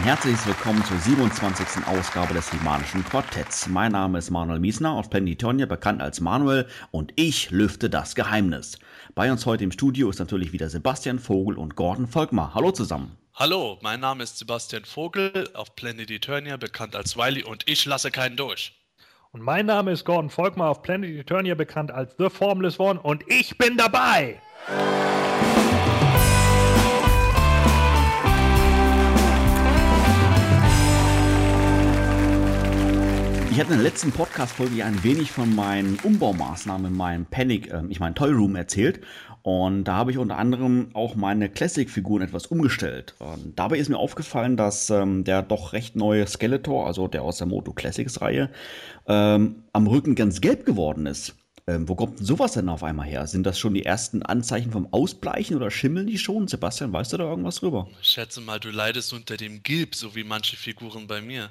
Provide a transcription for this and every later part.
Ein herzliches Willkommen zur 27. Ausgabe des Himanischen Quartetts. Mein Name ist Manuel Miesner, auf Planetonia bekannt als Manuel, und ich lüfte das Geheimnis. Bei uns heute im Studio ist natürlich wieder Sebastian Vogel und Gordon Volkmar. Hallo zusammen. Hallo, mein Name ist Sebastian Vogel, auf Planet Eternia bekannt als Wiley, und ich lasse keinen durch. Und mein Name ist Gordon Volkmar, auf Planet Eternia bekannt als The Formless One, und ich bin dabei! Ich hatte in der letzten Podcast-Folge ein wenig von meinen Umbaumaßnahmen in meinem Panic, äh, ich meine Toy Room erzählt. Und da habe ich unter anderem auch meine Classic-Figuren etwas umgestellt. Und dabei ist mir aufgefallen, dass ähm, der doch recht neue Skeletor, also der aus der Moto Classics-Reihe, ähm, am Rücken ganz gelb geworden ist. Ähm, wo kommt denn sowas denn auf einmal her? Sind das schon die ersten Anzeichen vom Ausbleichen oder schimmeln die schon? Sebastian, weißt du da irgendwas drüber? Ich schätze mal, du leidest unter dem Gilb, so wie manche Figuren bei mir.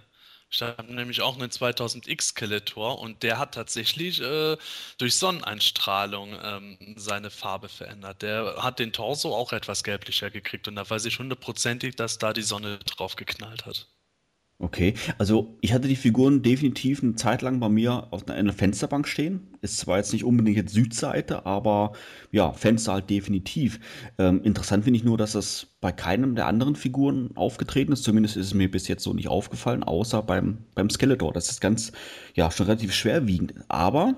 Ich habe nämlich auch einen 2000X Skeletor und der hat tatsächlich äh, durch Sonneneinstrahlung ähm, seine Farbe verändert. Der hat den Torso auch etwas gelblicher gekriegt und da weiß ich hundertprozentig, dass da die Sonne drauf geknallt hat. Okay, also ich hatte die Figuren definitiv eine Zeit lang bei mir auf einer Fensterbank stehen. Ist zwar jetzt nicht unbedingt jetzt Südseite, aber ja, Fenster halt definitiv. Ähm, interessant finde ich nur, dass das bei keinem der anderen Figuren aufgetreten ist. Zumindest ist es mir bis jetzt so nicht aufgefallen, außer beim, beim Skeletor. Das ist ganz, ja, schon relativ schwerwiegend. Aber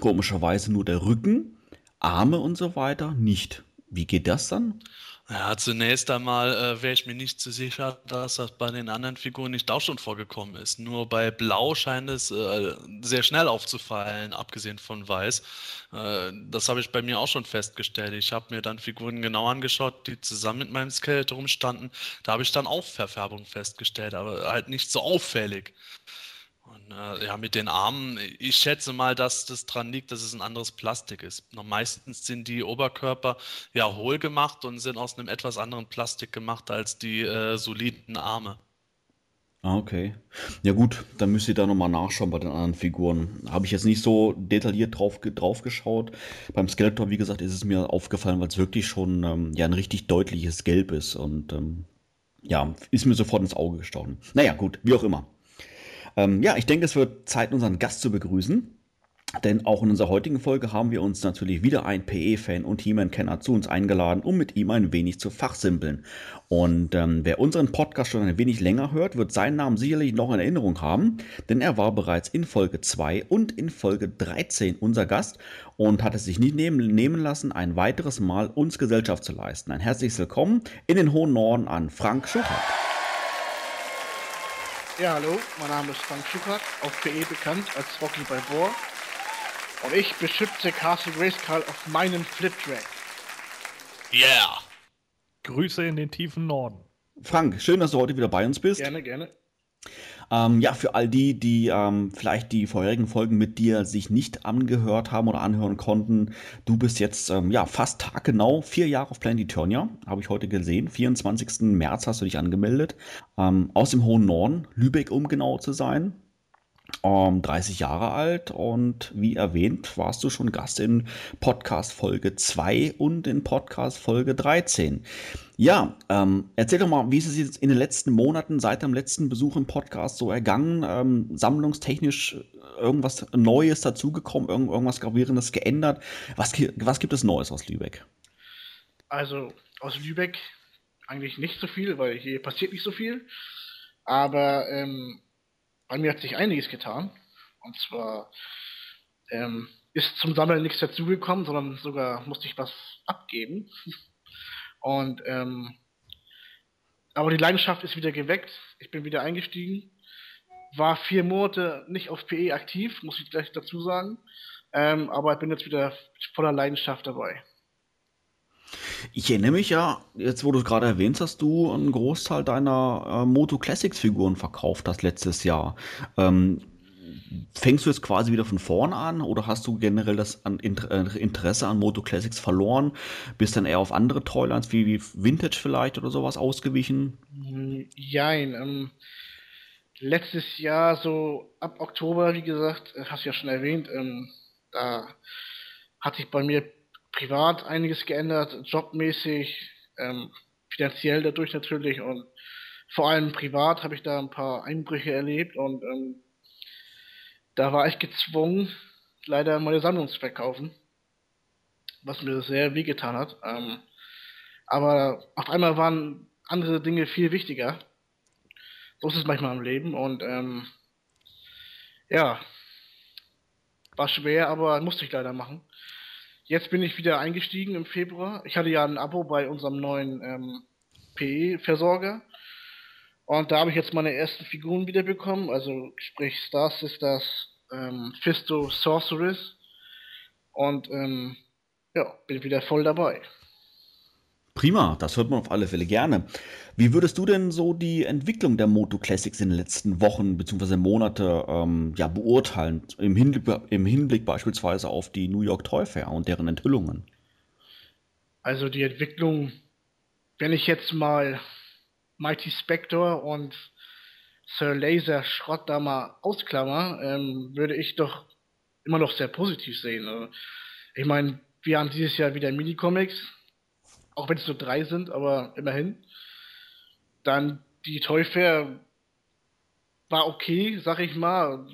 komischerweise nur der Rücken, Arme und so weiter nicht. Wie geht das dann? Ja, zunächst einmal äh, wäre ich mir nicht so sicher, dass das bei den anderen Figuren nicht auch schon vorgekommen ist. Nur bei Blau scheint es äh, sehr schnell aufzufallen, abgesehen von Weiß. Äh, das habe ich bei mir auch schon festgestellt. Ich habe mir dann Figuren genau angeschaut, die zusammen mit meinem Skelett rumstanden. Da habe ich dann auch Verfärbung festgestellt, aber halt nicht so auffällig. Ja, mit den Armen, ich schätze mal, dass das dran liegt, dass es ein anderes Plastik ist. Meistens sind die Oberkörper ja hohl gemacht und sind aus einem etwas anderen Plastik gemacht als die äh, soliden Arme. Ah, okay. Ja gut, dann müsst ihr da nochmal nachschauen bei den anderen Figuren. Habe ich jetzt nicht so detailliert drauf, drauf geschaut. Beim Skeletor, wie gesagt, ist es mir aufgefallen, weil es wirklich schon ähm, ja, ein richtig deutliches Gelb ist. Und ähm, ja, ist mir sofort ins Auge gestochen. Naja, gut, wie auch immer. Ähm, ja, ich denke, es wird Zeit, unseren Gast zu begrüßen. Denn auch in unserer heutigen Folge haben wir uns natürlich wieder ein PE-Fan und He-Man-Kenner zu uns eingeladen, um mit ihm ein wenig zu fachsimpeln. Und ähm, wer unseren Podcast schon ein wenig länger hört, wird seinen Namen sicherlich noch in Erinnerung haben, denn er war bereits in Folge 2 und in Folge 13 unser Gast und hat es sich nicht nehmen, nehmen lassen, ein weiteres Mal uns Gesellschaft zu leisten. Ein herzliches Willkommen in den hohen Norden an Frank Schuchert. Ja, hallo, mein Name ist Frank Schuckert, auf PE bekannt als Rocky Balboa. Und ich beschütze Castle Grayskull auf meinem Flip-Track. Yeah! Grüße in den tiefen Norden. Frank, schön, dass du heute wieder bei uns bist. Gerne, gerne. Ähm, ja, für all die, die ähm, vielleicht die vorherigen Folgen mit dir sich nicht angehört haben oder anhören konnten, du bist jetzt ähm, ja fast taggenau vier Jahre auf Planet Eternia, habe ich heute gesehen. 24. März hast du dich angemeldet. Ähm, aus dem hohen Norden, Lübeck um genau zu sein. 30 ähm, Jahre alt und wie erwähnt, warst du schon Gast in Podcast Folge 2 und in Podcast Folge 13. Ja, ähm, erzähl doch mal, wie ist es jetzt in den letzten Monaten seit dem letzten Besuch im Podcast so ergangen? Ähm, sammlungstechnisch irgendwas Neues dazugekommen, irgend, irgendwas Gravierendes geändert? Was, was gibt es Neues aus Lübeck? Also aus Lübeck eigentlich nicht so viel, weil hier passiert nicht so viel. Aber ähm, bei mir hat sich einiges getan. Und zwar ähm, ist zum Sammeln nichts dazugekommen, sondern sogar musste ich was abgeben. Und ähm, aber die Leidenschaft ist wieder geweckt. Ich bin wieder eingestiegen. War vier Monate nicht auf PE aktiv, muss ich gleich dazu sagen. Ähm, aber ich bin jetzt wieder voller Leidenschaft dabei. Ich erinnere mich ja, jetzt wo du es gerade erwähnst, dass du einen Großteil deiner äh, Moto Classics Figuren verkauft hast letztes Jahr. Ähm, fängst du jetzt quasi wieder von vorne an oder hast du generell das an äh, Interesse an Moto Classics verloren? Bist dann eher auf andere Toylines wie, wie Vintage vielleicht oder sowas ausgewichen? Jein. Ähm, letztes Jahr, so ab Oktober, wie gesagt, äh, hast du ja schon erwähnt, ähm, da hat sich bei mir privat einiges geändert, jobmäßig, ähm, finanziell dadurch natürlich und vor allem privat habe ich da ein paar Einbrüche erlebt und ähm, da war ich gezwungen, leider meine Sammlung zu verkaufen, was mir sehr wehgetan hat. Ähm, aber auf einmal waren andere Dinge viel wichtiger. So ist es manchmal im Leben und ähm, ja, war schwer, aber musste ich leider machen. Jetzt bin ich wieder eingestiegen im Februar. Ich hatte ja ein Abo bei unserem neuen ähm, PE-Versorger. Und da habe ich jetzt meine ersten Figuren wiederbekommen. Also sprich Star Sisters, ähm, Fisto Sorceress. Und ähm, ja, bin wieder voll dabei. Prima, das hört man auf alle Fälle gerne. Wie würdest du denn so die Entwicklung der Moto Classics in den letzten Wochen bzw. Monate ähm, ja, beurteilen, im Hinblick, im Hinblick beispielsweise auf die New York Toy Fair und deren Enthüllungen? Also die Entwicklung, wenn ich jetzt mal Mighty Spectre und Sir Laser Schrott da mal ausklammer, ähm, würde ich doch immer noch sehr positiv sehen. Also, ich meine, wir haben dieses Jahr wieder Minicomics, auch wenn es nur drei sind, aber immerhin. Dann die Toy Fair war okay, sag ich mal,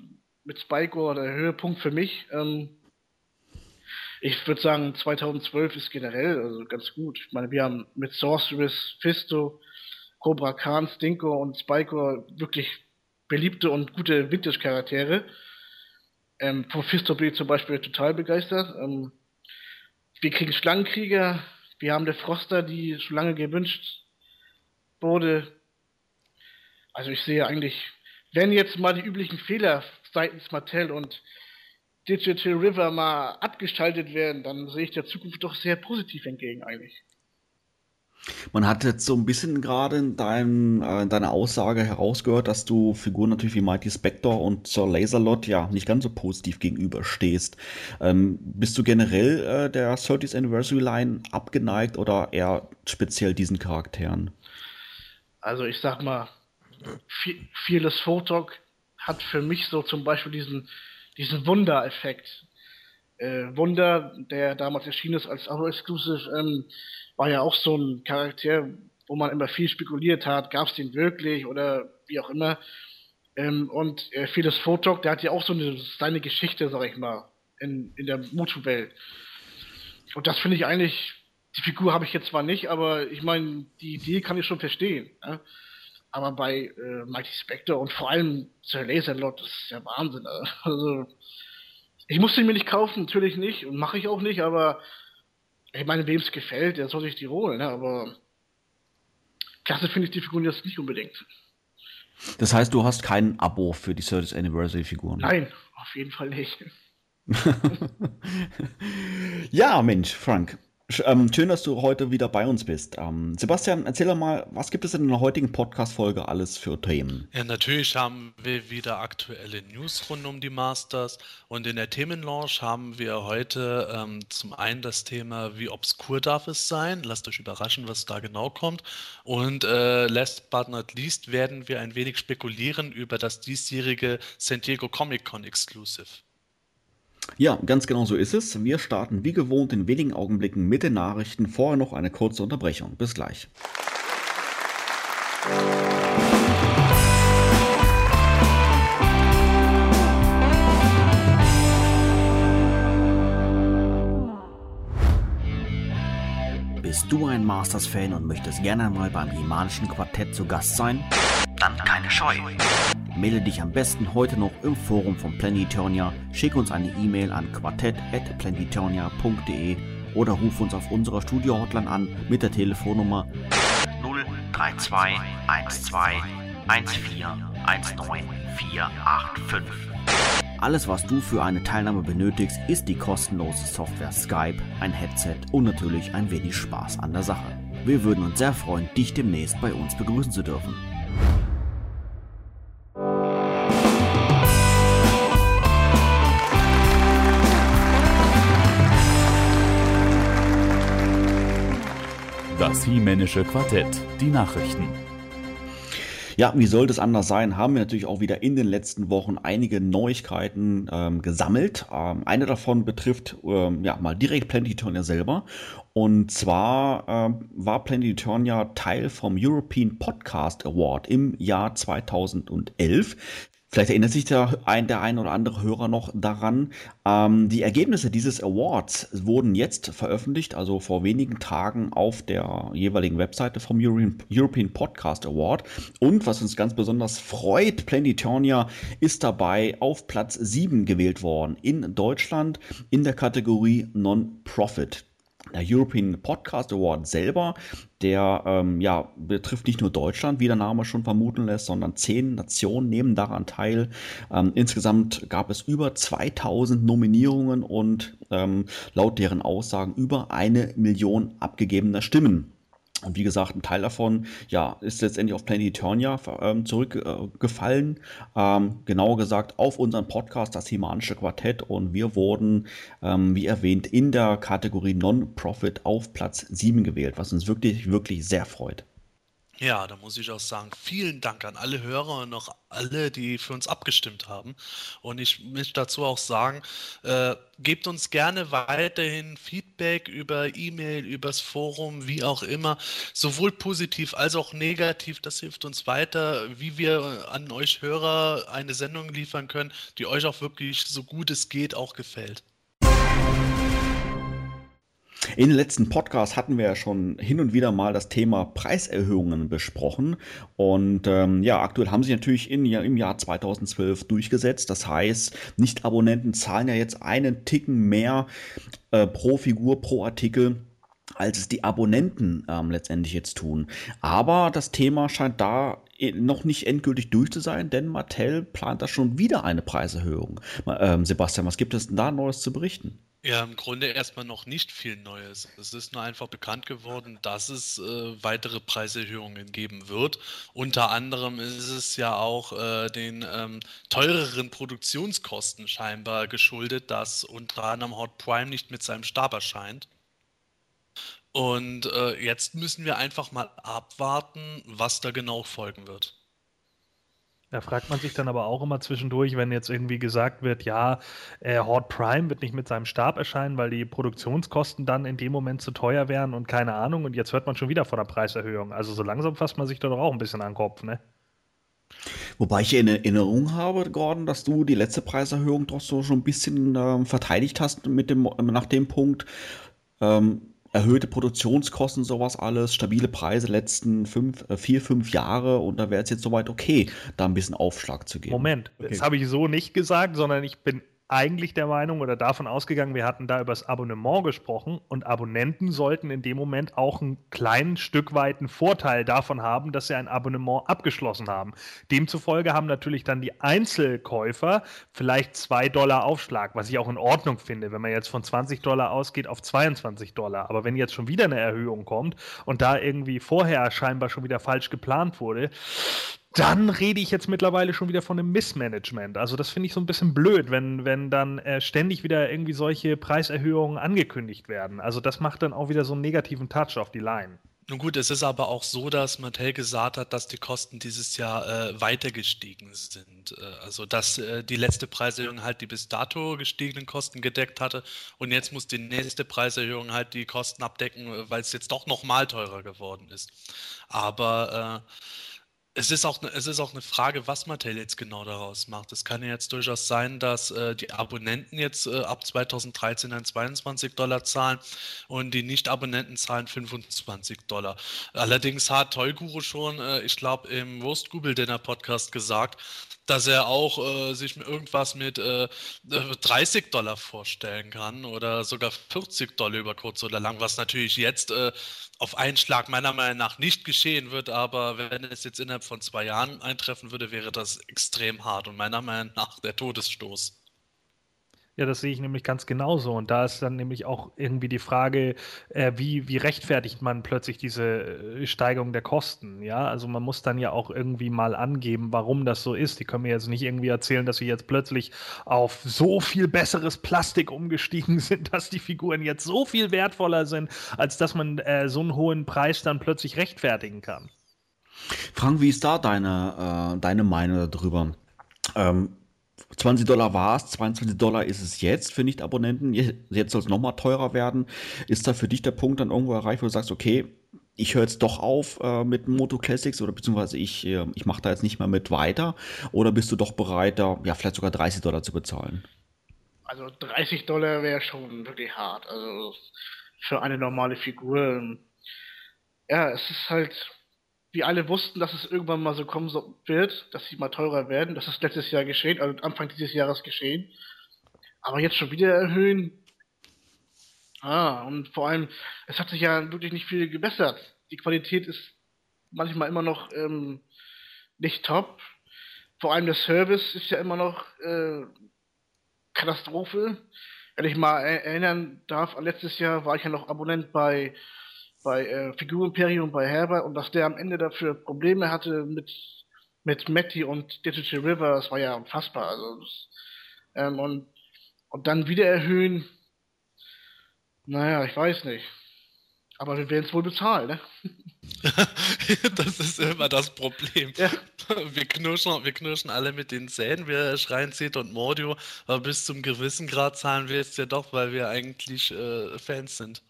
mit Spike der Höhepunkt für mich. Ähm, ich würde sagen, 2012 ist generell also ganz gut. Ich meine, wir haben mit Sorceress, Fisto, Cobra Khan, Stinko und Spike wirklich beliebte und gute Vintage-Charaktere. Ähm, von Fisto bin ich zum Beispiel total begeistert. Ähm, wir kriegen Schlangenkrieger, wir haben der Froster, die schon lange gewünscht wurde. Also ich sehe eigentlich, wenn jetzt mal die üblichen Fehler seitens Mattel und Digital River mal abgeschaltet werden, dann sehe ich der Zukunft doch sehr positiv entgegen eigentlich. Man hat jetzt so ein bisschen gerade in, dein, äh, in deiner Aussage herausgehört, dass du Figuren natürlich wie Mighty Spectre und Sir Laserlot ja nicht ganz so positiv gegenüberstehst. Ähm, bist du generell äh, der 30th Anniversary Line abgeneigt oder eher speziell diesen Charakteren? Also ich sag mal, Fearless Photog hat für mich so zum Beispiel diesen, diesen Wunder-Effekt. Äh, Wunder, der damals erschienen ist als Abo-Exclusive, ähm, war ja auch so ein Charakter, wo man immer viel spekuliert hat, gab es den wirklich oder wie auch immer. Ähm, und äh, Felix Fotok, der hat ja auch so eine, seine Geschichte, sag ich mal, in, in der Mutu-Welt. Und das finde ich eigentlich, die Figur habe ich jetzt zwar nicht, aber ich meine, die Idee kann ich schon verstehen. Ne? Aber bei äh, Mighty Spectre und vor allem Sir Laserlord, das ist ja Wahnsinn. Also, ich musste ihn mir nicht kaufen, natürlich nicht, und mache ich auch nicht, aber ich meine, wem es gefällt, der soll sich die holen, ne? aber klasse finde ich die Figuren jetzt nicht unbedingt. Das heißt, du hast kein Abo für die 30th Anniversary Figuren? Nein, auf jeden Fall nicht. ja, Mensch, Frank. Ähm, schön, dass du heute wieder bei uns bist. Ähm, Sebastian, erzähl doch mal, was gibt es in der heutigen Podcast-Folge alles für Themen? Ja, natürlich haben wir wieder aktuelle News rund um die Masters und in der Themenlaunch haben wir heute ähm, zum einen das Thema, wie obskur darf es sein? Lasst euch überraschen, was da genau kommt. Und äh, last but not least werden wir ein wenig spekulieren über das diesjährige San Diego Comic Con Exclusive. Ja, ganz genau so ist es. Wir starten wie gewohnt in wenigen Augenblicken mit den Nachrichten. Vorher noch eine kurze Unterbrechung. Bis gleich. Bist du ein Masters-Fan und möchtest gerne mal beim Imanischen Quartett zu Gast sein? Dann keine Scheu. Melde dich am besten heute noch im Forum von Planetonia, schick uns eine E-Mail an quartett.planetonia.de oder ruf uns auf unserer Studio-Hotline an mit der Telefonnummer 032 12 14 19 485. Alles, was du für eine Teilnahme benötigst, ist die kostenlose Software Skype, ein Headset und natürlich ein wenig Spaß an der Sache. Wir würden uns sehr freuen, dich demnächst bei uns begrüßen zu dürfen. Das Hie-Männische Quartett, die Nachrichten. Ja, wie soll das anders sein? Haben wir natürlich auch wieder in den letzten Wochen einige Neuigkeiten ähm, gesammelt. Ähm, eine davon betrifft ähm, ja mal direkt Planetonia selber. Und zwar ähm, war Planetonia Teil vom European Podcast Award im Jahr 2011. Vielleicht erinnert sich der ein, der ein oder andere Hörer noch daran. Ähm, die Ergebnisse dieses Awards wurden jetzt veröffentlicht, also vor wenigen Tagen auf der jeweiligen Webseite vom European, Podcast Award. Und was uns ganz besonders freut, Planetonia ist dabei auf Platz 7 gewählt worden in Deutschland in der Kategorie Non-Profit. Der European Podcast Award selber, der ähm, ja, betrifft nicht nur Deutschland, wie der Name schon vermuten lässt, sondern zehn Nationen nehmen daran teil. Ähm, insgesamt gab es über 2000 Nominierungen und ähm, laut deren Aussagen über eine Million abgegebener Stimmen. Und wie gesagt, ein Teil davon ja, ist letztendlich auf Planet Eternia ähm, zurückgefallen. Ähm, genauer gesagt auf unseren Podcast, das Himanische Quartett. Und wir wurden, ähm, wie erwähnt, in der Kategorie Non-Profit auf Platz 7 gewählt, was uns wirklich, wirklich sehr freut. Ja, da muss ich auch sagen, vielen Dank an alle Hörer und auch alle, die für uns abgestimmt haben. Und ich möchte dazu auch sagen, äh, gebt uns gerne weiterhin Feedback über E-Mail, übers Forum, wie auch immer, sowohl positiv als auch negativ. Das hilft uns weiter, wie wir an euch Hörer eine Sendung liefern können, die euch auch wirklich so gut es geht auch gefällt. In den letzten Podcast hatten wir ja schon hin und wieder mal das Thema Preiserhöhungen besprochen. Und ähm, ja, aktuell haben sie natürlich in, ja, im Jahr 2012 durchgesetzt. Das heißt, Nicht-Abonnenten zahlen ja jetzt einen Ticken mehr äh, pro Figur, pro Artikel als es die Abonnenten ähm, letztendlich jetzt tun. Aber das Thema scheint da äh, noch nicht endgültig durch zu sein, denn Mattel plant da schon wieder eine Preiserhöhung. Ähm, Sebastian, was gibt es denn da Neues zu berichten? Ja, im Grunde erstmal noch nicht viel Neues. Es ist nur einfach bekannt geworden, dass es äh, weitere Preiserhöhungen geben wird. Unter anderem ist es ja auch äh, den ähm, teureren Produktionskosten scheinbar geschuldet, dass unter anderem Hot Prime nicht mit seinem Stab erscheint. Und äh, jetzt müssen wir einfach mal abwarten, was da genau folgen wird. Da fragt man sich dann aber auch immer zwischendurch, wenn jetzt irgendwie gesagt wird, ja, äh, Horde Prime wird nicht mit seinem Stab erscheinen, weil die Produktionskosten dann in dem Moment zu teuer wären und keine Ahnung. Und jetzt hört man schon wieder von der Preiserhöhung. Also so langsam fasst man sich da doch auch ein bisschen an den Kopf, ne? Wobei ich in Erinnerung habe, Gordon, dass du die letzte Preiserhöhung doch so schon ein bisschen ähm, verteidigt hast mit dem, nach dem Punkt, ähm, erhöhte Produktionskosten, sowas alles, stabile Preise letzten fünf, äh, vier, fünf Jahre und da wäre es jetzt soweit okay, da ein bisschen Aufschlag zu geben. Moment, okay. das habe ich so nicht gesagt, sondern ich bin eigentlich der Meinung oder davon ausgegangen, wir hatten da über das Abonnement gesprochen und Abonnenten sollten in dem Moment auch einen kleinen Stück weit Vorteil davon haben, dass sie ein Abonnement abgeschlossen haben. Demzufolge haben natürlich dann die Einzelkäufer vielleicht 2 Dollar Aufschlag, was ich auch in Ordnung finde, wenn man jetzt von 20 Dollar ausgeht auf 22 Dollar. Aber wenn jetzt schon wieder eine Erhöhung kommt und da irgendwie vorher scheinbar schon wieder falsch geplant wurde, dann rede ich jetzt mittlerweile schon wieder von einem Missmanagement. Also das finde ich so ein bisschen blöd, wenn, wenn dann äh, ständig wieder irgendwie solche Preiserhöhungen angekündigt werden. Also das macht dann auch wieder so einen negativen Touch auf die Line. Nun gut, es ist aber auch so, dass Mattel gesagt hat, dass die Kosten dieses Jahr äh, weiter gestiegen sind. Äh, also dass äh, die letzte Preiserhöhung halt die bis dato gestiegenen Kosten gedeckt hatte und jetzt muss die nächste Preiserhöhung halt die Kosten abdecken, weil es jetzt doch nochmal teurer geworden ist. Aber äh, es ist, auch, ne, es ist auch eine Frage, was Mattel jetzt genau daraus macht. Es kann ja jetzt durchaus sein, dass äh, die Abonnenten jetzt äh, ab 2013 dann 22 Dollar zahlen und die Nicht-Abonnenten zahlen 25 Dollar. Allerdings hat Toy schon, äh, ich glaube, im Roast Google Dinner Podcast gesagt, dass er auch äh, sich irgendwas mit äh, 30 Dollar vorstellen kann oder sogar 40 Dollar über kurz oder lang, was natürlich jetzt äh, auf einen Schlag meiner Meinung nach nicht geschehen wird, aber wenn es jetzt innerhalb von zwei Jahren eintreffen würde, wäre das extrem hart und meiner Meinung nach der Todesstoß. Ja, das sehe ich nämlich ganz genauso. Und da ist dann nämlich auch irgendwie die Frage, äh, wie, wie rechtfertigt man plötzlich diese äh, Steigerung der Kosten? Ja, also man muss dann ja auch irgendwie mal angeben, warum das so ist. Die können mir jetzt nicht irgendwie erzählen, dass sie jetzt plötzlich auf so viel besseres Plastik umgestiegen sind, dass die Figuren jetzt so viel wertvoller sind, als dass man äh, so einen hohen Preis dann plötzlich rechtfertigen kann. Frank, wie ist da deine, äh, deine Meinung darüber? Ähm, 20 Dollar war es, 22 Dollar ist es jetzt für Nicht-Abonnenten. Jetzt soll es nochmal teurer werden. Ist da für dich der Punkt dann irgendwo erreicht, wo du sagst, okay, ich höre jetzt doch auf äh, mit Moto Classics oder beziehungsweise ich, äh, ich mache da jetzt nicht mehr mit weiter? Oder bist du doch bereit, da ja vielleicht sogar 30 Dollar zu bezahlen? Also 30 Dollar wäre schon wirklich hart. Also für eine normale Figur. Ja, es ist halt wir alle wussten, dass es irgendwann mal so kommen wird, dass sie mal teurer werden. Das ist letztes Jahr geschehen, also Anfang dieses Jahres geschehen. Aber jetzt schon wieder erhöhen. Ah, und vor allem, es hat sich ja wirklich nicht viel gebessert. Die Qualität ist manchmal immer noch ähm, nicht top. Vor allem der Service ist ja immer noch äh, Katastrophe. Wenn ich mal erinnern darf, letztes Jahr war ich ja noch Abonnent bei bei äh, Figurimperium bei Herbert und dass der am Ende dafür Probleme hatte mit mit Matty und Digital River, das war ja unfassbar. Also das, ähm, und und dann wieder erhöhen, naja, ich weiß nicht. Aber wir werden es wohl bezahlen, ne? das ist immer das Problem. Ja. Wir, knirschen, wir knirschen alle mit den Zähnen, wir schreien Zeta und Mordio, aber bis zum gewissen Grad zahlen wir es ja doch, weil wir eigentlich äh, Fans sind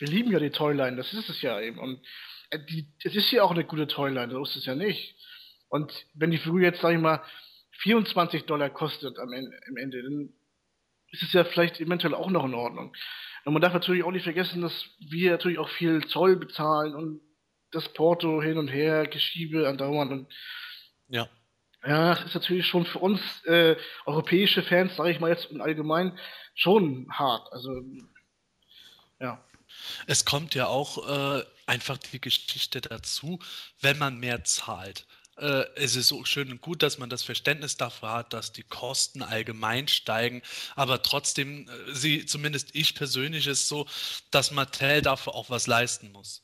wir lieben ja die Toyline, das ist es ja eben. Und äh, die, es ist ja auch eine gute Toyline, so ist es ja nicht. Und wenn die Figur jetzt, sag ich mal, 24 Dollar kostet am Ende, am Ende, dann ist es ja vielleicht eventuell auch noch in Ordnung. Und man darf natürlich auch nicht vergessen, dass wir natürlich auch viel Zoll bezahlen und das Porto hin und her, Geschiebe andauernd und ja. Ja, das ist natürlich schon für uns äh, europäische Fans, sage ich mal jetzt im Allgemeinen, schon hart. Also ja. Es kommt ja auch äh, einfach die Geschichte dazu, wenn man mehr zahlt. Äh, es ist so schön und gut, dass man das Verständnis dafür hat, dass die Kosten allgemein steigen, aber trotzdem, äh, sie, zumindest ich persönlich, ist so, dass Mattel dafür auch was leisten muss.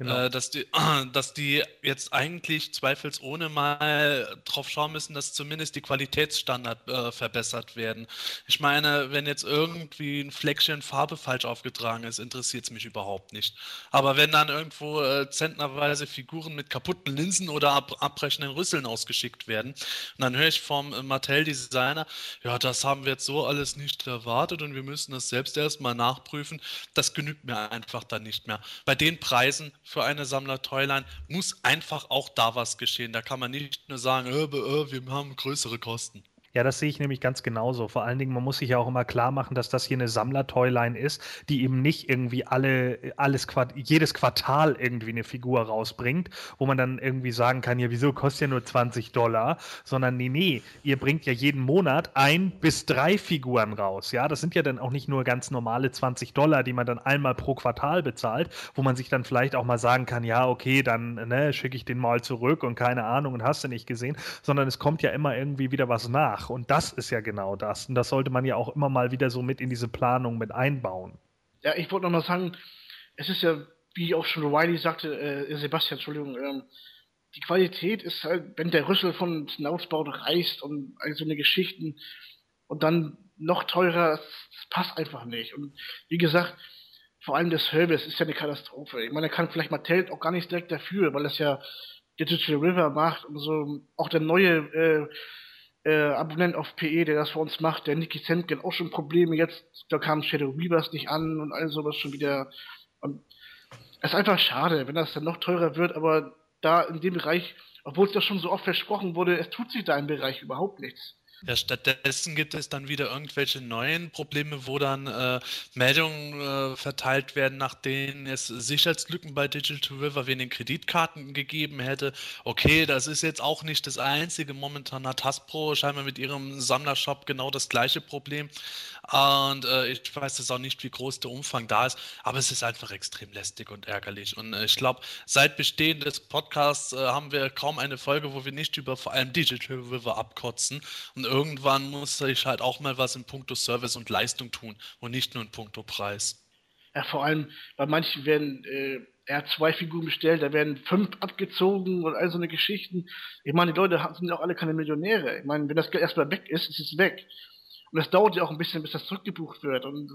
Genau. Äh, dass, die, dass die jetzt eigentlich zweifelsohne mal drauf schauen müssen, dass zumindest die Qualitätsstandard äh, verbessert werden. Ich meine, wenn jetzt irgendwie ein Fleckchen Farbe falsch aufgetragen ist, interessiert es mich überhaupt nicht. Aber wenn dann irgendwo äh, zentnerweise Figuren mit kaputten Linsen oder ab, abbrechenden Rüsseln ausgeschickt werden, dann höre ich vom äh, Mattel-Designer, ja, das haben wir jetzt so alles nicht erwartet und wir müssen das selbst erstmal nachprüfen, das genügt mir einfach dann nicht mehr. Bei den Preisen für eine Sammler-Toyline muss einfach auch da was geschehen. Da kann man nicht nur sagen, äh, äh, wir haben größere Kosten. Ja, das sehe ich nämlich ganz genauso. Vor allen Dingen, man muss sich ja auch immer klar machen, dass das hier eine Sammler-Toyline ist, die eben nicht irgendwie alle, alles, jedes Quartal irgendwie eine Figur rausbringt, wo man dann irgendwie sagen kann, ja, wieso kostet ja nur 20 Dollar, sondern nee, nee, ihr bringt ja jeden Monat ein bis drei Figuren raus. Ja, das sind ja dann auch nicht nur ganz normale 20 Dollar, die man dann einmal pro Quartal bezahlt, wo man sich dann vielleicht auch mal sagen kann, ja, okay, dann ne, schicke ich den mal zurück und keine Ahnung und hast du nicht gesehen, sondern es kommt ja immer irgendwie wieder was nach nach. Und das ist ja genau das. Und das sollte man ja auch immer mal wieder so mit in diese Planung mit einbauen. Ja, ich wollte noch mal sagen, es ist ja, wie auch schon Riley sagte, äh, Sebastian, Entschuldigung, ähm, die Qualität ist halt, wenn der Rüssel von Schnauzbau reißt und all so eine Geschichten und dann noch teurer, das passt einfach nicht. Und wie gesagt, vor allem der Service ist ja eine Katastrophe. Ich meine, da kann vielleicht Mattel auch gar nicht direkt dafür, weil das ja Digital River macht und so. Auch der neue äh, äh, Abonnent auf PE, der das für uns macht, der Nicky Sandgren auch schon Probleme jetzt, da kam Shadow Weavers nicht an und all sowas schon wieder. Und es ist einfach schade, wenn das dann noch teurer wird, aber da in dem Bereich, obwohl es ja schon so oft versprochen wurde, es tut sich da im Bereich überhaupt nichts. Ja, stattdessen gibt es dann wieder irgendwelche neuen Probleme, wo dann äh, Meldungen äh, verteilt werden, nach denen es Sicherheitslücken bei Digital River wegen den Kreditkarten gegeben hätte. Okay, das ist jetzt auch nicht das einzige. Momentan hat Hasbro scheinbar mit ihrem Sammlershop genau das gleiche Problem. Und äh, ich weiß jetzt auch nicht, wie groß der Umfang da ist, aber es ist einfach extrem lästig und ärgerlich. Und äh, ich glaube, seit Bestehen des Podcasts äh, haben wir kaum eine Folge, wo wir nicht über vor allem Digital River abkotzen und irgendwann muss sich halt auch mal was in puncto Service und Leistung tun und nicht nur in puncto Preis. Ja, vor allem bei manchen werden, äh, er hat zwei Figuren bestellt, da werden fünf abgezogen und all so eine Geschichten. Ich meine, die Leute sind ja auch alle keine Millionäre. Ich meine, wenn das Geld erstmal weg ist, ist es weg. Und es dauert ja auch ein bisschen, bis das zurückgebucht wird. Und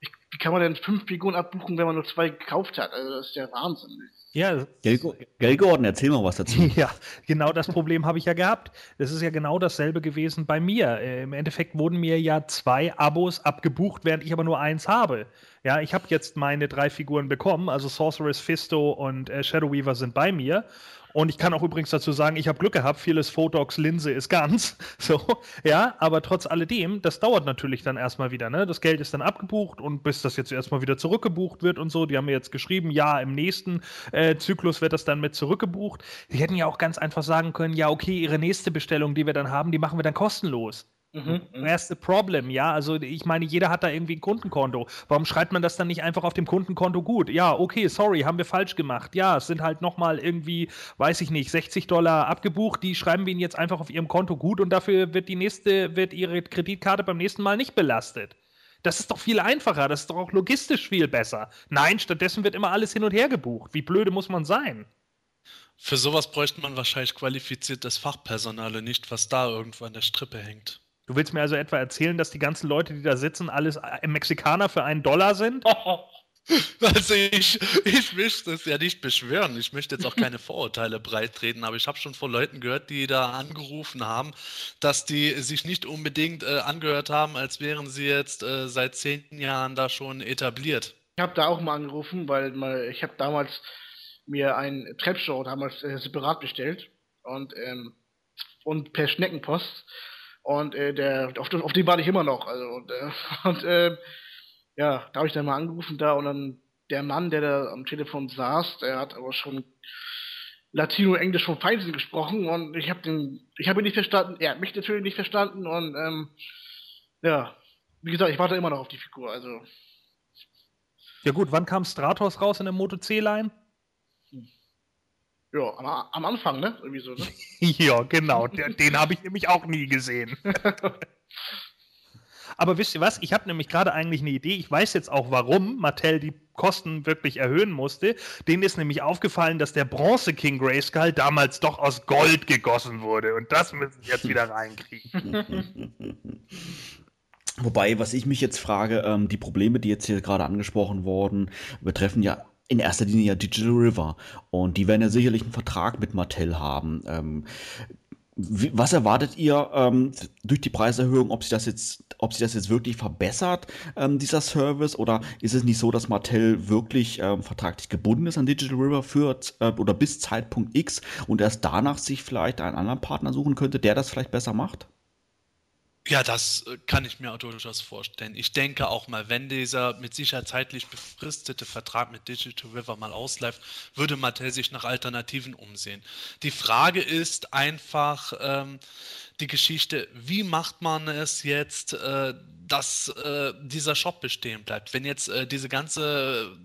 ich, wie kann man denn fünf Figuren abbuchen, wenn man nur zwei gekauft hat? Also das ist ja Wahnsinn. Ja, Gell, Gordon, erzähl mal was dazu. Ja, genau das Problem habe ich ja gehabt. Das ist ja genau dasselbe gewesen bei mir. Äh, Im Endeffekt wurden mir ja zwei Abos abgebucht, während ich aber nur eins habe. Ja, ich habe jetzt meine drei Figuren bekommen, also Sorceress, Fisto und äh, Shadow Weaver sind bei mir. Und ich kann auch übrigens dazu sagen, ich habe Glück gehabt, vieles Photox Linse ist ganz. So, ja, aber trotz alledem, das dauert natürlich dann erstmal wieder, ne? Das Geld ist dann abgebucht und bis das jetzt erstmal wieder zurückgebucht wird und so, die haben mir jetzt geschrieben, ja, im nächsten äh, Zyklus wird das dann mit zurückgebucht. Die hätten ja auch ganz einfach sagen können, ja, okay, ihre nächste Bestellung, die wir dann haben, die machen wir dann kostenlos. Mhm, Where's the problem? Ja, also ich meine, jeder hat da irgendwie ein Kundenkonto. Warum schreibt man das dann nicht einfach auf dem Kundenkonto gut? Ja, okay, sorry, haben wir falsch gemacht. Ja, es sind halt nochmal irgendwie, weiß ich nicht, 60 Dollar abgebucht. Die schreiben wir Ihnen jetzt einfach auf Ihrem Konto gut und dafür wird die nächste, wird Ihre Kreditkarte beim nächsten Mal nicht belastet. Das ist doch viel einfacher, das ist doch auch logistisch viel besser. Nein, stattdessen wird immer alles hin und her gebucht. Wie blöde muss man sein? Für sowas bräuchte man wahrscheinlich qualifiziertes Fachpersonal und nicht, was da irgendwo an der Strippe hängt. Du willst mir also etwa erzählen, dass die ganzen Leute, die da sitzen, alles äh, Mexikaner für einen Dollar sind? Also ich, ich möchte es ja nicht beschwören. Ich möchte jetzt auch keine Vorurteile breitreten, aber ich habe schon von Leuten gehört, die da angerufen haben, dass die sich nicht unbedingt äh, angehört haben, als wären sie jetzt äh, seit zehn Jahren da schon etabliert. Ich habe da auch mal angerufen, weil mal, ich habe damals mir ein Treppshow damals äh, separat bestellt und, ähm, und per Schneckenpost. Und äh, der, auf, auf den warte ich immer noch. Also, und, äh, und äh, ja, da habe ich dann mal angerufen da und dann der Mann, der da am Telefon saß, der hat aber schon Latino-Englisch vom Feinsten gesprochen und ich habe den, ihn nicht verstanden, er hat mich natürlich nicht verstanden und ähm, ja, wie gesagt, ich warte immer noch auf die Figur, also. Ja gut, wann kam Stratos raus in der Moto C-Line? Ja, am, am, Anfang, ne? Irgendwie so, ne? ja, genau. Den, den habe ich nämlich auch nie gesehen. Aber wisst ihr was? Ich habe nämlich gerade eigentlich eine Idee. Ich weiß jetzt auch, warum Mattel die Kosten wirklich erhöhen musste. Denen ist nämlich aufgefallen, dass der Bronze King Grayskull damals doch aus Gold gegossen wurde. Und das müssen sie jetzt wieder reinkriegen. Wobei, was ich mich jetzt frage, ähm, die Probleme, die jetzt hier gerade angesprochen wurden, betreffen ja in erster Linie ja Digital River. Und die werden ja sicherlich einen Vertrag mit Mattel haben. Ähm, wie, was erwartet ihr ähm, durch die Preiserhöhung, ob sich das jetzt, ob sich das jetzt wirklich verbessert, ähm, dieser Service, oder ist es nicht so, dass Mattel wirklich ähm, vertraglich gebunden ist an Digital River für äh, oder bis Zeitpunkt X und erst danach sich vielleicht einen anderen Partner suchen könnte, der das vielleicht besser macht? Ja, das äh, kann ich mir auch durchaus vorstellen. Ich denke auch mal, wenn dieser mit Sicherheit zeitlich befristete Vertrag mit Digital River mal ausläuft, würde Mattel sich nach Alternativen umsehen. Die Frage ist einfach ähm, die Geschichte, wie macht man es jetzt, äh, dass äh, dieser Shop bestehen bleibt? Wenn jetzt äh, diese ganze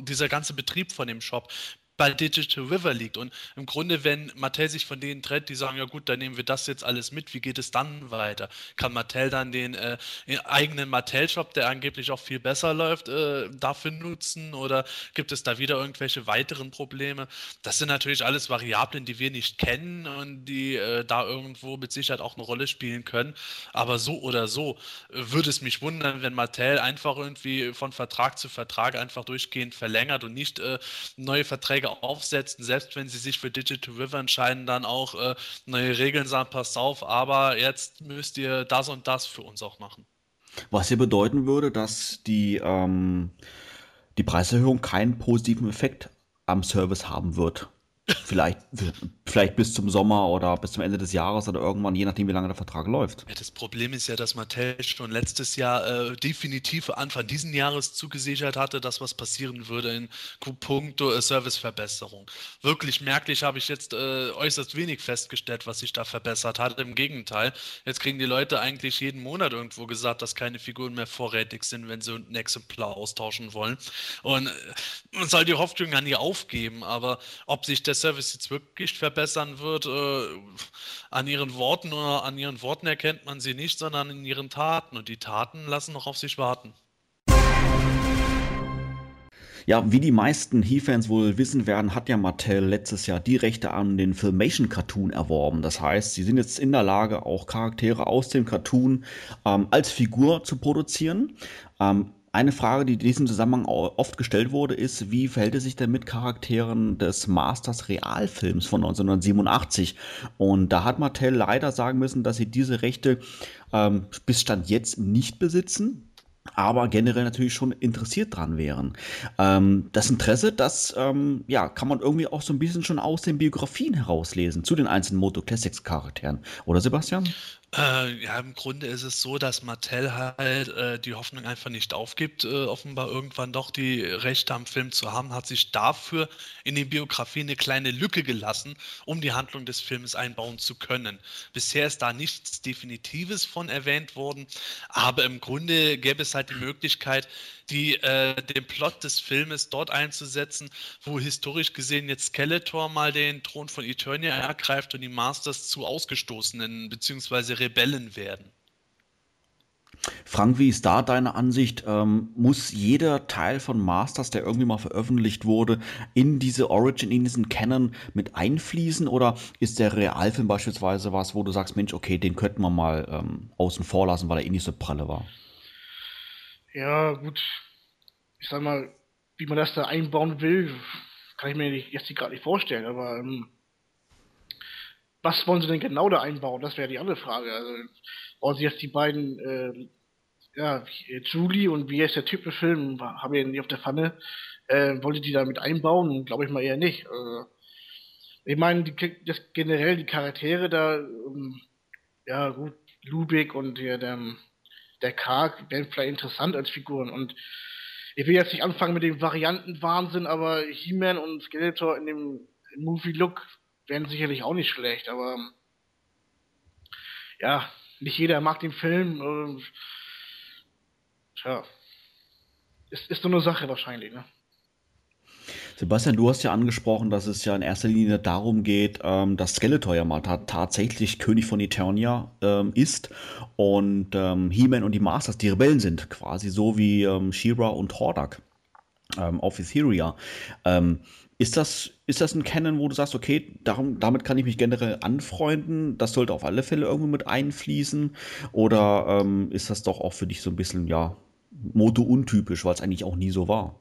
dieser ganze Betrieb von dem Shop bei Digital River liegt. Und im Grunde, wenn Mattel sich von denen trennt, die sagen, ja gut, dann nehmen wir das jetzt alles mit, wie geht es dann weiter? Kann Mattel dann den, äh, den eigenen Mattel-Shop, der angeblich auch viel besser läuft, äh, dafür nutzen? Oder gibt es da wieder irgendwelche weiteren Probleme? Das sind natürlich alles Variablen, die wir nicht kennen und die äh, da irgendwo mit Sicherheit auch eine Rolle spielen können. Aber so oder so äh, würde es mich wundern, wenn Mattel einfach irgendwie von Vertrag zu Vertrag einfach durchgehend verlängert und nicht äh, neue Verträge aufsetzen, selbst wenn sie sich für Digital River entscheiden, dann auch äh, neue Regeln sagen, passt auf, aber jetzt müsst ihr das und das für uns auch machen. Was hier bedeuten würde, dass die, ähm, die Preiserhöhung keinen positiven Effekt am Service haben wird. Vielleicht, vielleicht bis zum Sommer oder bis zum Ende des Jahres oder irgendwann, je nachdem, wie lange der Vertrag läuft. Ja, das Problem ist ja, dass Mattel schon letztes Jahr äh, definitiv Anfang diesen Jahres zugesichert hatte, dass was passieren würde in puncto äh, Serviceverbesserung. Wirklich merklich habe ich jetzt äh, äußerst wenig festgestellt, was sich da verbessert hat. Im Gegenteil, jetzt kriegen die Leute eigentlich jeden Monat irgendwo gesagt, dass keine Figuren mehr vorrätig sind, wenn sie ein Exemplar austauschen wollen. Und äh, man soll die Hoffnung ja nie aufgeben, aber ob sich das Fanservice jetzt wirklich verbessern wird. Äh, an ihren Worten oder an ihren Worten erkennt man sie nicht, sondern in ihren Taten. Und die Taten lassen noch auf sich warten. Ja, wie die meisten He-Fans wohl wissen werden, hat ja Mattel letztes Jahr die Rechte an den Filmation Cartoon erworben. Das heißt, sie sind jetzt in der Lage, auch Charaktere aus dem Cartoon ähm, als Figur zu produzieren. Ähm, eine Frage, die in diesem Zusammenhang oft gestellt wurde, ist, wie verhält es sich denn mit Charakteren des Masters Realfilms von 1987? Und da hat Mattel leider sagen müssen, dass sie diese Rechte ähm, bis Stand jetzt nicht besitzen aber generell natürlich schon interessiert dran wären. Ähm, das Interesse, das ähm, ja, kann man irgendwie auch so ein bisschen schon aus den Biografien herauslesen zu den einzelnen Moto Classics Charakteren, oder Sebastian? Äh, ja, im Grunde ist es so, dass Mattel halt äh, die Hoffnung einfach nicht aufgibt, äh, offenbar irgendwann doch die Rechte am Film zu haben, hat sich dafür in den Biografien eine kleine Lücke gelassen, um die Handlung des Films einbauen zu können. Bisher ist da nichts Definitives von erwähnt worden, aber im Grunde gäbe es halt die Möglichkeit, die, äh, den Plot des Filmes dort einzusetzen, wo historisch gesehen jetzt Skeletor mal den Thron von Eternia ergreift und die Masters zu Ausgestoßenen bzw. Rebellen werden. Frank, wie ist da deine Ansicht? Ähm, muss jeder Teil von Masters, der irgendwie mal veröffentlicht wurde, in diese Origin, in diesen Canon mit einfließen? Oder ist der Realfilm beispielsweise was, wo du sagst, Mensch, okay, den könnten wir mal ähm, außen vor lassen, weil er eh nicht so pralle war? Ja, gut. Ich sag mal, wie man das da einbauen will, kann ich mir jetzt gerade nicht vorstellen, aber ähm, was wollen sie denn genau da einbauen? Das wäre die andere Frage. Also, wollen sie jetzt die beiden, äh, ja, Julie und wie heißt der Typ im Film, haben wir ja nicht auf der Pfanne, äh, wollte die da mit einbauen? Glaube ich mal eher nicht. Also, ich meine, die, das generell die Charaktere da, ähm, ja gut, Lubik und der, der der Karg wären vielleicht interessant als Figuren. Und ich will jetzt nicht anfangen mit dem Variantenwahnsinn, aber He-Man und Skeletor in dem Movie-Look wären sicherlich auch nicht schlecht, aber ja, nicht jeder mag den Film. Und, tja, ist, ist so eine Sache wahrscheinlich, ne? Sebastian, du hast ja angesprochen, dass es ja in erster Linie darum geht, ähm, dass Skeletor ja mal ta tatsächlich König von Eternia ähm, ist und ähm, He-Man und die Masters die Rebellen sind, quasi so wie ähm, She-Ra und Hordak ähm, auf Etheria. Ähm, ist das, ist das ein Canon, wo du sagst, okay, darum, damit kann ich mich generell anfreunden, das sollte auf alle Fälle irgendwo mit einfließen? Oder ist das doch auch für dich so ein bisschen, ja, Moto untypisch, weil es eigentlich auch nie so war?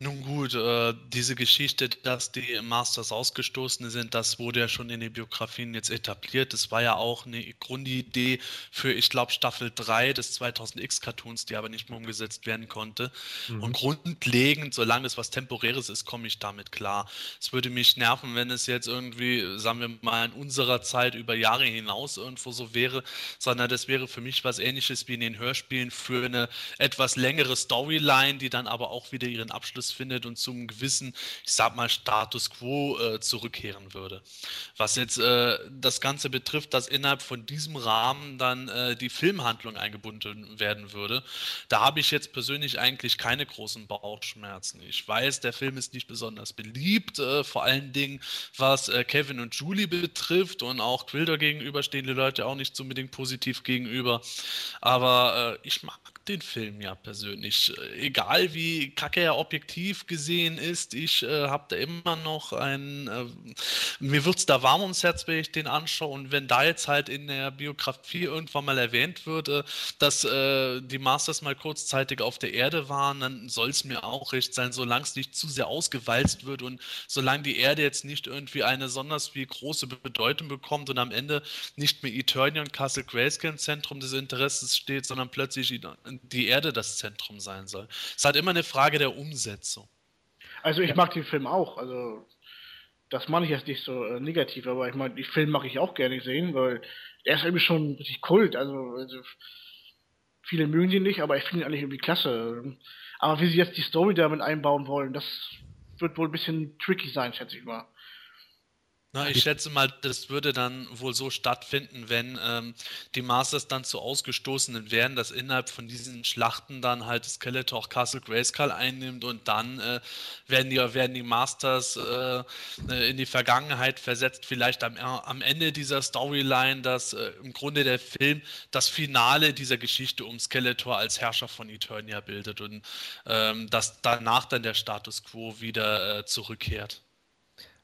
Nun gut, äh, diese Geschichte, dass die Masters ausgestoßen sind, das wurde ja schon in den Biografien jetzt etabliert. Das war ja auch eine Grundidee für, ich glaube, Staffel 3 des 2000X-Cartoons, die aber nicht mehr umgesetzt werden konnte. Mhm. Und grundlegend, solange es was Temporäres ist, komme ich damit klar. Es würde mich nerven, wenn es jetzt irgendwie, sagen wir mal, in unserer Zeit über Jahre hinaus irgendwo so wäre, sondern das wäre für mich was ähnliches wie in den Hörspielen für eine etwas längere Storyline, die dann aber auch wieder ihren Abschluss Abschluss findet und zum gewissen, ich sag mal, Status quo äh, zurückkehren würde. Was jetzt äh, das Ganze betrifft, dass innerhalb von diesem Rahmen dann äh, die Filmhandlung eingebunden werden würde, da habe ich jetzt persönlich eigentlich keine großen Bauchschmerzen. Ich weiß, der Film ist nicht besonders beliebt, äh, vor allen Dingen was äh, Kevin und Julie betrifft und auch Quilder gegenüber stehen die Leute auch nicht unbedingt positiv gegenüber. Aber äh, ich mag den Film ja persönlich. Egal wie kacke er objektiv gesehen ist, ich äh, habe da immer noch ein. Äh, mir wird es da warm ums Herz, wenn ich den anschaue. Und wenn da jetzt halt in der Biografie irgendwann mal erwähnt dass äh, die Masters mal kurzzeitig auf der Erde waren, dann soll es mir auch recht sein, solange es nicht zu sehr ausgewalzt wird und solange die Erde jetzt nicht irgendwie eine besonders wie große Bedeutung bekommt und am Ende nicht mehr Eternia und Castle Grayscale Zentrum des Interesses steht, sondern plötzlich die Erde das Zentrum sein soll. Es ist halt immer eine Frage der Umsetzung. Also ich ja. mag den Film auch, also das meine ich jetzt nicht so äh, negativ, aber ich meine, den Film mag ich auch gerne sehen, weil der ist irgendwie schon richtig Kult, also, also viele mögen ihn nicht, aber ich finde ihn eigentlich irgendwie klasse. Aber wie sie jetzt die Story damit einbauen wollen, das wird wohl ein bisschen tricky sein, schätze ich mal. Na, ich schätze mal, das würde dann wohl so stattfinden, wenn ähm, die Masters dann zu Ausgestoßenen wären, dass innerhalb von diesen Schlachten dann halt Skeletor Castle Grayskull einnimmt und dann äh, werden, die, werden die Masters äh, äh, in die Vergangenheit versetzt, vielleicht am, am Ende dieser Storyline, dass äh, im Grunde der Film das Finale dieser Geschichte um Skeletor als Herrscher von Eternia bildet und ähm, dass danach dann der Status quo wieder äh, zurückkehrt.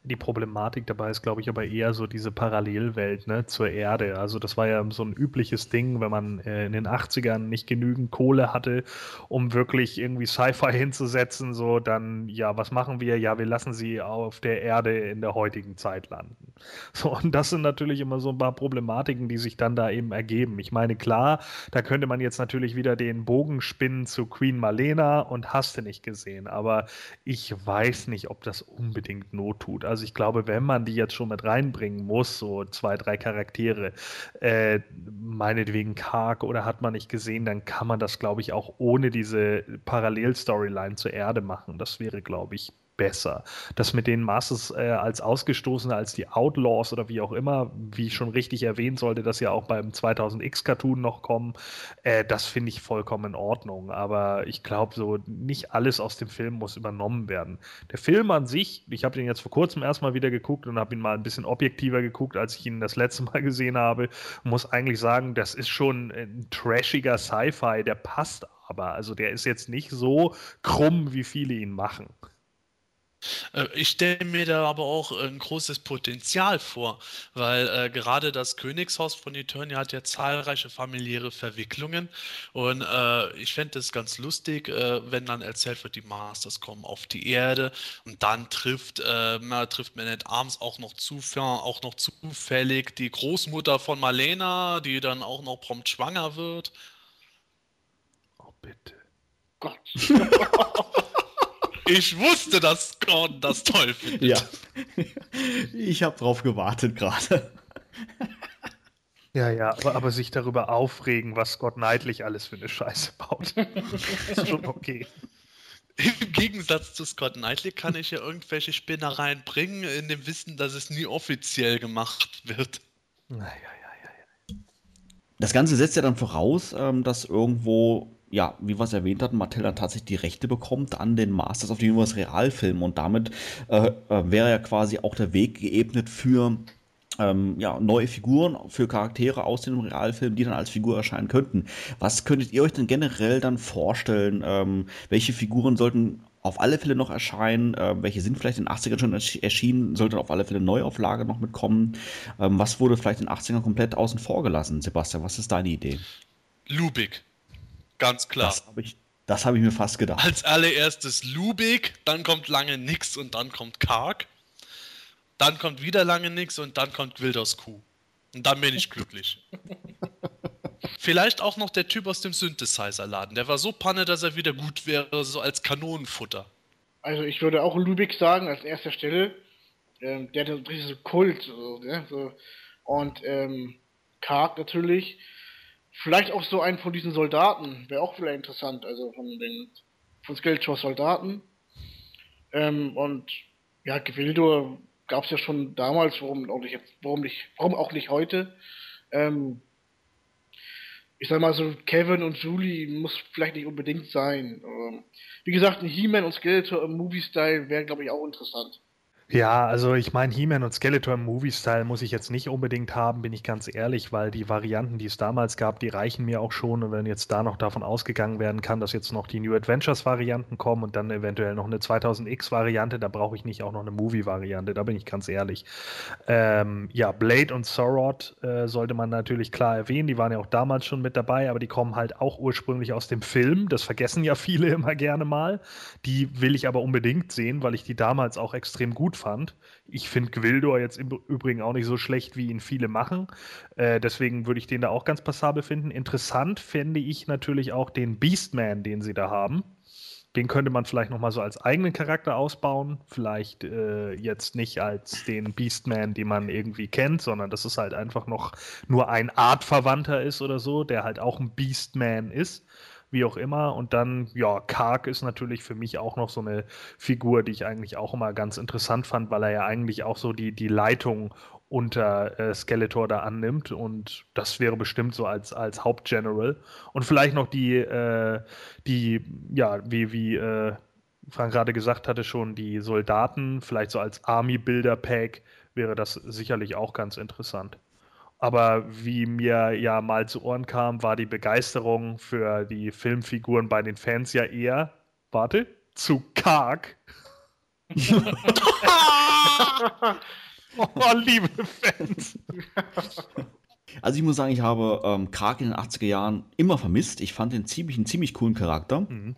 Die Problematik dabei ist, glaube ich, aber eher so diese Parallelwelt ne, zur Erde. Also das war ja so ein übliches Ding, wenn man äh, in den 80ern nicht genügend Kohle hatte, um wirklich irgendwie Sci-Fi hinzusetzen, so dann, ja, was machen wir? Ja, wir lassen sie auf der Erde in der heutigen Zeit landen. So, und das sind natürlich immer so ein paar Problematiken, die sich dann da eben ergeben. Ich meine, klar, da könnte man jetzt natürlich wieder den Bogen spinnen zu Queen Malena und hast du nicht gesehen, aber ich weiß nicht, ob das unbedingt Not tut. Also ich glaube, wenn man die jetzt schon mit reinbringen muss, so zwei, drei Charaktere, äh, meinetwegen karg oder hat man nicht gesehen, dann kann man das, glaube ich, auch ohne diese Parallelstoryline zur Erde machen. Das wäre, glaube ich, besser. Das mit den Masters äh, als Ausgestoßene, als die Outlaws oder wie auch immer, wie ich schon richtig erwähnt, sollte das ja auch beim 2000X-Cartoon noch kommen. Äh, das finde ich vollkommen in Ordnung. Aber ich glaube, so nicht alles aus dem Film muss übernommen werden. Der Film an sich, ich habe den jetzt vor kurzem erstmal wieder geguckt und habe ihn mal ein bisschen objektiver geguckt, als ich ihn das letzte Mal gesehen habe. Muss eigentlich sagen, das ist schon ein trashiger Sci-Fi, der passt aber. Also der ist jetzt nicht so krumm, wie viele ihn machen. Äh, ich stelle mir da aber auch ein großes Potenzial vor, weil äh, gerade das Königshaus von Eternia hat ja zahlreiche familiäre Verwicklungen und äh, ich fände es ganz lustig, äh, wenn dann erzählt wird, die Masters kommen auf die Erde und dann trifft, äh, trifft Man at Arms auch noch, auch noch zufällig die Großmutter von Marlena, die dann auch noch prompt schwanger wird. Oh, bitte. Gott. Ich wusste, dass Gordon das toll findet. Ja. Ich habe drauf gewartet gerade. Ja, ja, aber, aber, sich darüber aufregen, was Scott Knightley alles für eine Scheiße baut, ist schon okay. Im Gegensatz zu Scott Knightley kann ich ja irgendwelche Spinnereien bringen, in dem Wissen, dass es nie offiziell gemacht wird. Naja, ja, ja, ja. Das Ganze setzt ja dann voraus, ähm, dass irgendwo ja, wie wir es erwähnt hatten, Mattel tatsächlich die Rechte bekommt an den Masters of the Universe Realfilm und damit äh, äh, wäre ja quasi auch der Weg geebnet für ähm, ja, neue Figuren, für Charaktere aus dem Realfilm, die dann als Figur erscheinen könnten. Was könntet ihr euch denn generell dann vorstellen? Ähm, welche Figuren sollten auf alle Fälle noch erscheinen? Äh, welche sind vielleicht in den 80ern schon erschienen? Sollte auf alle Fälle eine Neuauflage noch mitkommen? Ähm, was wurde vielleicht in den 80ern komplett außen vor gelassen? Sebastian, was ist deine Idee? Lubik. Ganz klar. Das habe ich, hab ich mir fast gedacht. Als allererstes Lubik, dann kommt lange nix und dann kommt Karg. Dann kommt wieder lange nix und dann kommt Wilders Kuh. Und dann bin ich glücklich. Vielleicht auch noch der Typ aus dem Synthesizer-Laden. Der war so panne, dass er wieder gut wäre, so als Kanonenfutter. Also ich würde auch Lubik sagen, als erster Stelle. Ähm, der hat so Kult. So, ne? so. Und ähm, Karg natürlich. Vielleicht auch so einen von diesen Soldaten, wäre auch vielleicht interessant, also von den von Skeletor Soldaten. Ähm, und ja, Gewildor gab es ja schon damals, warum auch nicht, warum nicht, warum auch nicht heute. Ähm, ich sag mal so, Kevin und Julie muss vielleicht nicht unbedingt sein. Ähm, wie gesagt, ein He-Man und Skeletor im Movie-Style wäre, glaube ich, auch interessant. Ja, also ich meine, He-Man und Skeletor im Movie-Style muss ich jetzt nicht unbedingt haben, bin ich ganz ehrlich, weil die Varianten, die es damals gab, die reichen mir auch schon. Und wenn jetzt da noch davon ausgegangen werden kann, dass jetzt noch die New Adventures-Varianten kommen und dann eventuell noch eine 2000X-Variante, da brauche ich nicht auch noch eine Movie-Variante, da bin ich ganz ehrlich. Ähm, ja, Blade und Sorod äh, sollte man natürlich klar erwähnen, die waren ja auch damals schon mit dabei, aber die kommen halt auch ursprünglich aus dem Film. Das vergessen ja viele immer gerne mal. Die will ich aber unbedingt sehen, weil ich die damals auch extrem gut gut fand. Ich finde Gwildor jetzt im Übrigen auch nicht so schlecht, wie ihn viele machen. Äh, deswegen würde ich den da auch ganz passabel finden. Interessant fände ich natürlich auch den Beastman, den sie da haben. Den könnte man vielleicht nochmal so als eigenen Charakter ausbauen. Vielleicht äh, jetzt nicht als den Beastman, den man irgendwie kennt, sondern dass es halt einfach noch nur ein Artverwandter ist oder so, der halt auch ein Beastman ist wie auch immer. Und dann, ja, Kark ist natürlich für mich auch noch so eine Figur, die ich eigentlich auch immer ganz interessant fand, weil er ja eigentlich auch so die, die Leitung unter äh, Skeletor da annimmt und das wäre bestimmt so als, als Hauptgeneral. Und vielleicht noch die, äh, die, ja, wie, wie äh, Frank gerade gesagt hatte, schon die Soldaten, vielleicht so als Army-Builder-Pack wäre das sicherlich auch ganz interessant. Aber wie mir ja mal zu Ohren kam, war die Begeisterung für die Filmfiguren bei den Fans ja eher, warte, zu karg. oh, liebe Fans. Also ich muss sagen, ich habe ähm, Karg in den 80er Jahren immer vermisst. Ich fand den ziemlich, einen ziemlich coolen Charakter. Mhm.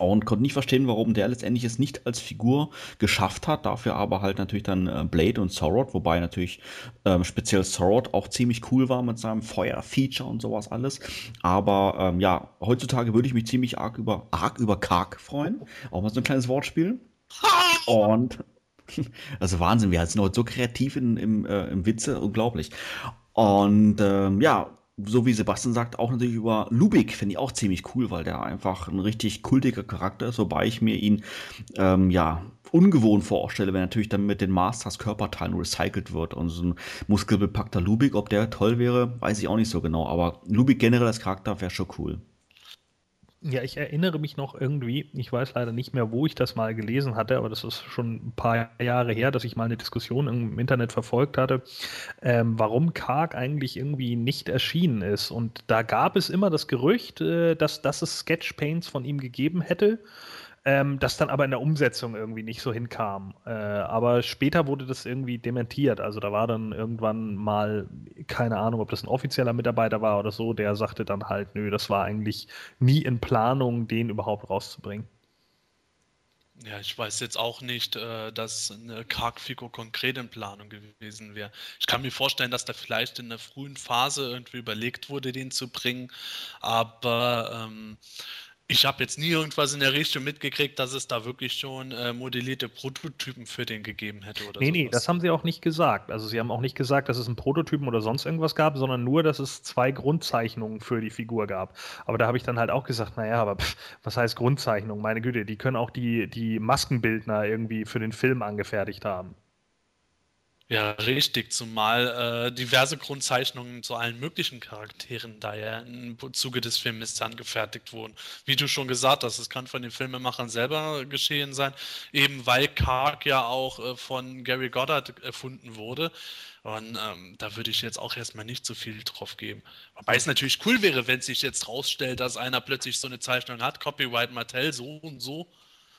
Und konnte nicht verstehen, warum der letztendlich es nicht als Figur geschafft hat. Dafür aber halt natürlich dann äh, Blade und Sorod, wobei natürlich ähm, speziell Sorod auch ziemlich cool war mit seinem Feuer-Feature und sowas alles. Aber ähm, ja, heutzutage würde ich mich ziemlich arg über, arg über Karg freuen. Auch mal so ein kleines Wortspiel. Und also Wahnsinn, wir sind heute so kreativ in, im, äh, im Witze, unglaublich. Und ähm, ja, so wie Sebastian sagt, auch natürlich über Lubik finde ich auch ziemlich cool, weil der einfach ein richtig kultiger Charakter ist, wobei ich mir ihn ähm, ja ungewohnt vorstelle, wenn natürlich dann mit den Masters Körperteilen recycelt wird und so ein muskelbepackter Lubik, ob der toll wäre, weiß ich auch nicht so genau, aber Lubik generell als Charakter wäre schon cool. Ja, ich erinnere mich noch irgendwie, ich weiß leider nicht mehr, wo ich das mal gelesen hatte, aber das ist schon ein paar Jahre her, dass ich mal eine Diskussion im Internet verfolgt hatte, ähm, warum Karg eigentlich irgendwie nicht erschienen ist. Und da gab es immer das Gerücht, äh, dass, dass es Sketchpaints von ihm gegeben hätte ähm, das dann aber in der Umsetzung irgendwie nicht so hinkam. Äh, aber später wurde das irgendwie dementiert. Also da war dann irgendwann mal, keine Ahnung, ob das ein offizieller Mitarbeiter war oder so, der sagte dann halt, nö, das war eigentlich nie in Planung, den überhaupt rauszubringen. Ja, ich weiß jetzt auch nicht, äh, dass eine Karg-Figur konkret in Planung gewesen wäre. Ich kann mir vorstellen, dass da vielleicht in der frühen Phase irgendwie überlegt wurde, den zu bringen, aber ähm, ich habe jetzt nie irgendwas in der Richtung mitgekriegt, dass es da wirklich schon äh, modellierte Prototypen für den gegeben hätte oder Nee, sowas. nee, das haben sie auch nicht gesagt. Also sie haben auch nicht gesagt, dass es einen Prototypen oder sonst irgendwas gab, sondern nur, dass es zwei Grundzeichnungen für die Figur gab. Aber da habe ich dann halt auch gesagt, naja, aber pff, was heißt Grundzeichnung? Meine Güte, die können auch die, die Maskenbildner irgendwie für den Film angefertigt haben. Ja, richtig, zumal äh, diverse Grundzeichnungen zu allen möglichen Charakteren da ja im Zuge des Filmes angefertigt wurden. Wie du schon gesagt hast, es kann von den Filmemachern selber geschehen sein, eben weil Karg ja auch äh, von Gary Goddard erfunden wurde. Und ähm, da würde ich jetzt auch erstmal nicht so viel drauf geben. Wobei es natürlich cool wäre, wenn sich jetzt rausstellt, dass einer plötzlich so eine Zeichnung hat, Copyright Mattel, so und so.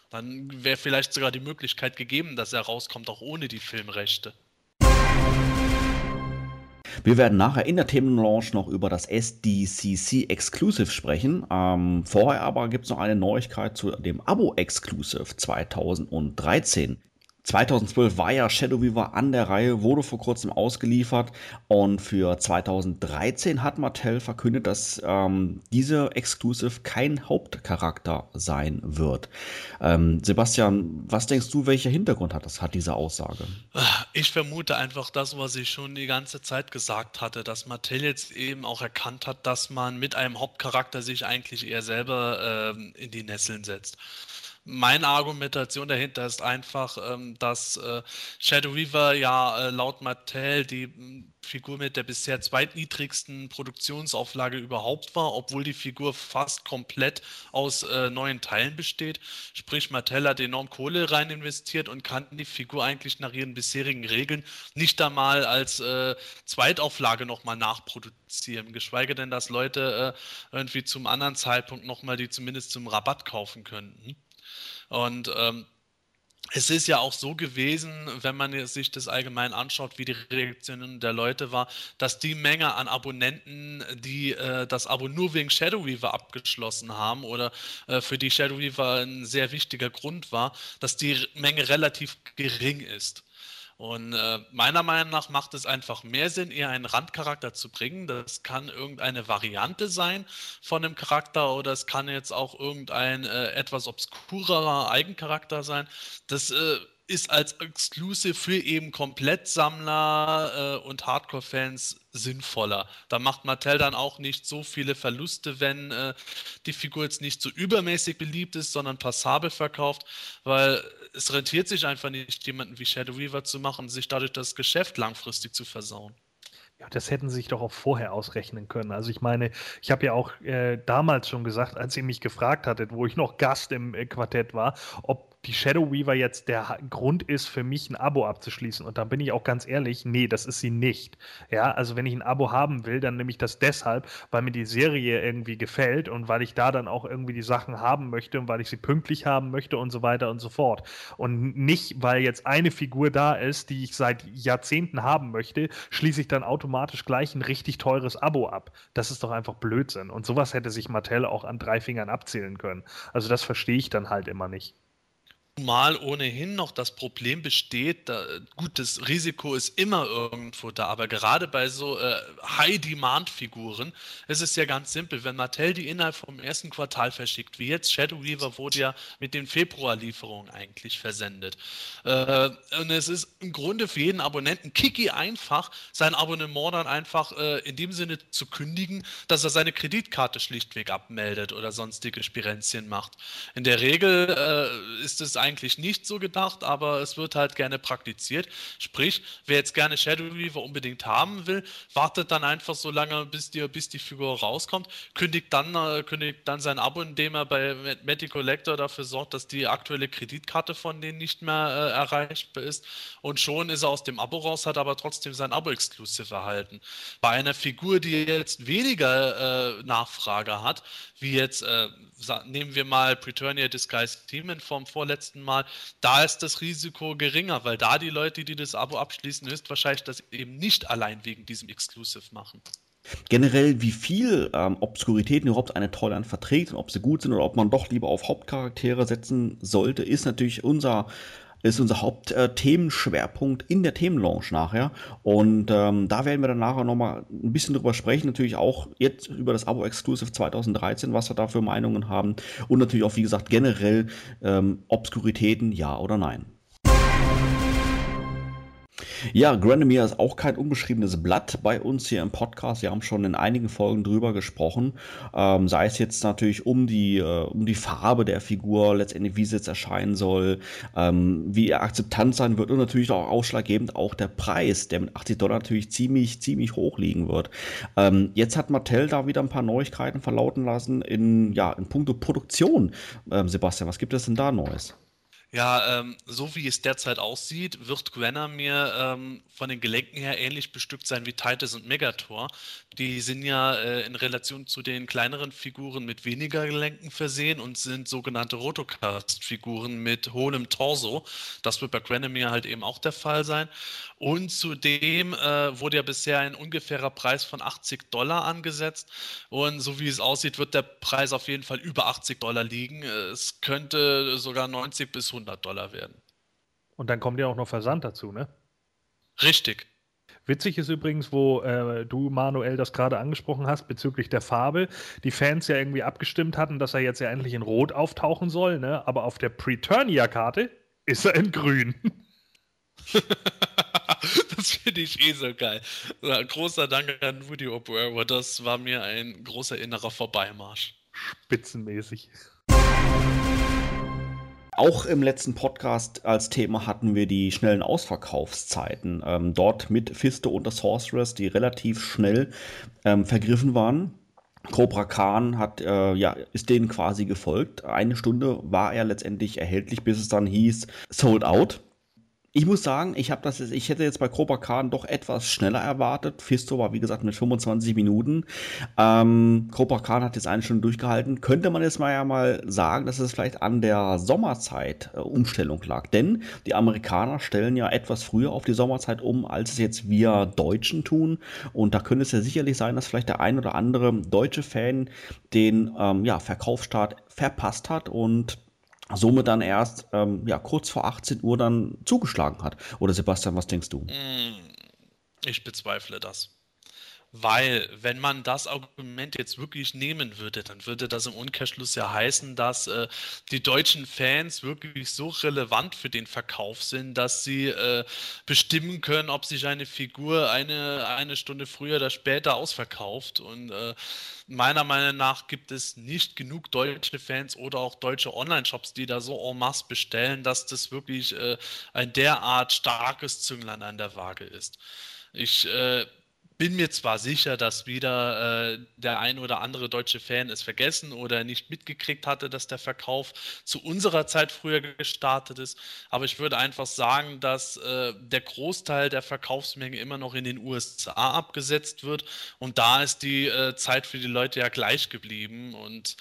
Dann wäre vielleicht sogar die Möglichkeit gegeben, dass er rauskommt, auch ohne die Filmrechte. Wir werden nachher in der Themenlaunch noch über das SDCC Exclusive sprechen. Ähm, vorher aber gibt es noch eine Neuigkeit zu dem Abo Exclusive 2013. 2012 war ja Shadow Weaver an der Reihe, wurde vor kurzem ausgeliefert und für 2013 hat Mattel verkündet, dass ähm, diese Exclusive kein Hauptcharakter sein wird. Ähm, Sebastian, was denkst du, welcher Hintergrund hat das, hat diese Aussage? Ich vermute einfach das, was ich schon die ganze Zeit gesagt hatte, dass Mattel jetzt eben auch erkannt hat, dass man mit einem Hauptcharakter sich eigentlich eher selber ähm, in die Nesseln setzt. Meine Argumentation dahinter ist einfach, ähm, dass äh, Shadow Weaver ja äh, laut Mattel die Figur mit der bisher zweitniedrigsten Produktionsauflage überhaupt war, obwohl die Figur fast komplett aus äh, neuen Teilen besteht. Sprich, Mattel hat enorm Kohle rein investiert und kann die Figur eigentlich nach ihren bisherigen Regeln nicht einmal als äh, Zweitauflage nochmal nachproduzieren, geschweige denn, dass Leute äh, irgendwie zum anderen Zeitpunkt nochmal die zumindest zum Rabatt kaufen könnten. Und ähm, es ist ja auch so gewesen, wenn man sich das allgemein anschaut, wie die Reaktionen der Leute war, dass die Menge an Abonnenten, die äh, das Abo nur wegen Shadow Weaver abgeschlossen haben oder äh, für die Shadow Weaver ein sehr wichtiger Grund war, dass die Menge relativ gering ist. Und äh, meiner Meinung nach macht es einfach mehr Sinn, eher einen Randcharakter zu bringen. Das kann irgendeine Variante sein von einem Charakter oder es kann jetzt auch irgendein äh, etwas obskurerer Eigencharakter sein. Das äh, ist als Exclusive für eben Komplettsammler äh, und Hardcore-Fans sinnvoller. Da macht Mattel dann auch nicht so viele Verluste, wenn äh, die Figur jetzt nicht so übermäßig beliebt ist, sondern passabel verkauft, weil es rentiert sich einfach nicht, jemanden wie Shadow Weaver zu machen, sich dadurch das Geschäft langfristig zu versauen. Ja, das hätten sie sich doch auch vorher ausrechnen können. Also ich meine, ich habe ja auch äh, damals schon gesagt, als ihr mich gefragt hattet, wo ich noch Gast im äh, Quartett war, ob die Shadow Weaver jetzt der Grund ist für mich ein Abo abzuschließen. Und da bin ich auch ganz ehrlich, nee, das ist sie nicht. Ja, also wenn ich ein Abo haben will, dann nehme ich das deshalb, weil mir die Serie irgendwie gefällt und weil ich da dann auch irgendwie die Sachen haben möchte und weil ich sie pünktlich haben möchte und so weiter und so fort. Und nicht, weil jetzt eine Figur da ist, die ich seit Jahrzehnten haben möchte, schließe ich dann automatisch gleich ein richtig teures Abo ab. Das ist doch einfach Blödsinn. Und sowas hätte sich Mattel auch an drei Fingern abzählen können. Also das verstehe ich dann halt immer nicht. Zumal ohnehin noch das Problem besteht, da, gut, das Risiko ist immer irgendwo da, aber gerade bei so äh, High-Demand-Figuren ist es ja ganz simpel. Wenn Mattel die innerhalb vom ersten Quartal verschickt, wie jetzt Shadow Weaver wurde ja mit den Februarlieferungen eigentlich versendet. Äh, und es ist im Grunde für jeden Abonnenten kicki einfach, sein Abonnement dann einfach äh, in dem Sinne zu kündigen, dass er seine Kreditkarte schlichtweg abmeldet oder sonstige Spirenzien macht. In der Regel äh, ist es eigentlich nicht so gedacht, aber es wird halt gerne praktiziert. Sprich, wer jetzt gerne Shadow Weaver unbedingt haben will, wartet dann einfach so lange, bis die, bis die Figur rauskommt, kündigt dann, äh, kündigt dann sein Abo, indem er bei Matty Collector dafür sorgt, dass die aktuelle Kreditkarte von denen nicht mehr äh, erreichbar ist. Und schon ist er aus dem Abo raus, hat aber trotzdem sein Abo-Exclusive erhalten. Bei einer Figur, die jetzt weniger äh, Nachfrage hat, wie jetzt, äh, nehmen wir mal Preturnia Disguise Demon vom vorletzten Mal, da ist das Risiko geringer, weil da die Leute, die das Abo abschließen, höchstwahrscheinlich das eben nicht allein wegen diesem Exclusive machen. Generell, wie viel ähm, Obskuritäten überhaupt eine Toyline verträgt und ob sie gut sind oder ob man doch lieber auf Hauptcharaktere setzen sollte, ist natürlich unser ist unser Hauptthemenschwerpunkt äh, in der Themenlaunch nachher. Und ähm, da werden wir dann nachher nochmal ein bisschen drüber sprechen. Natürlich auch jetzt über das Abo Exclusive 2013, was wir da für Meinungen haben. Und natürlich auch, wie gesagt, generell ähm, Obskuritäten, ja oder nein. Ja, Granomir ist auch kein unbeschriebenes Blatt bei uns hier im Podcast. Wir haben schon in einigen Folgen drüber gesprochen. Ähm, sei es jetzt natürlich um die, äh, um die Farbe der Figur, letztendlich wie sie jetzt erscheinen soll, ähm, wie er akzeptant sein wird und natürlich auch ausschlaggebend auch der Preis, der mit 80 Dollar natürlich ziemlich, ziemlich hoch liegen wird. Ähm, jetzt hat Mattel da wieder ein paar Neuigkeiten verlauten lassen in, ja, in puncto Produktion. Ähm, Sebastian, was gibt es denn da Neues? Ja, ähm, so wie es derzeit aussieht, wird Gwenamir ähm, von den Gelenken her ähnlich bestückt sein wie Titus und Megator. Die sind ja äh, in Relation zu den kleineren Figuren mit weniger Gelenken versehen und sind sogenannte Rotocast-Figuren mit hohlem Torso. Das wird bei Gwenamir halt eben auch der Fall sein. Und zudem äh, wurde ja bisher ein ungefährer Preis von 80 Dollar angesetzt. Und so wie es aussieht, wird der Preis auf jeden Fall über 80 Dollar liegen. Es könnte sogar 90 bis 100 Dollar werden. Und dann kommt ja auch noch Versand dazu, ne? Richtig. Witzig ist übrigens, wo äh, du, Manuel, das gerade angesprochen hast, bezüglich der Farbe, die Fans ja irgendwie abgestimmt hatten, dass er jetzt ja endlich in Rot auftauchen soll, ne? aber auf der Preturnia-Karte ist er in Grün. das finde ich eh so geil. Großer Dank an Woody O'Brien, das war mir ein großer innerer Vorbeimarsch. Spitzenmäßig. Auch im letzten Podcast als Thema hatten wir die schnellen Ausverkaufszeiten. Ähm, dort mit Fisto und der Sorceress, die relativ schnell ähm, vergriffen waren. Cobra Khan hat, äh, ja, ist denen quasi gefolgt. Eine Stunde war er letztendlich erhältlich, bis es dann hieß, sold out. Ich muss sagen, ich habe das, ich hätte jetzt bei Cobra Khan doch etwas schneller erwartet. Fisto war wie gesagt mit 25 Minuten. Ähm, Cobra Khan hat jetzt eine Stunde durchgehalten. Könnte man jetzt mal ja mal sagen, dass es vielleicht an der Sommerzeit äh, Umstellung lag, denn die Amerikaner stellen ja etwas früher auf die Sommerzeit um, als es jetzt wir Deutschen tun. Und da könnte es ja sicherlich sein, dass vielleicht der ein oder andere deutsche Fan den ähm, ja, Verkaufsstart verpasst hat und somit dann erst ähm, ja, kurz vor 18 Uhr dann zugeschlagen hat. Oder Sebastian, was denkst du? Mm, ich bezweifle das. Weil, wenn man das Argument jetzt wirklich nehmen würde, dann würde das im Umkehrschluss ja heißen, dass äh, die deutschen Fans wirklich so relevant für den Verkauf sind, dass sie äh, bestimmen können, ob sich eine Figur eine, eine Stunde früher oder später ausverkauft. Und äh, meiner Meinung nach gibt es nicht genug deutsche Fans oder auch deutsche Online-Shops, die da so en masse bestellen, dass das wirklich äh, ein derart starkes Zünglein an der Waage ist. Ich äh, bin mir zwar sicher, dass wieder äh, der ein oder andere deutsche Fan es vergessen oder nicht mitgekriegt hatte, dass der Verkauf zu unserer Zeit früher gestartet ist, aber ich würde einfach sagen, dass äh, der Großteil der Verkaufsmenge immer noch in den USA abgesetzt wird. Und da ist die äh, Zeit für die Leute ja gleich geblieben. Und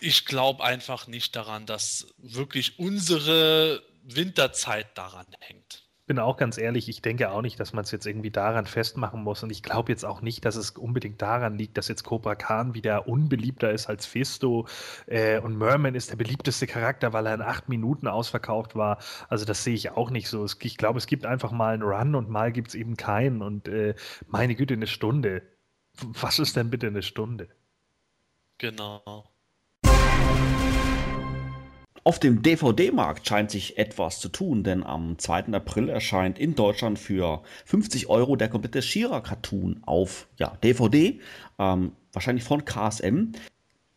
ich glaube einfach nicht daran, dass wirklich unsere Winterzeit daran hängt bin auch ganz ehrlich, ich denke auch nicht, dass man es jetzt irgendwie daran festmachen muss. Und ich glaube jetzt auch nicht, dass es unbedingt daran liegt, dass jetzt Cobra Khan wieder unbeliebter ist als Fisto. Äh, und Merman ist der beliebteste Charakter, weil er in acht Minuten ausverkauft war. Also das sehe ich auch nicht so. Ich glaube, es gibt einfach mal einen Run und mal gibt es eben keinen. Und äh, meine Güte, eine Stunde. Was ist denn bitte eine Stunde? Genau. Auf dem DVD-Markt scheint sich etwas zu tun, denn am 2. April erscheint in Deutschland für 50 Euro der komplette Shira-Cartoon auf ja, DVD, ähm, wahrscheinlich von KSM.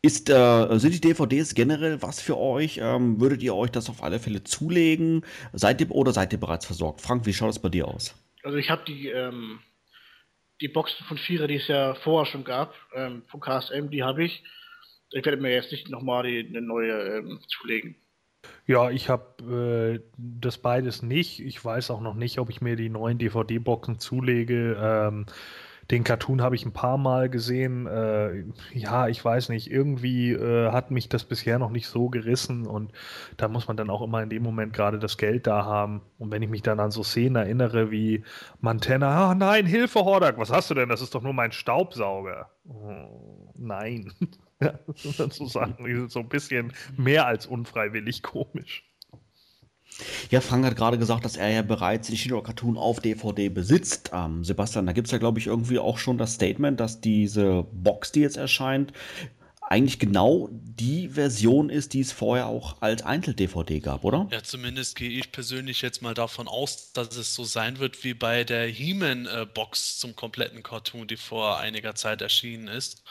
Ist, äh, sind die DVDs generell was für euch? Ähm, würdet ihr euch das auf alle Fälle zulegen? Seid ihr oder seid ihr bereits versorgt? Frank, wie schaut es bei dir aus? Also ich habe die, ähm, die Boxen von Shira, die es ja vorher schon gab, ähm, von KSM, die habe ich. Ich werde mir jetzt nicht nochmal eine neue ähm, zulegen. Ja, ich habe äh, das beides nicht. Ich weiß auch noch nicht, ob ich mir die neuen DVD-Boxen zulege. Ähm, den Cartoon habe ich ein paar Mal gesehen. Äh, ja, ich weiß nicht. Irgendwie äh, hat mich das bisher noch nicht so gerissen und da muss man dann auch immer in dem Moment gerade das Geld da haben. Und wenn ich mich dann an so Szenen erinnere wie Montana, ah nein, Hilfe, Hordak, was hast du denn? Das ist doch nur mein Staubsauger. Oh, nein. ja, sozusagen, die sind so ein bisschen mehr als unfreiwillig komisch. Ja, Frank hat gerade gesagt, dass er ja bereits die Shiro Cartoon auf DVD besitzt. Ähm, Sebastian, da gibt es ja, glaube ich, irgendwie auch schon das Statement, dass diese Box, die jetzt erscheint, eigentlich genau die Version ist, die es vorher auch als Einzel-DVD gab, oder? Ja, zumindest gehe ich persönlich jetzt mal davon aus, dass es so sein wird wie bei der He-Man-Box zum kompletten Cartoon, die vor einiger Zeit erschienen ist.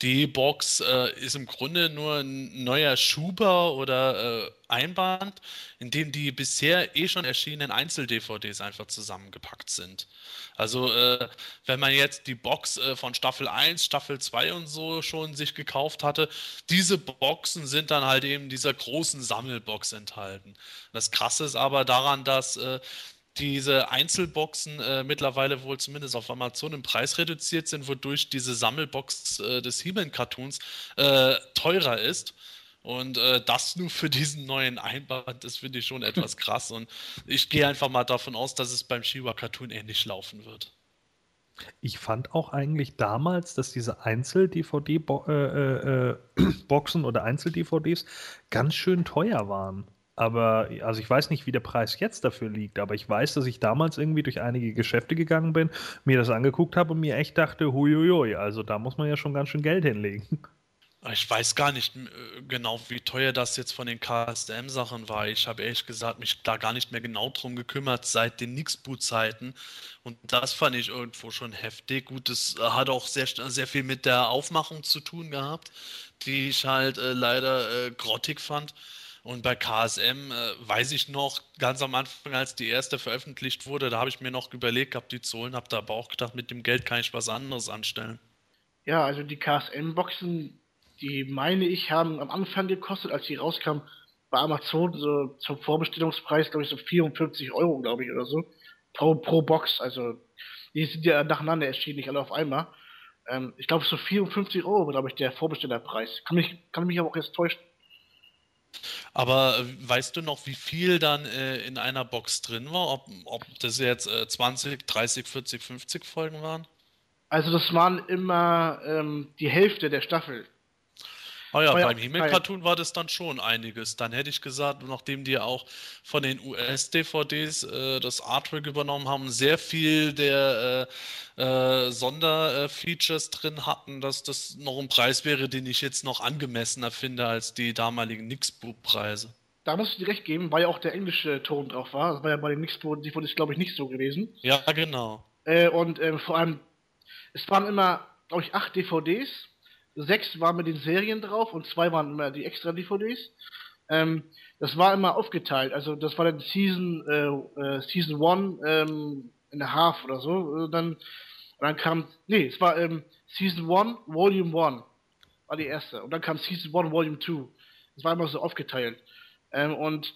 Die Box äh, ist im Grunde nur ein neuer Schuber oder äh, Einband, in dem die bisher eh schon erschienenen Einzel-DVDs einfach zusammengepackt sind. Also äh, wenn man jetzt die Box äh, von Staffel 1, Staffel 2 und so schon sich gekauft hatte, diese Boxen sind dann halt eben dieser großen Sammelbox enthalten. Das Krasse ist aber daran, dass äh, diese Einzelboxen äh, mittlerweile wohl zumindest auf Amazon im Preis reduziert sind, wodurch diese Sammelbox äh, des He-Man-Cartoons äh, teurer ist. Und äh, das nur für diesen neuen Einband, das finde ich schon etwas krass. Und ich gehe einfach mal davon aus, dass es beim Shiwa-Cartoon ähnlich laufen wird. Ich fand auch eigentlich damals, dass diese Einzel-DVD-Boxen äh, äh, oder Einzel-DVDs ganz schön teuer waren. Aber also ich weiß nicht, wie der Preis jetzt dafür liegt, aber ich weiß, dass ich damals irgendwie durch einige Geschäfte gegangen bin, mir das angeguckt habe und mir echt dachte, huiuiui, also da muss man ja schon ganz schön Geld hinlegen. Ich weiß gar nicht äh, genau, wie teuer das jetzt von den KSDM-Sachen war. Ich habe ehrlich gesagt mich da gar nicht mehr genau drum gekümmert seit den Nixboot-Zeiten. Und das fand ich irgendwo schon heftig. Gut, das hat auch sehr, sehr viel mit der Aufmachung zu tun gehabt, die ich halt äh, leider äh, grottig fand. Und bei KSM äh, weiß ich noch, ganz am Anfang, als die erste veröffentlicht wurde, da habe ich mir noch überlegt, ob die zu holen, habe da aber auch gedacht, mit dem Geld kann ich was anderes anstellen. Ja, also die KSM-Boxen, die meine ich, haben am Anfang gekostet, als sie rauskamen, bei Amazon so zum Vorbestellungspreis, glaube ich, so 54 Euro, glaube ich, oder so. Pro, pro Box. Also die sind ja nacheinander erschienen, nicht alle auf einmal. Ähm, ich glaube, so 54 Euro glaube ich, der Vorbestellerpreis. Kann mich, kann mich aber auch jetzt täuschen. Aber äh, weißt du noch, wie viel dann äh, in einer Box drin war? Ob, ob das jetzt äh, 20, 30, 40, 50 Folgen waren? Also das waren immer ähm, die Hälfte der Staffel. Oh ja, War ja beim Himmel-Cartoon war das dann schon einiges. Dann hätte ich gesagt, nachdem die auch von den US-DVDs äh, das Artwork übernommen haben, sehr viel der äh, äh, Sonderfeatures drin hatten, dass das noch ein Preis wäre, den ich jetzt noch angemessener finde als die damaligen Nixbu-Preise. Da muss ich dir recht geben, weil ja auch der englische Ton drauf war. Das war ja bei den Nixpo-DVDs, glaube ich, nicht so gewesen. Ja, genau. Äh, und ähm, vor allem, es waren immer, glaube ich, acht DVDs. Sechs waren mit den Serien drauf und zwei waren immer die extra DVDs. Ähm, das war immer aufgeteilt. Also das war dann Season äh, äh, Season 1 ähm, in a half oder so. Äh, dann, dann kam, nee, es war ähm, Season 1, Volume 1 war die erste. Und dann kam Season 1, Volume 2. Das war immer so aufgeteilt. Ähm, und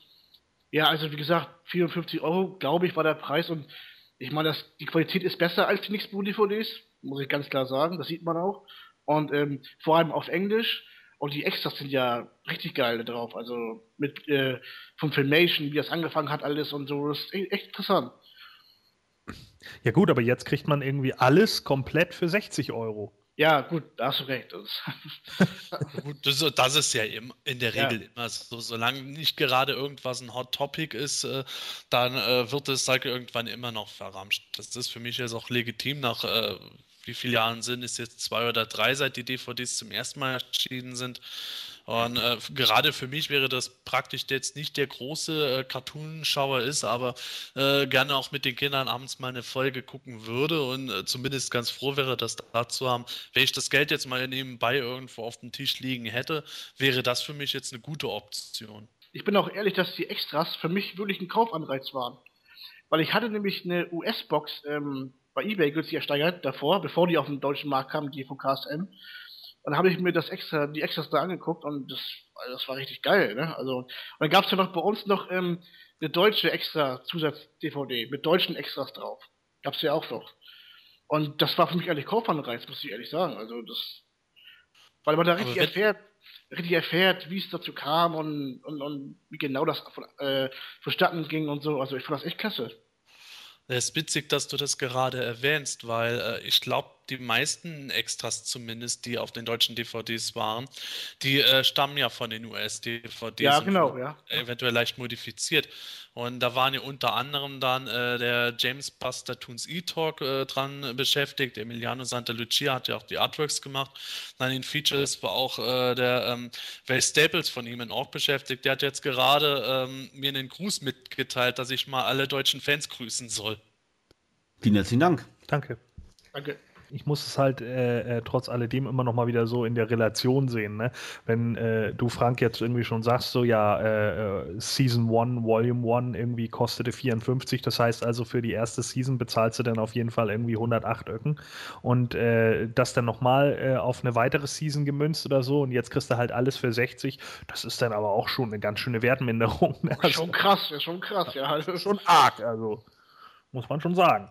ja, also wie gesagt, 54 Euro, glaube ich, war der Preis. Und ich meine, die Qualität ist besser als die Nixbu-DVDs, muss ich ganz klar sagen. Das sieht man auch. Und ähm, vor allem auf Englisch. Und die Extras sind ja richtig geil da drauf. Also mit äh, von Filmation, wie das angefangen hat, alles und so. Das ist e- echt interessant. Ja gut, aber jetzt kriegt man irgendwie alles komplett für 60 Euro. Ja, gut, da hast du recht. Das, das, das ist ja im, in der Ja. Regel immer so. Solange nicht gerade irgendwas ein Hot Topic ist, äh, dann äh, wird es halt irgendwann immer noch verramscht. Das ist für mich jetzt auch legitim. Nach äh, wie viele Jahren sind es jetzt zwei oder drei, seit die DVDs zum ersten Mal erschienen sind. Und äh, gerade für mich wäre das praktisch jetzt nicht der große äh, Cartoonschauer ist, aber äh, gerne auch mit den Kindern abends mal eine Folge gucken würde und äh, zumindest ganz froh wäre, das da zu haben. Wenn ich das Geld jetzt mal nebenbei irgendwo auf dem Tisch liegen hätte, wäre das für mich jetzt eine gute Option. ich bin auch ehrlich, dass die Extras für mich wirklich ein Kaufanreiz waren. Weil ich hatte nämlich eine US-Box ähm, bei Ebay günstig ersteigert davor, bevor die auf den deutschen Markt kamen, die von KSM. Und dann habe ich mir das extra, die Extras da angeguckt und das, also das war richtig geil, ne? Also, und dann gab es ja noch bei uns noch ähm, eine deutsche extra Zusatz-DVD mit deutschen Extras drauf. Gab's ja auch noch. Und das war für mich eigentlich Kaufanreiz, muss ich ehrlich sagen. Also das, weil man da richtig wenn- erfährt, richtig erfährt, wie es dazu kam und, und, und wie genau das von, äh, vonstatten ging und so. Also ich fand das echt klasse. Es ist witzig, dass du das gerade erwähnst, weil äh, ich glaube, die meisten Extras zumindest, die auf den deutschen DVDs waren, die äh, stammen ja von den US-DVDs. Ja, genau, ja. Eventuell leicht modifiziert. Und da waren ja unter anderem dann äh, der James Buster Toons E-Talk äh, dran beschäftigt. Emiliano Santa Lucia hat ja auch die Artworks gemacht. Dann in Features war auch äh, der ähm, Val Staples von ihm in Org beschäftigt. Der hat jetzt gerade ähm, mir einen Gruß mitgeteilt, dass ich mal alle deutschen Fans grüßen soll. Vielen herzlichen Dank. Danke. Danke. Ich muss es halt äh, äh, trotz alledem immer noch mal wieder so in der Relation sehen. Ne? Wenn äh, du, Frank, jetzt irgendwie schon sagst, so ja, äh, äh, Season 1, Volume 1 irgendwie kostete 54, das heißt also für die erste Season bezahlst du dann auf jeden Fall irgendwie 108 Öcken und das dann nochmal äh, auf eine weitere Season gemünzt oder so und jetzt kriegst du halt alles für 60, das ist dann aber auch schon eine ganz schöne Wertminderung. ne? Also Schon krass, ja, schon krass, ja. Also, schon arg, also muss man schon sagen.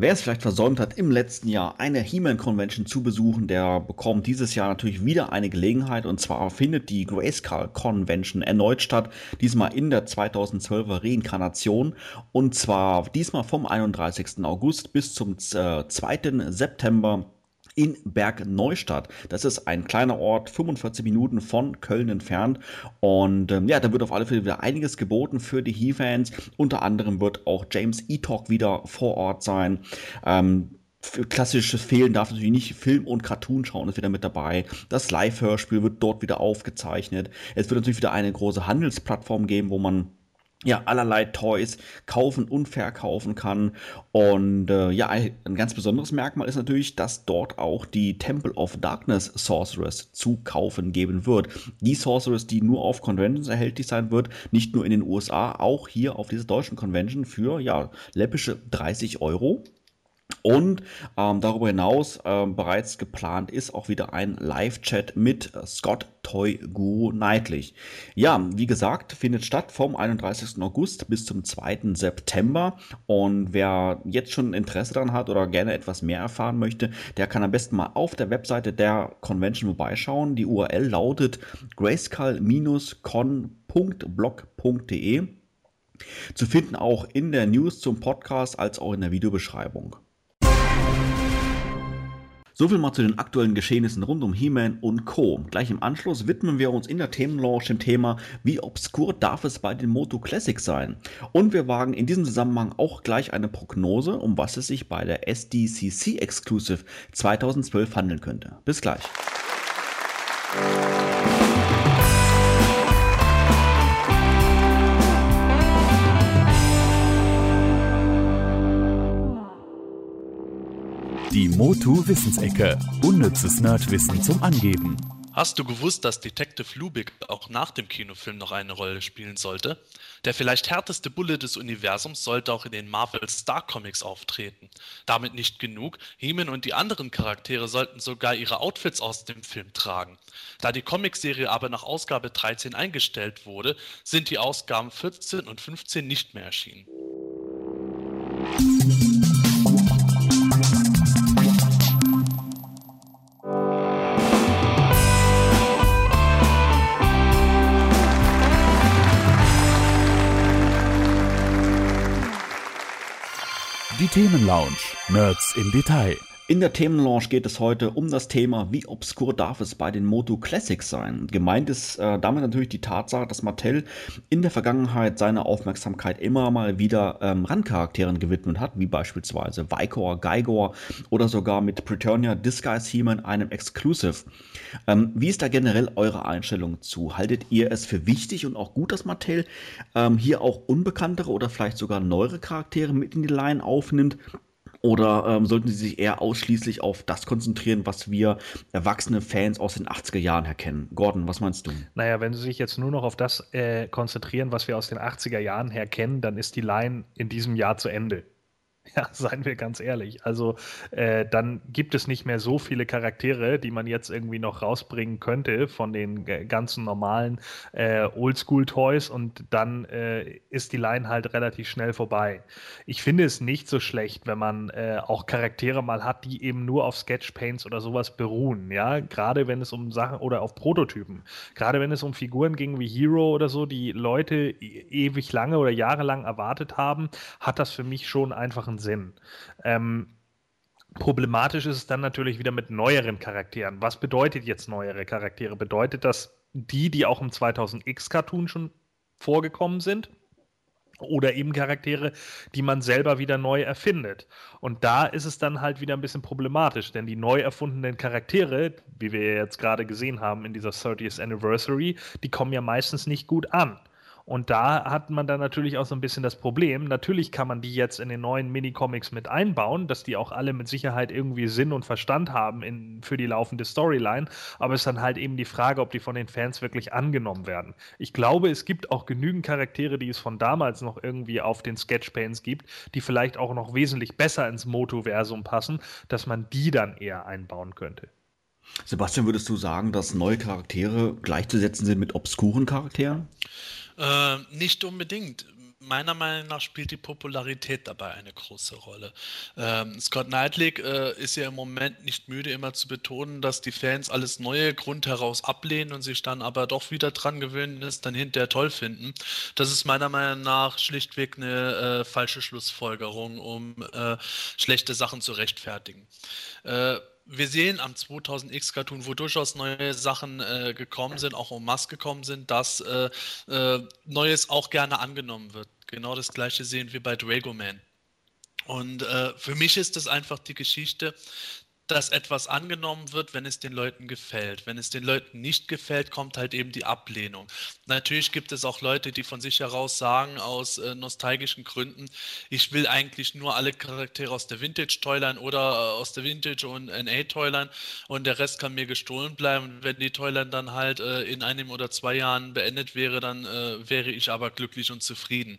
Wer es vielleicht versäumt hat, im letzten Jahr eine He-Man-Convention zu besuchen, der bekommt dieses Jahr natürlich wieder eine Gelegenheit. Und zwar findet die Grayskull Convention erneut statt, diesmal in der 2012er Reinkarnation. Und zwar diesmal vom 31. August bis zum äh, 2. September in Bergneustadt. Das ist ein kleiner Ort, 45 Minuten von Köln entfernt. Und ähm, ja, da wird auf alle Fälle wieder einiges geboten für die He-Fans. Unter anderem wird auch James E-Talk wieder vor Ort sein. Ähm, klassisches Fehlen darf natürlich nicht Film und Cartoon schauen, ist wieder mit dabei. Das Live-Hörspiel wird dort wieder aufgezeichnet. Es wird natürlich wieder eine große Handelsplattform geben, wo man ja, allerlei Toys kaufen und verkaufen kann. Und äh, ja, ein ganz besonderes Merkmal ist natürlich, dass dort auch die Temple of Darkness Sorceress zu kaufen geben wird. Die Sorceress, die nur auf Conventions erhältlich sein wird, nicht nur in den USA, auch hier auf dieser deutschen Convention für ja, läppische 30 Euro. Und ähm, darüber hinaus ähm, bereits geplant ist auch wieder ein Live-Chat mit Scott Toy Guru Nightlich. Ja, wie gesagt, findet statt vom 31. August bis zum 2. September. Und wer jetzt schon Interesse daran hat oder gerne etwas mehr erfahren möchte, der kann am besten mal auf der Webseite der Convention vorbeischauen. Die URL lautet grayskull-con.blog.de. Zu finden auch in der News zum Podcast als auch in der Videobeschreibung. Soviel mal zu den aktuellen Geschehnissen rund um He-Man und Co. Gleich im Anschluss widmen wir uns in der Themenlaunch dem Thema, wie obskur darf es bei den Moto Classics sein? Und wir wagen in diesem Zusammenhang auch gleich eine Prognose, um was es sich bei der SDCC Exclusive 2012 handeln könnte. Bis gleich. Die Motu Wissensecke. Unnützes Nerdwissen zum Angeben. Hast du gewusst, dass Detective Lubick auch nach dem Kinofilm noch eine Rolle spielen sollte? Der vielleicht härteste Bulle des Universums sollte auch in den Marvel Star Comics auftreten. Damit nicht genug, Heeman und die anderen Charaktere sollten sogar ihre Outfits aus dem Film tragen. Da die Comicserie aber nach Ausgabe 13 eingestellt wurde, sind die Ausgaben 14 und 15 nicht mehr erschienen. Die Themenlounge. Nerds im Detail. In der Themenlaunch geht es heute um das Thema, wie obskur darf es bei den Moto Classics sein. Gemeint ist äh, damit natürlich die Tatsache, dass Mattel in der Vergangenheit seine Aufmerksamkeit immer mal wieder ähm, Randcharakteren gewidmet hat, wie beispielsweise Vicor, Geigor oder sogar mit Preturnia Disguise He-Man einem Exclusive. Ähm, wie ist da generell eure Einstellung zu? Haltet ihr es für wichtig und auch gut, dass Mattel ähm, hier auch unbekanntere oder vielleicht sogar neuere Charaktere mit in die Line aufnimmt? Oder ähm, sollten sie sich eher ausschließlich auf das konzentrieren, was wir erwachsene Fans aus den 80er Jahren erkennen? Gordon, was meinst du? Naja, wenn sie sich jetzt nur noch auf das äh, konzentrieren, was wir aus den 80er Jahren her kennen, dann ist die Line in diesem Jahr zu Ende. Ja, seien wir ganz ehrlich. Also äh, dann gibt es nicht mehr so viele Charaktere, die man jetzt irgendwie noch rausbringen könnte von den ganzen normalen äh, Oldschool-Toys und dann äh, ist die Line halt relativ schnell vorbei. Ich finde es nicht so schlecht, wenn man äh, auch Charaktere mal hat, die eben nur auf Sketchpaints oder sowas beruhen. Ja, gerade wenn es um Sachen oder auf Prototypen, gerade wenn es um Figuren ging wie Hero oder so, die Leute e ewig lange oder jahrelang erwartet haben, hat das für mich schon einfach einen Sinn. Ähm, problematisch ist es dann natürlich wieder mit neueren Charakteren. Was bedeutet jetzt neuere Charaktere? Bedeutet das die, die auch im 2000X-Cartoon schon vorgekommen sind? Oder eben Charaktere, die man selber wieder neu erfindet. Und da ist es dann halt wieder ein bisschen problematisch, denn die neu erfundenen Charaktere, wie wir jetzt gerade gesehen haben in dieser 30th Anniversary, die kommen ja meistens nicht gut an. Und da hat man dann natürlich auch so ein bisschen das Problem. Natürlich kann man die jetzt in den neuen Minicomics mit einbauen, dass die auch alle mit Sicherheit irgendwie Sinn und Verstand haben in, für die laufende Storyline. Aber es ist dann halt eben die Frage, ob die von den Fans wirklich angenommen werden. Ich glaube, es gibt auch genügend Charaktere, die es von damals noch irgendwie auf den Sketchpains gibt, die vielleicht auch noch wesentlich besser ins Motoversum passen, dass man die dann eher einbauen könnte. Sebastian, würdest du sagen, dass neue Charaktere gleichzusetzen sind mit obskuren Charakteren? Äh, nicht unbedingt. Meiner Meinung nach spielt die Popularität dabei eine große Rolle. Ähm, Scott Knightley äh, ist ja im Moment nicht müde, immer zu betonen, dass die Fans alles Neue Grund heraus ablehnen und sich dann aber doch wieder dran gewöhnen, es dann hinterher toll finden. Das ist meiner Meinung nach schlichtweg eine äh, falsche Schlussfolgerung, um äh, schlechte Sachen zu rechtfertigen. Äh, wir sehen am 2000X Cartoon, wo durchaus neue Sachen äh, gekommen sind, auch um Mask gekommen sind, dass äh, äh, Neues auch gerne angenommen wird. Genau das gleiche sehen wir bei Dragoman. Und äh, für mich ist das einfach die Geschichte, dass etwas angenommen wird, wenn es den Leuten gefällt. Wenn es den Leuten nicht gefällt, kommt halt eben die Ablehnung. Natürlich gibt es auch Leute, die von sich heraus sagen, aus äh, nostalgischen Gründen, ich will eigentlich nur alle Charaktere aus der Vintage-Toyline oder äh, aus der Vintage- und NA-Toyline und der Rest kann mir gestohlen bleiben. Wenn die Toyline dann halt äh, in einem oder zwei Jahren beendet wäre, dann äh, wäre ich aber glücklich und zufrieden.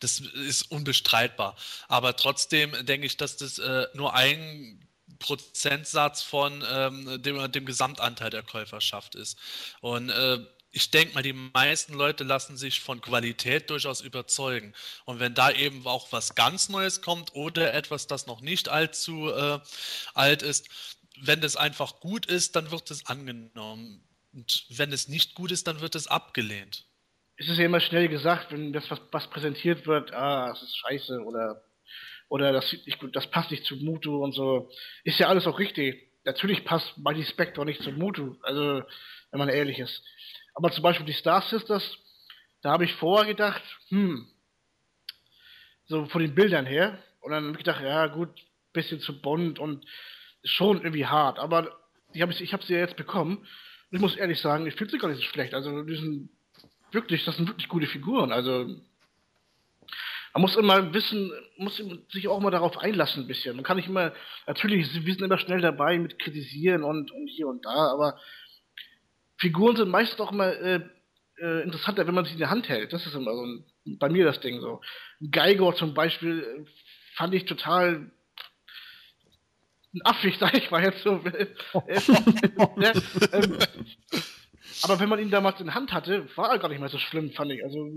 Das ist unbestreitbar. Aber trotzdem denke ich, dass das äh, nur ein Prozentsatz von ähm, dem, dem Gesamtanteil der Käuferschaft ist. Und äh, ich denke mal, die meisten Leute lassen sich von Qualität durchaus überzeugen. Und wenn da eben auch was ganz Neues kommt oder etwas, das noch nicht allzu äh, alt ist, wenn das einfach gut ist, dann wird es angenommen. Und wenn es nicht gut ist, dann wird es abgelehnt. Es ist ja immer schnell gesagt, wenn das was, was präsentiert wird, ah, es ist scheiße oder oder das gut, das passt nicht zu Mutu und so. Ist ja alles auch richtig. natürlich passt Mighty Spectre nicht zum Mutu, also wenn man ehrlich ist. Aber zum Beispiel die Star Sisters, da habe ich vorher gedacht, hm, so von den Bildern her. Und dann habe ich gedacht, ja gut, bisschen zu bunt und schon irgendwie hart. Aber die hab ich, ich habe sie ja jetzt bekommen. Und ich muss ehrlich sagen, ich finde sie gar nicht so schlecht. Also die sind wirklich, das sind wirklich gute Figuren. Also man muss immer wissen, muss sich auch mal darauf einlassen ein bisschen. Man kann nicht immer, natürlich, wir sind immer schnell dabei mit kritisieren und, und hier und da, aber Figuren sind meistens auch immer äh, äh, interessanter, wenn man sie in der Hand hält. Das ist immer so ein, bei mir das Ding so. Geiger zum Beispiel äh, fand ich total affig, sag ich mal jetzt so. Äh, äh, ähm, aber wenn man ihn damals in der Hand hatte, war er gar nicht mehr so schlimm, fand ich. Also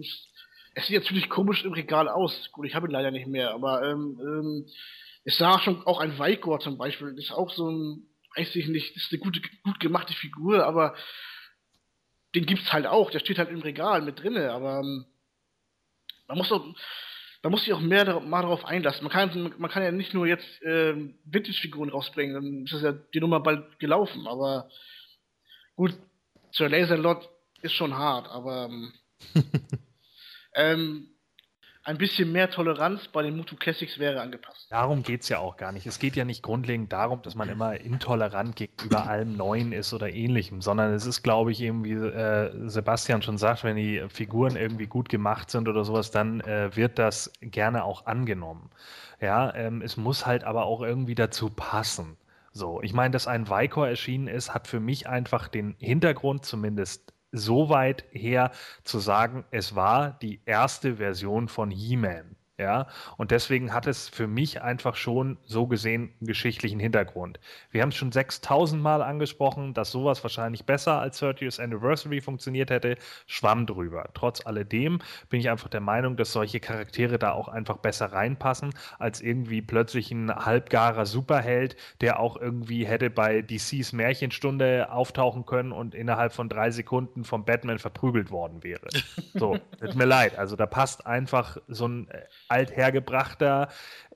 es sieht natürlich komisch im Regal aus. Gut, ich habe ihn leider nicht mehr, aber ähm, ähm, es sah schon auch ein Weigor zum Beispiel, das ist auch so ein, weiß ich nicht, das ist eine gute, gut gemachte Figur, aber den gibt's halt auch, der steht halt im Regal mit drinne, aber ähm, man muss doch, man muss sich auch mehr mal darauf einlassen. Man kann, man kann ja nicht nur jetzt äh, Vintage-Figuren rausbringen, dann ist das ja die Nummer bald gelaufen, aber gut, zur Laserlot ist schon hart, aber ähm, ähm, ein bisschen mehr Toleranz bei den Mutu Classics wäre angepasst. Darum geht es ja auch gar nicht. Es geht ja nicht grundlegend darum, dass man immer intolerant gegenüber allem Neuen ist oder ähnlichem, sondern es ist, glaube ich, eben, wie äh, Sebastian schon sagt, wenn die Figuren irgendwie gut gemacht sind oder sowas, dann äh, wird das gerne auch angenommen. Ja, ähm, es muss halt aber auch irgendwie dazu passen. So, ich meine, dass ein Vicor erschienen ist, hat für mich einfach den Hintergrund, zumindest so weit her zu sagen, es war die erste Version von He-Man. Ja, und deswegen hat es für mich einfach schon so gesehen einen geschichtlichen Hintergrund. Wir haben es schon 6000 Mal angesprochen, dass sowas wahrscheinlich besser als 30th Anniversary funktioniert hätte. Schwamm drüber. Trotz alledem bin ich einfach der Meinung, dass solche Charaktere da auch einfach besser reinpassen, als irgendwie plötzlich ein halbgarer Superheld, der auch irgendwie hätte bei DCs Märchenstunde auftauchen können und innerhalb von drei Sekunden vom Batman verprügelt worden wäre. So, tut mir leid. Also da passt einfach so ein äh, althergebrachter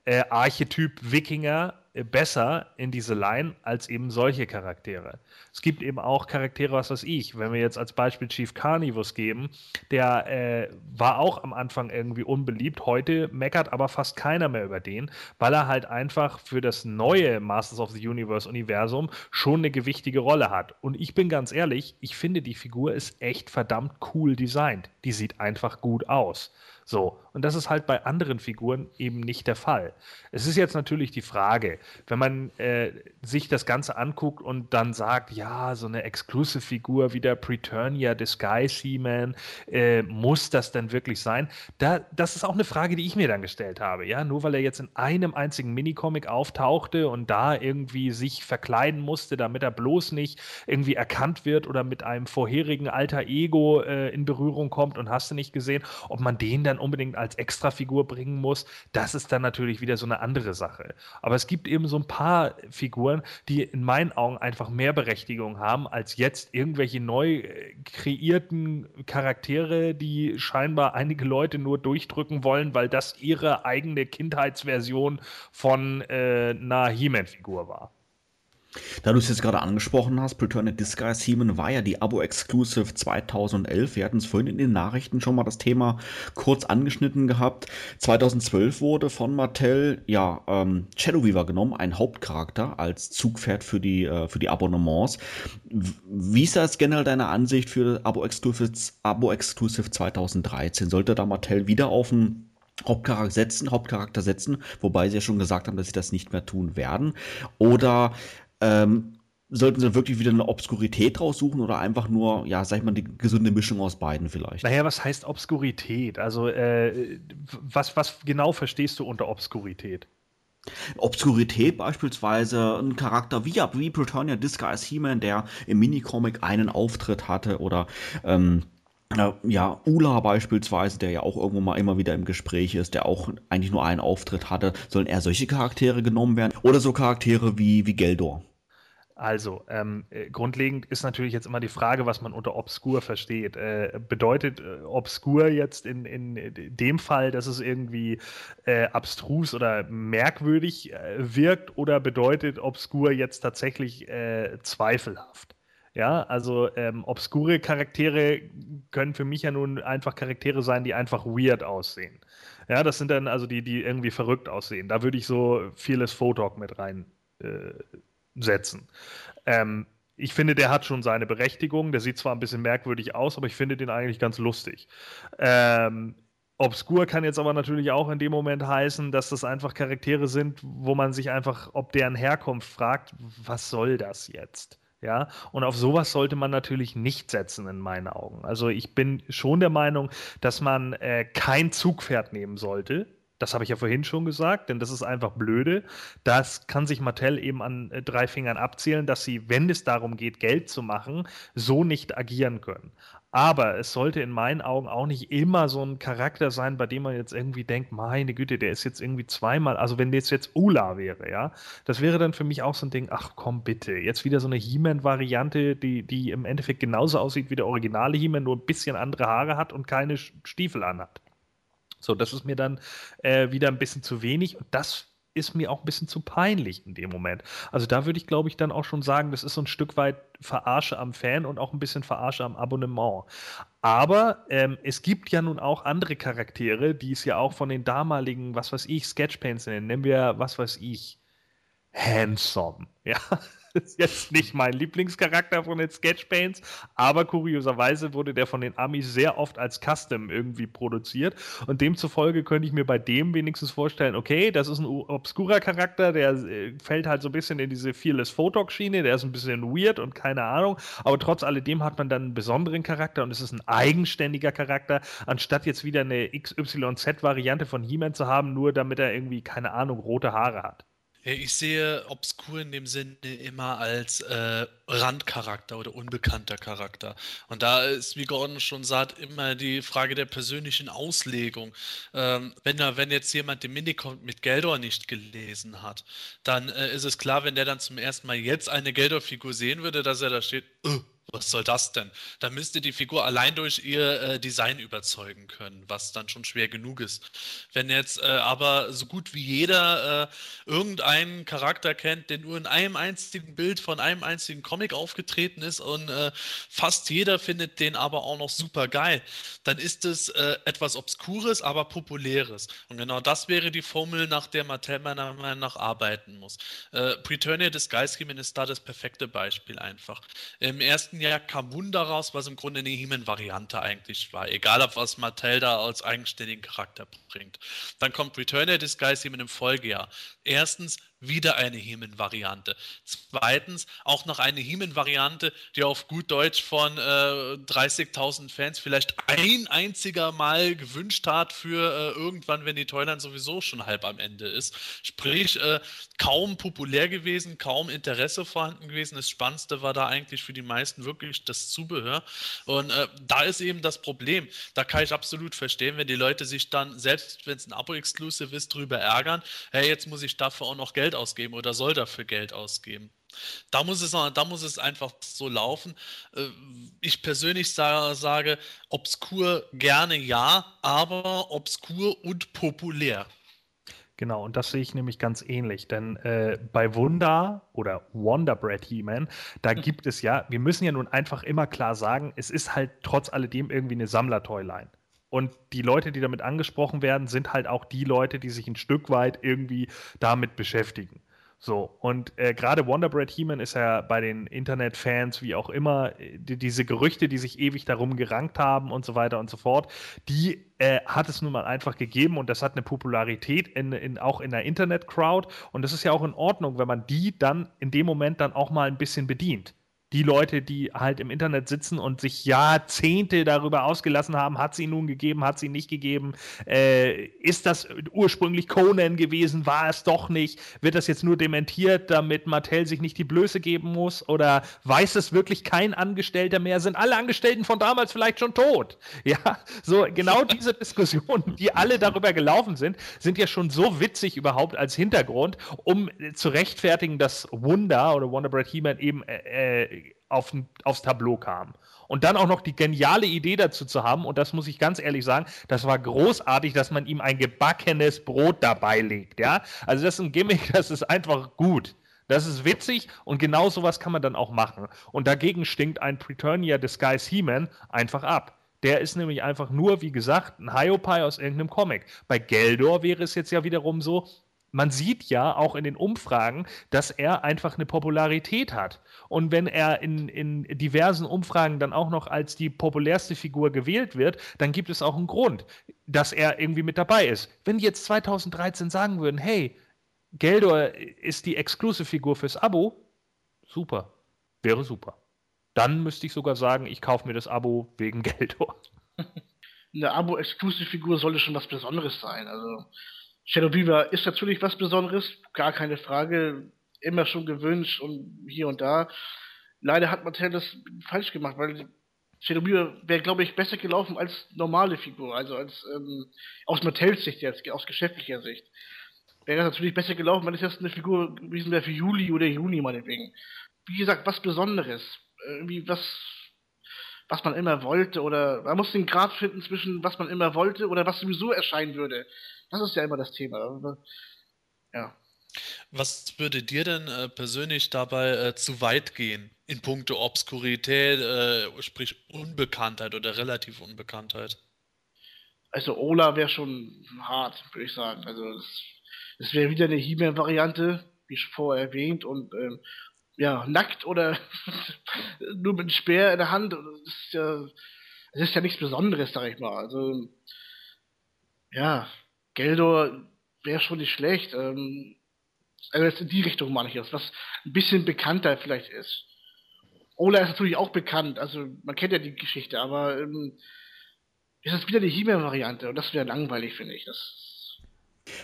äh, Archetyp Wikinger äh, besser in diese Line als eben solche Charaktere. Es gibt eben auch Charaktere, was weiß ich, wenn wir jetzt als Beispiel Chief Carnivus geben, der äh, war auch am Anfang irgendwie unbeliebt, heute meckert aber fast keiner mehr über den, weil er halt einfach für das neue Masters of the Universe Universum schon eine gewichtige Rolle hat. Und ich bin ganz ehrlich, ich finde die Figur ist echt verdammt cool designt. Die sieht einfach gut aus. So, und das ist halt bei anderen Figuren eben nicht der Fall. Es ist jetzt natürlich die Frage, wenn man äh, sich das Ganze anguckt und dann sagt, ja, so eine Exclusive-Figur wie der Preturnia Disguise He-Man, äh, muss das denn wirklich sein? Da, das ist auch eine Frage, die ich mir dann gestellt habe. Ja, nur weil er jetzt in einem einzigen Minicomic auftauchte und da irgendwie sich verkleiden musste, damit er bloß nicht irgendwie erkannt wird oder mit einem vorherigen alter Ego äh, in Berührung kommt und hast du nicht gesehen, ob man den dann unbedingt als Extrafigur bringen muss, das ist dann natürlich wieder so eine andere Sache. Aber es gibt eben so ein paar Figuren, die in meinen Augen einfach mehr Berechtigung haben, als jetzt irgendwelche neu äh, kreierten Charaktere, die scheinbar einige Leute nur durchdrücken wollen, weil das ihre eigene Kindheitsversion von äh, einer He-Man-Figur war. Da du es jetzt gerade angesprochen hast, Return Disguise Heeman war ja die Abo-Exclusive 2011. Wir hatten es vorhin in den Nachrichten schon mal das Thema kurz angeschnitten gehabt. 2012 wurde von Mattel ja ähm, Shadow Weaver genommen, ein Hauptcharakter als Zugpferd für die, äh, für die Abonnements. Wie ist das generell deine Ansicht für Abo-Exclusive Abo -Exclusive 2013? Sollte da Mattel wieder auf ein Hauptcharakter setzen, Hauptcharakter setzen, wobei sie ja schon gesagt haben, dass sie das nicht mehr tun werden. Oder ähm, sollten sie wirklich wieder eine Obskurität raussuchen oder einfach nur, ja, sag ich mal, die gesunde Mischung aus beiden vielleicht? Naja, was heißt Obskurität? Also, äh, was, was genau verstehst du unter Obskurität? Obskurität beispielsweise ein Charakter wie, wie Britannia Disguise He-Man, der im Minicomic einen Auftritt hatte oder ähm, ja, Ula beispielsweise, der ja auch irgendwo mal immer wieder im Gespräch ist, der auch eigentlich nur einen Auftritt hatte, sollen eher solche Charaktere genommen werden oder so Charaktere wie, wie Geldor? Also, ähm, äh, grundlegend ist natürlich jetzt immer die Frage, was man unter obskur versteht. Äh, bedeutet äh, obskur jetzt in, in dem Fall, dass es irgendwie äh, abstrus oder merkwürdig äh, wirkt oder bedeutet obskur jetzt tatsächlich äh, zweifelhaft? Ja, also ähm, obskure Charaktere können für mich ja nun einfach Charaktere sein, die einfach weird aussehen. Ja, das sind dann also die, die irgendwie verrückt aussehen. Da würde ich so vieles Photok mit rein setzen. Ähm, ich finde, der hat schon seine Berechtigung. Der sieht zwar ein bisschen merkwürdig aus, aber ich finde den eigentlich ganz lustig. Ähm, Obskur kann jetzt aber natürlich auch in dem Moment heißen, dass das einfach Charaktere sind, wo man sich einfach, ob deren Herkunft fragt, was soll das jetzt? Ja, und auf sowas sollte man natürlich nicht setzen, in meinen Augen. Also ich bin schon der Meinung, dass man äh, kein Zugpferd nehmen sollte, das habe ich ja vorhin schon gesagt, denn das ist einfach blöde. Das kann sich Mattel eben an äh, drei Fingern abzählen, dass sie, wenn es darum geht, Geld zu machen, so nicht agieren können. Aber es sollte in meinen Augen auch nicht immer so ein Charakter sein, bei dem man jetzt irgendwie denkt, meine Güte, der ist jetzt irgendwie zweimal, also wenn das jetzt Ula wäre, ja, das wäre dann für mich auch so ein Ding, ach komm bitte, jetzt wieder so eine He-Man-Variante, die, die im Endeffekt genauso aussieht wie der originale He-Man, nur ein bisschen andere Haare hat und keine Stiefel anhat. So, das ist mir dann äh, wieder ein bisschen zu wenig und das ist mir auch ein bisschen zu peinlich in dem Moment. Also da würde ich, glaube ich, dann auch schon sagen, das ist so ein Stück weit Verarsche am Fan und auch ein bisschen Verarsche am Abonnement. Aber ähm, es gibt ja nun auch andere Charaktere, die es ja auch von den damaligen, was weiß ich, Sketchpaints nennen. Nennen wir, was weiß ich, Handsome. Ja, ist jetzt nicht mein Lieblingscharakter von den Sketchpaints, aber kurioserweise wurde der von den Amis sehr oft als Custom irgendwie produziert und demzufolge könnte ich mir bei dem wenigstens vorstellen, okay, das ist ein obskurer Charakter, der äh, fällt halt so ein bisschen in diese Fearless Photog-Schiene, der ist ein bisschen weird und keine Ahnung, aber trotz alledem hat man dann einen besonderen Charakter und es ist ein eigenständiger Charakter, anstatt jetzt wieder eine XYZ-Variante von He-Man zu haben, nur damit er irgendwie, keine Ahnung, rote Haare hat. Ich sehe obskur in dem Sinne immer als äh, Randcharakter oder unbekannter Charakter. Und da ist, wie Gordon schon sagt, immer die Frage der persönlichen Auslegung. Ähm, wenn, wenn jetzt jemand den Minicom mit Geldor nicht gelesen hat, dann äh, ist es klar, wenn der dann zum ersten Mal jetzt eine Geldor-Figur sehen würde, dass er da steht, uh, was soll das denn? Da müsste die Figur allein durch ihr äh, Design überzeugen können, was dann schon schwer genug ist. Wenn jetzt äh, aber so gut wie jeder äh, irgendeinen Charakter kennt, der nur in einem einzigen Bild von einem einzigen Comic aufgetreten ist und äh, fast jeder findet den aber auch noch super geil, dann ist es äh, etwas Obskures, aber Populäres. Und genau das wäre die Formel, nach der Mattel meiner Meinung nach arbeiten muss. Äh, Preturnia Disguise Human ist da das perfekte Beispiel einfach. Im ersten letzten Jahr kam Wunder raus, was im Grunde eine He-Man-Variante eigentlich war. Egal, ob was Mattel da als eigenständigen Charakter bringt. Dann kommt Return of Disguise He-Man im Folgejahr. Erstens wieder eine He-Man-Variante. Zweitens auch noch eine He-Man-Variante, die auf gut Deutsch von äh, 30.000 Fans vielleicht ein einziger Mal gewünscht hat für äh, irgendwann, wenn die Toyline sowieso schon halb am Ende ist. Sprich, äh, kaum populär gewesen, kaum Interesse vorhanden gewesen. Das Spannendste war da eigentlich für die meisten wirklich das Zubehör. Und äh, da ist eben das Problem. Da kann ich absolut verstehen, wenn die Leute sich dann, selbst wenn es ein Abo-Exclusive ist, drüber ärgern, hey, jetzt muss ich dafür auch noch Geld ausgeben oder soll dafür Geld ausgeben. Da muss es, da muss es einfach so laufen. Äh, ich persönlich sage, obskur gerne ja, aber obskur und populär. Genau, und das sehe ich nämlich ganz ähnlich, denn äh, bei Wunder oder Wonder Bread He-Man, da gibt es ja, wir müssen ja nun einfach immer klar sagen, es ist halt trotz alledem irgendwie eine Sammler-Toyline. Und die Leute, die damit angesprochen werden, sind halt auch die Leute, die sich ein Stück weit irgendwie damit beschäftigen. So, und äh, gerade Wonderbread He-Man ist ja bei den Internetfans, wie auch immer, die, diese Gerüchte, die sich ewig darum gerankt haben und so weiter und so fort, die äh, hat es nun mal einfach gegeben und das hat eine Popularität in, in, auch in der Internet-Crowd und das ist ja auch in Ordnung, wenn man die dann in dem Moment dann auch mal ein bisschen bedient. Die Leute, die halt im Internet sitzen und sich Jahrzehnte darüber ausgelassen haben, hat sie nun gegeben, hat sie nicht gegeben, äh, ist das ursprünglich Conan gewesen, war es doch nicht, wird das jetzt nur dementiert, damit Mattel sich nicht die Blöße geben muss oder weiß es wirklich kein Angestellter mehr, sind alle Angestellten von damals vielleicht schon tot? Ja, so genau diese Diskussionen, die alle darüber gelaufen sind, sind ja schon so witzig überhaupt als Hintergrund, um zu rechtfertigen, dass Wunder oder Wonder Bread He-Man eben äh, äh auf, aufs Tableau kam. Und dann auch noch die geniale Idee dazu zu haben, und das muss ich ganz ehrlich sagen, das war großartig, dass man ihm ein gebackenes Brot dabei legt. Ja? Also das ist ein Gimmick, das ist einfach gut. Das ist witzig und genau sowas kann man dann auch machen. Und dagegen stinkt ein Preturnia Disguise He-Man einfach ab. Der ist nämlich einfach nur, wie gesagt, ein Hyopai aus irgendeinem Comic. Bei Geldor wäre es jetzt ja wiederum so, man sieht ja auch in den Umfragen, dass er einfach eine Popularität hat. Und wenn er in, in diversen Umfragen dann auch noch als die populärste Figur gewählt wird, dann gibt es auch einen Grund, dass er irgendwie mit dabei ist. Wenn die jetzt 2013 sagen würden, hey, Geldor ist die Exclusive-Figur fürs Abo, super, wäre super. Dann müsste ich sogar sagen, ich kaufe mir das Abo wegen Geldor. Eine Abo-Exclusive-Figur sollte schon was Besonderes sein. Also Shadow Beaver ist natürlich was Besonderes, gar keine Frage. Immer schon gewünscht und hier und da. Leider hat Mattel das falsch gemacht, weil Shadow Beaver wäre, glaube ich, besser gelaufen als normale Figur, also als ähm, aus Mattels Sicht jetzt, aus geschäftlicher Sicht. Wäre das natürlich besser gelaufen, wenn es jetzt eine Figur gewesen wäre für Juli oder Juni meinetwegen. Wie gesagt, was Besonderes. Irgendwie was, was man immer wollte oder man muss den Grad finden zwischen was man immer wollte oder was sowieso erscheinen würde. Das ist ja immer das Thema. Ja. Was würde dir denn äh, persönlich dabei äh, zu weit gehen in puncto Obskurität, äh, sprich Unbekanntheit oder relativ Unbekanntheit? Also Ola wäre schon hart, würde ich sagen. Also es wäre wieder eine He-Man-Variante, wie schon vorher erwähnt, und ähm, ja, nackt oder nur mit einem Speer in der Hand. Das ist ja, das ist ja nichts Besonderes, sag ich mal. Also ja, Geldor wäre schon nicht schlecht. Ähm, also in die Richtung meine ich jetzt, was ein bisschen bekannter vielleicht ist. Ola ist natürlich auch bekannt, also man kennt ja die Geschichte, aber ähm, ist das wieder die He-Man-Variante und das wäre langweilig, finde ich. Das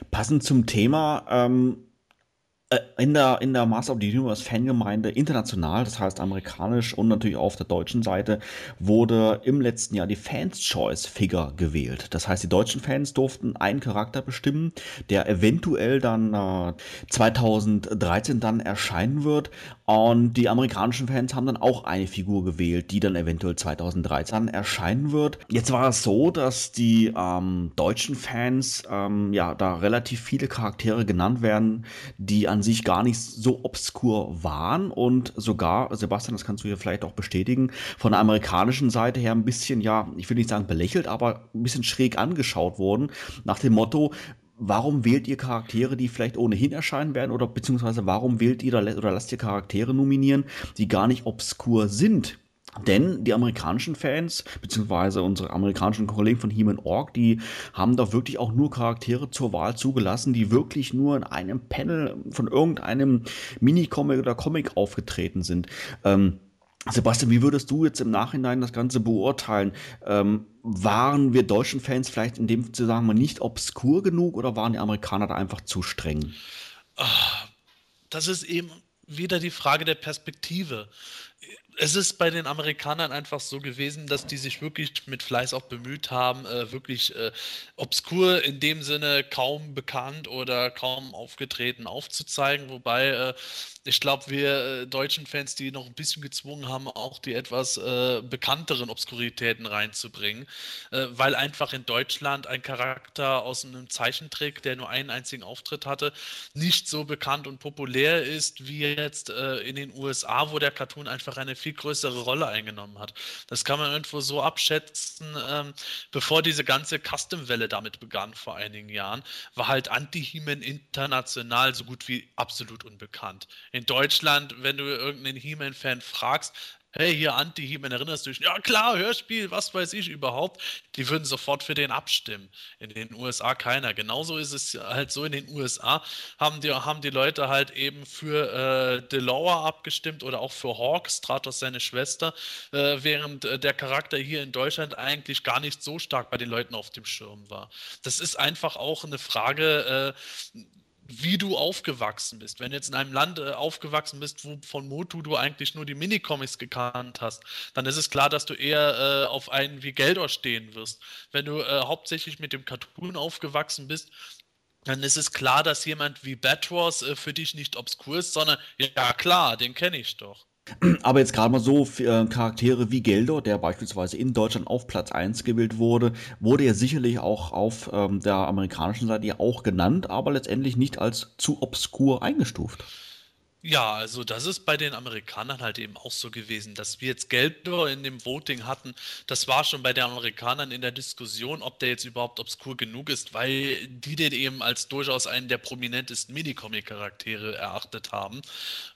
Passend zum Thema, ähm, äh, in der, in der Master of the Universe Fangemeinde international, das heißt amerikanisch und natürlich auch auf der deutschen Seite, wurde im letzten Jahr die Fans Choice Figure gewählt. Das heißt, die deutschen Fans durften einen Charakter bestimmen, der eventuell dann äh, 2013 dann erscheinen wird. Und die amerikanischen Fans haben dann auch eine Figur gewählt, die dann eventuell 2013 erscheinen wird. Jetzt war es so, dass die ähm, deutschen Fans ähm, ja da relativ viele Charaktere genannt werden, die an sich gar nicht so obskur waren und sogar, Sebastian, das kannst du hier vielleicht auch bestätigen, von der amerikanischen Seite her ein bisschen, ja, ich will nicht sagen belächelt, aber ein bisschen schräg angeschaut wurden, nach dem Motto, warum wählt ihr Charaktere, die vielleicht ohnehin erscheinen werden oder beziehungsweise warum wählt ihr oder lasst ihr Charaktere nominieren, die gar nicht obskur sind? Denn die amerikanischen Fans, beziehungsweise unsere amerikanischen Kollegen von He-Man Org, die haben da wirklich auch nur Charaktere zur Wahl zugelassen, die wirklich nur in einem Panel von irgendeinem Minicomic oder Comic aufgetreten sind. Ähm, Sebastian, wie würdest du jetzt im Nachhinein das Ganze beurteilen? Ähm, waren wir deutschen Fans vielleicht in dem Zusammenhang nicht obskur genug oder waren die Amerikaner da einfach zu streng? Ah, das ist eben wieder die Frage der Perspektive es ist bei den Amerikanern einfach so gewesen, dass die sich wirklich mit Fleiß auch bemüht haben, äh, wirklich äh, obskur in dem Sinne kaum bekannt oder kaum aufgetreten aufzuzeigen, wobei äh, ich glaube, wir äh, deutschen Fans, die noch ein bisschen gezwungen haben, auch die etwas äh, bekannteren Obskuritäten reinzubringen, äh, weil einfach in Deutschland ein Charakter aus einem Zeichentrick, der nur einen einzigen Auftritt hatte, nicht so bekannt und populär ist wie jetzt äh, in den USA, wo der Cartoon einfach eine viel größere Rolle eingenommen hat. Das kann man irgendwo so abschätzen, ähm, bevor diese ganze Custom-Welle damit begann vor einigen Jahren, war halt Anti-He-Man international so gut wie absolut unbekannt in Deutschland, wenn du irgendeinen He-Man-Fan fragst, hey, hier Anti-He-Man, erinnerst du dich? Ja, klar, Hörspiel, was weiß ich überhaupt. Die würden sofort für den abstimmen. In den USA keiner. Genauso ist es halt so, in den USA haben die, haben die Leute halt eben für äh, Delora abgestimmt oder auch für Hawk, Stratos seine Schwester, äh, während äh, der Charakter hier in Deutschland eigentlich gar nicht so stark bei den Leuten auf dem Schirm war. Das ist einfach auch eine Frage, äh, wie du aufgewachsen bist. Wenn du jetzt in einem Land äh, aufgewachsen bist, wo von Motu du eigentlich nur die Minicomics gekannt hast, dann ist es klar, dass du eher äh, auf einen wie Geldor stehen wirst. Wenn du äh, hauptsächlich mit dem Cartoon aufgewachsen bist, dann ist es klar, dass jemand wie Batros äh, für dich nicht obskur ist, sondern ja klar, den kenne ich doch. Aber jetzt gerade mal so äh, Charaktere wie Geldor, der beispielsweise in Deutschland auf Platz 1 gewählt wurde, wurde ja sicherlich auch auf ähm, der amerikanischen Seite ja auch genannt, aber letztendlich nicht als zu obskur eingestuft. Ja, also das ist bei den Amerikanern halt eben auch so gewesen, dass wir jetzt Geldor in dem Voting hatten. Das war schon bei den Amerikanern in der Diskussion, ob der jetzt überhaupt obskur genug ist, weil die den eben als durchaus einen der prominentesten Minicomic-Charaktere erachtet haben.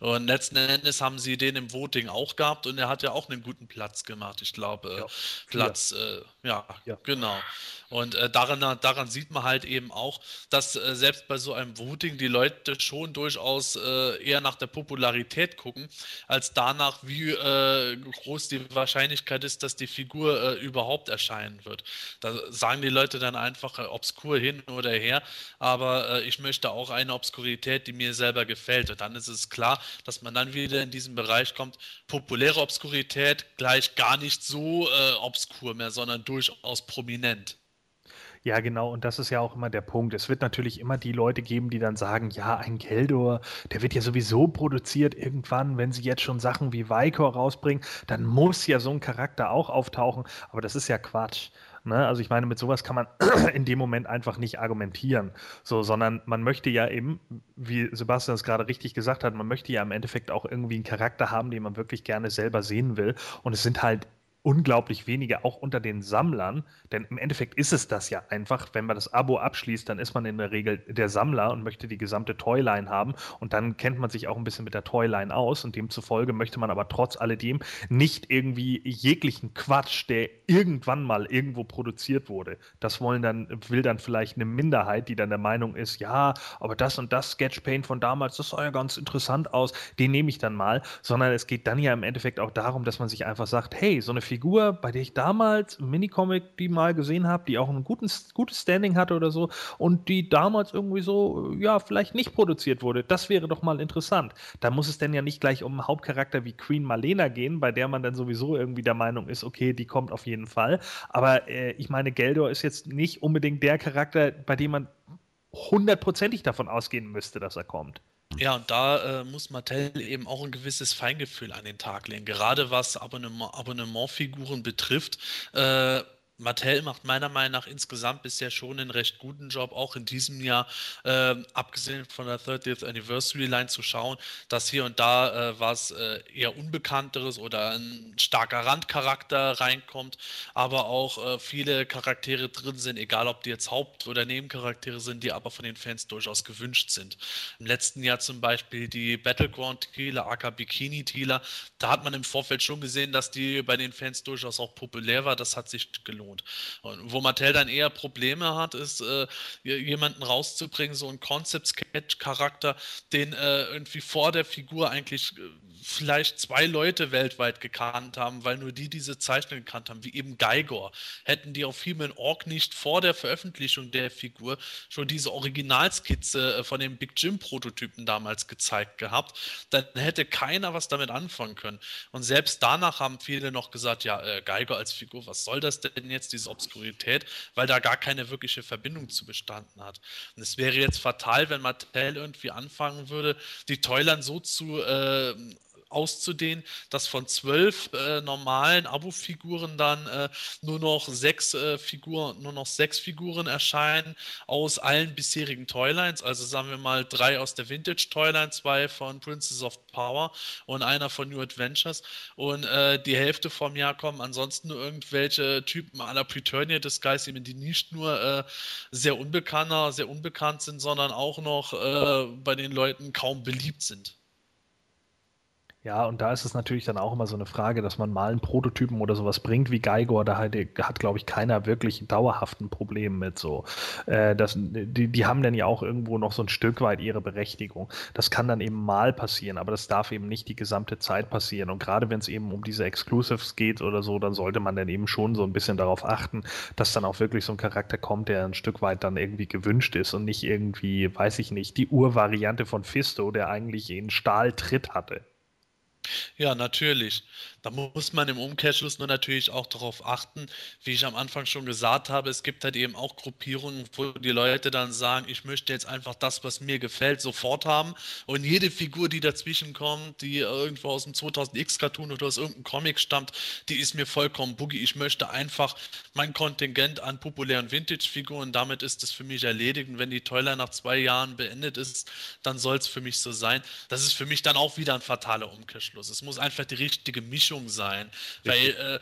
Und letzten Endes haben sie den im Voting auch gehabt und er hat ja auch einen guten Platz gemacht. Ich glaube, ja, Platz, äh, ja, ja, genau. Und äh, daran, daran sieht man halt eben auch, dass äh, selbst bei so einem Voting die Leute schon durchaus äh, eher nach der Popularität gucken, als danach, wie äh, groß die Wahrscheinlichkeit ist, dass die Figur äh, überhaupt erscheinen wird. Da sagen die Leute dann einfach äh, obskur hin oder her, aber ich möchte auch eine Obskurität, die mir selber gefällt. Und dann ist es klar, dass man dann wieder in diesen Bereich kommt, populäre Obskurität gleich gar nicht so obskur mehr, sondern durchaus prominent. Ja, genau, und das ist ja auch immer der Punkt. Es wird natürlich immer die Leute geben, die dann sagen, ja, ein Geldor, der wird ja sowieso produziert irgendwann, wenn sie jetzt schon Sachen wie Vicor rausbringen, dann muss ja so ein Charakter auch auftauchen. Aber das ist ja Quatsch. Ne? Also ich meine, mit sowas kann man in dem Moment einfach nicht argumentieren. So, sondern man möchte ja eben, wie Sebastian es gerade richtig gesagt hat, man möchte ja im Endeffekt auch irgendwie einen Charakter haben, den man wirklich gerne selber sehen will. Und es sind halt unglaublich wenige, auch unter den Sammlern. Denn im Endeffekt ist es das ja einfach. Wenn man das Abo abschließt, dann ist man in der Regel der Sammler und möchte die gesamte Toyline haben. Und dann kennt man sich auch ein bisschen mit der Toyline aus. Und demzufolge möchte man aber trotz alledem nicht irgendwie jeglichen Quatsch, der irgendwann mal irgendwo produziert wurde. Das wollen dann, will dann vielleicht eine Minderheit, die dann der Meinung ist, ja, aber das und das Sketchpaint von damals, das sah ja ganz interessant aus, den nehme ich dann mal. Sondern es geht dann ja im Endeffekt auch darum, dass man sich einfach sagt, hey, so eine Figur, bei der ich damals im Minicomic die mal gesehen habe, die auch ein gutes, gutes Standing hatte oder so und die damals irgendwie so, ja, vielleicht nicht produziert wurde. Das wäre doch mal interessant. Da muss es denn ja nicht gleich um einen Hauptcharakter wie Queen Marlena gehen, bei der man dann sowieso irgendwie der Meinung ist, okay, die kommt auf jeden Fall. Aber äh, ich meine, Geldor ist jetzt nicht unbedingt der Charakter, bei dem man hundertprozentig davon ausgehen müsste, dass er kommt. Ja, und da äh, muss Mattel eben auch ein gewisses Feingefühl an den Tag legen, gerade was Abonnement, Abonnementfiguren betrifft. Äh, Mattel macht meiner Meinung nach insgesamt bisher schon einen recht guten Job, auch in diesem Jahr, äh, abgesehen von der 30th Anniversary Line zu schauen, dass hier und da äh, was äh, eher Unbekannteres oder ein starker Randcharakter reinkommt, aber auch äh, viele Charaktere drin sind, egal ob die jetzt Haupt- oder Nebencharaktere sind, die aber von den Fans durchaus gewünscht sind. Im letzten Jahr zum Beispiel die Battleground-Tealer, aka Bikini-Tealer, da hat man im Vorfeld schon gesehen, dass die bei den Fans durchaus auch populär war, das hat sich gelohnt wohnt. Und wo Mattel dann eher Probleme hat, ist, äh, jemanden rauszubringen, so einen Concept-Sketch-Charakter, den äh, irgendwie vor der Figur eigentlich äh, vielleicht zwei Leute weltweit gekannt haben, weil nur die diese Zeichnung gekannt haben, wie eben Geigor. Hätten die auf He-Man Org nicht vor der Veröffentlichung der Figur schon diese Originalskizze äh, von dem Big Jim-Prototypen damals gezeigt gehabt, dann hätte keiner was damit anfangen können. Und selbst danach haben viele noch gesagt, ja, äh, Geiger als Figur, was soll das denn jetzt, diese Obskurität, weil da gar keine wirkliche Verbindung zu bestanden hat. Und es wäre jetzt fatal, wenn Mattel irgendwie anfangen würde, die Toylern so zu äh, auszudehnen, dass von zwölf äh, normalen Abo-Figuren dann äh, nur noch sechs äh, Figuren, nur noch sechs Figuren erscheinen aus allen bisherigen Toylines. Also sagen wir mal drei aus der Vintage Toyline, zwei von Princess of Power und einer von New Adventures. Und äh, die Hälfte vom Jahr kommen ansonsten irgendwelche Typen aller Preturnia Disguise, die nicht nur äh, sehr unbekannter, sehr unbekannt sind, sondern auch noch äh, bei den Leuten kaum beliebt sind. Ja, und da ist es natürlich dann auch immer so eine Frage, dass man mal einen Prototypen oder sowas bringt wie Geigor. Da hat, hat glaube ich, keiner wirklich dauerhaft ein Problem mit so. Äh, das, die, die haben dann ja auch irgendwo noch so ein Stück weit ihre Berechtigung. Das kann dann eben mal passieren, aber das darf eben nicht die gesamte Zeit passieren. Und gerade wenn es eben um diese Exclusives geht oder so, dann sollte man dann eben schon so ein bisschen darauf achten, dass dann auch wirklich so ein Charakter kommt, der ein Stück weit dann irgendwie gewünscht ist und nicht irgendwie, weiß ich nicht, die Urvariante von Fisto, der eigentlich einen Stahltritt hatte. Ja, natürlich. Da muss man im Umkehrschluss nur natürlich auch darauf achten, wie ich am Anfang schon gesagt habe, es gibt halt eben auch Gruppierungen, wo die Leute dann sagen, ich möchte jetzt einfach das, was mir gefällt, sofort haben. Und jede Figur, die dazwischen kommt, die irgendwo aus dem 2000X-Cartoon oder aus irgendeinem Comic stammt, die ist mir vollkommen buggy. Ich möchte einfach mein Kontingent an populären Vintage-Figuren, damit ist es für mich erledigt. Und wenn die Toyline nach zwei Jahren beendet ist, dann soll es für mich so sein. Das ist für mich dann auch wieder ein fataler Umkehrschluss. Es muss einfach die richtige Mischung Mischung sein. Weil äh,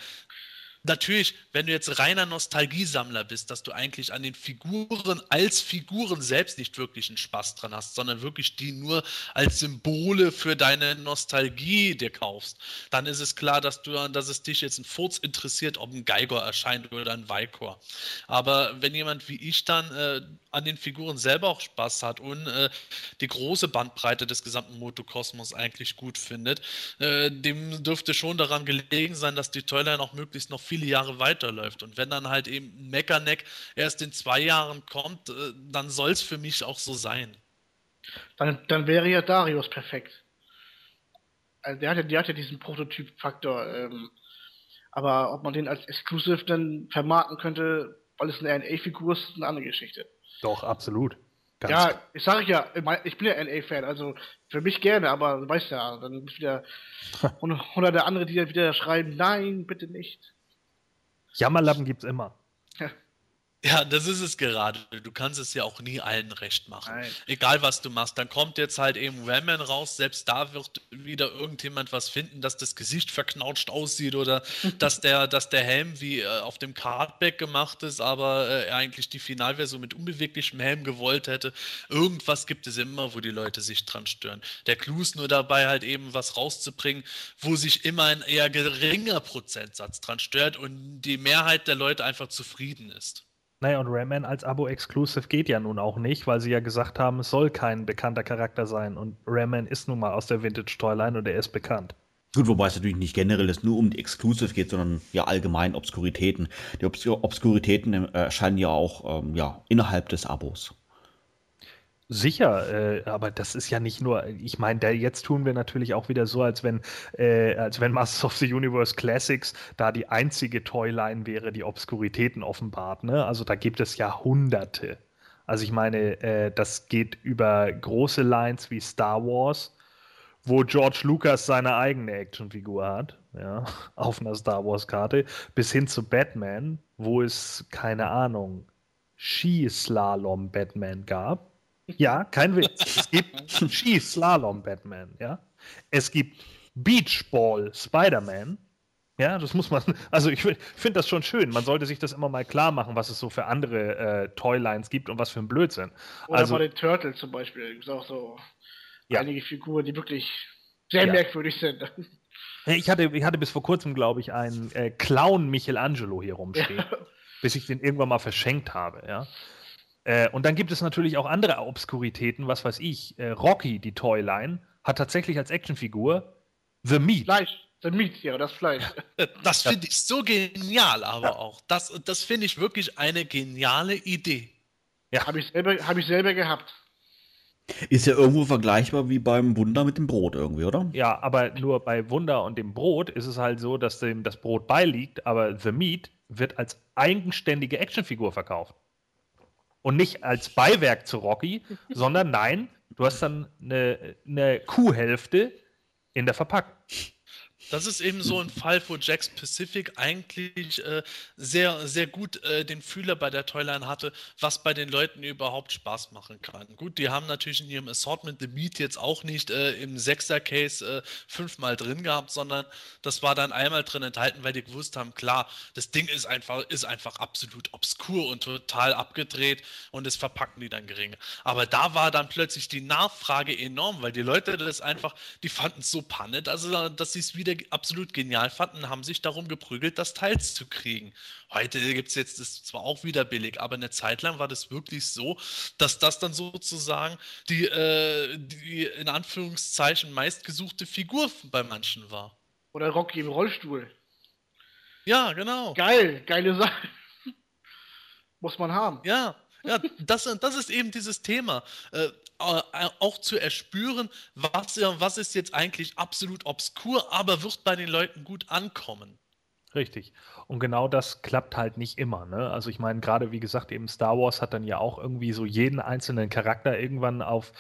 natürlich, wenn du jetzt reiner Nostalgiesammler bist, dass du eigentlich an den Figuren als Figuren selbst nicht wirklich einen Spaß dran hast, sondern wirklich die nur als Symbole für deine Nostalgie dir kaufst, dann ist es klar, dass du, dass es dich jetzt ein Furz interessiert, ob ein Geiger erscheint oder ein Vikor. Aber wenn jemand wie ich dann äh, an den Figuren selber auch Spaß hat und äh, die große Bandbreite des gesamten Motokosmos eigentlich gut findet, äh, dem dürfte schon daran gelegen sein, dass die Toyline auch möglichst noch viele Jahre weiterläuft. Und wenn dann halt eben Mechaneck erst in zwei Jahren kommt, äh, dann soll es für mich auch so sein. Dann, dann wäre ja Darius perfekt. Also der hat ja, der diesen Prototyp-Faktor. Ähm, aber ob man den als Exclusive dann vermarkten könnte, weil es eine NA-Figur ist, ist eine andere Geschichte. Doch, absolut. Ganz ja, ich sage ja, ich bin ja NA-Fan, also für mich gerne, aber du weißt ja, dann gibt es wieder hunderte andere, die dann wieder schreiben, nein, bitte nicht. Jammerlappen gibt's immer. Ja, das ist es gerade. Du kannst es ja auch nie allen recht machen. Nein. Egal was du machst, dann kommt jetzt halt eben Ramman raus. Selbst da wird wieder irgendjemand was finden, dass das Gesicht verknautscht aussieht oder dass der, dass der Helm wie äh, auf dem Cardback gemacht ist, aber äh, er eigentlich die Finalversion mit unbeweglichem Helm gewollt hätte. Irgendwas gibt es immer, wo die Leute sich dran stören. Der Clou ist nur dabei, halt eben was rauszubringen, wo sich immer ein eher geringer Prozentsatz dran stört und die Mehrheit der Leute einfach zufrieden ist. Naja, und Rayman als Abo-Exclusive geht ja nun auch nicht, weil sie ja gesagt haben, es soll kein bekannter Charakter sein. Und Rayman ist nun mal aus der Vintage-Toyline und er ist bekannt. Gut, wobei es natürlich nicht generell ist, nur um die Exclusive geht, sondern ja allgemein Obskuritäten. Die Obskur Obskuritäten äh, erscheinen ja auch ähm, ja, innerhalb des Abos. Sicher, äh, aber das ist ja nicht nur, ich meine, jetzt tun wir natürlich auch wieder so, als wenn, äh, als wenn Masters of the Universe Classics da die einzige Toyline wäre, die Obskuritäten offenbart. Ne? Also da gibt es ja Hunderte. Also ich meine, äh, das geht über große Lines wie Star Wars, wo George Lucas seine eigene Actionfigur hat, ja, auf einer Star Wars-Karte, bis hin zu Batman, wo es, keine Ahnung, Skislalom Batman gab ja, kein Witz. Es gibt Ski-Slalom Batman, ja. Es gibt Beachball Spider-Man. Ja, das muss man, also ich finde das schon schön. Man sollte sich das immer mal klar machen, was es so für andere äh, Toylines gibt und was für ein Blödsinn. Oder also, bei den Turtles zum Beispiel. gibt es auch so ja. einige Figuren, die wirklich sehr ja. merkwürdig sind. Ich hatte, ich hatte bis vor kurzem, glaube ich, einen äh, Clown Michelangelo hier rumstehen, ja. bis ich den irgendwann mal verschenkt habe, ja. Äh, und dann gibt es natürlich auch andere Obskuritäten, was weiß ich. Äh, Rocky, die Toyline, hat tatsächlich als Actionfigur The Meat. Fleisch. The Meat, ja, das Fleisch. Das finde ich so genial, aber ja. auch. Das, das finde ich wirklich eine geniale Idee. Ja. Habe ich, selber, hab ich selber gehabt. Ist ja irgendwo vergleichbar wie beim Wunder mit dem Brot irgendwie, oder? Ja, aber nur bei Wunder und dem Brot ist es halt so, dass dem das Brot beiliegt, aber The Meat wird als eigenständige Actionfigur verkauft. Und nicht als Beiwerk zu Rocky, sondern nein, du hast dann eine, eine Kuhhälfte in der Verpackung. Das ist eben so ein Fall, wo Jack Pacific eigentlich äh, sehr, sehr gut äh, den Fühler bei der Toyline hatte, was bei den Leuten überhaupt Spaß machen kann. Gut, die haben natürlich in ihrem Assortment The Beat jetzt auch nicht äh, im Sechser-Case äh, fünfmal drin gehabt, sondern das war dann einmal drin enthalten, weil die gewusst haben, klar, das Ding ist einfach, ist einfach absolut obskur und total abgedreht und das verpacken die dann gering. Aber da war dann plötzlich die Nachfrage enorm, weil die Leute das einfach, die fanden es so panne, also, dass sie es wieder absolut genial fanden, haben sich darum geprügelt, das Teils zu kriegen. Heute gibt es jetzt das zwar auch wieder billig, aber eine Zeit lang war das wirklich so, dass das dann sozusagen die, äh, die in Anführungszeichen meistgesuchte Figur bei manchen war. Oder Rocky im Rollstuhl. Ja, genau. Geil, geile Sache. Muss man haben. Ja, ja, das, das ist eben dieses Thema. Äh, äh, auch zu erspüren, was, was ist jetzt eigentlich absolut obskur, aber wird bei den Leuten gut ankommen. Richtig. Und genau das klappt halt nicht immer. Ne? Also ich meine, gerade wie gesagt, eben Star Wars hat dann ja auch irgendwie so jeden einzelnen Charakter irgendwann auf,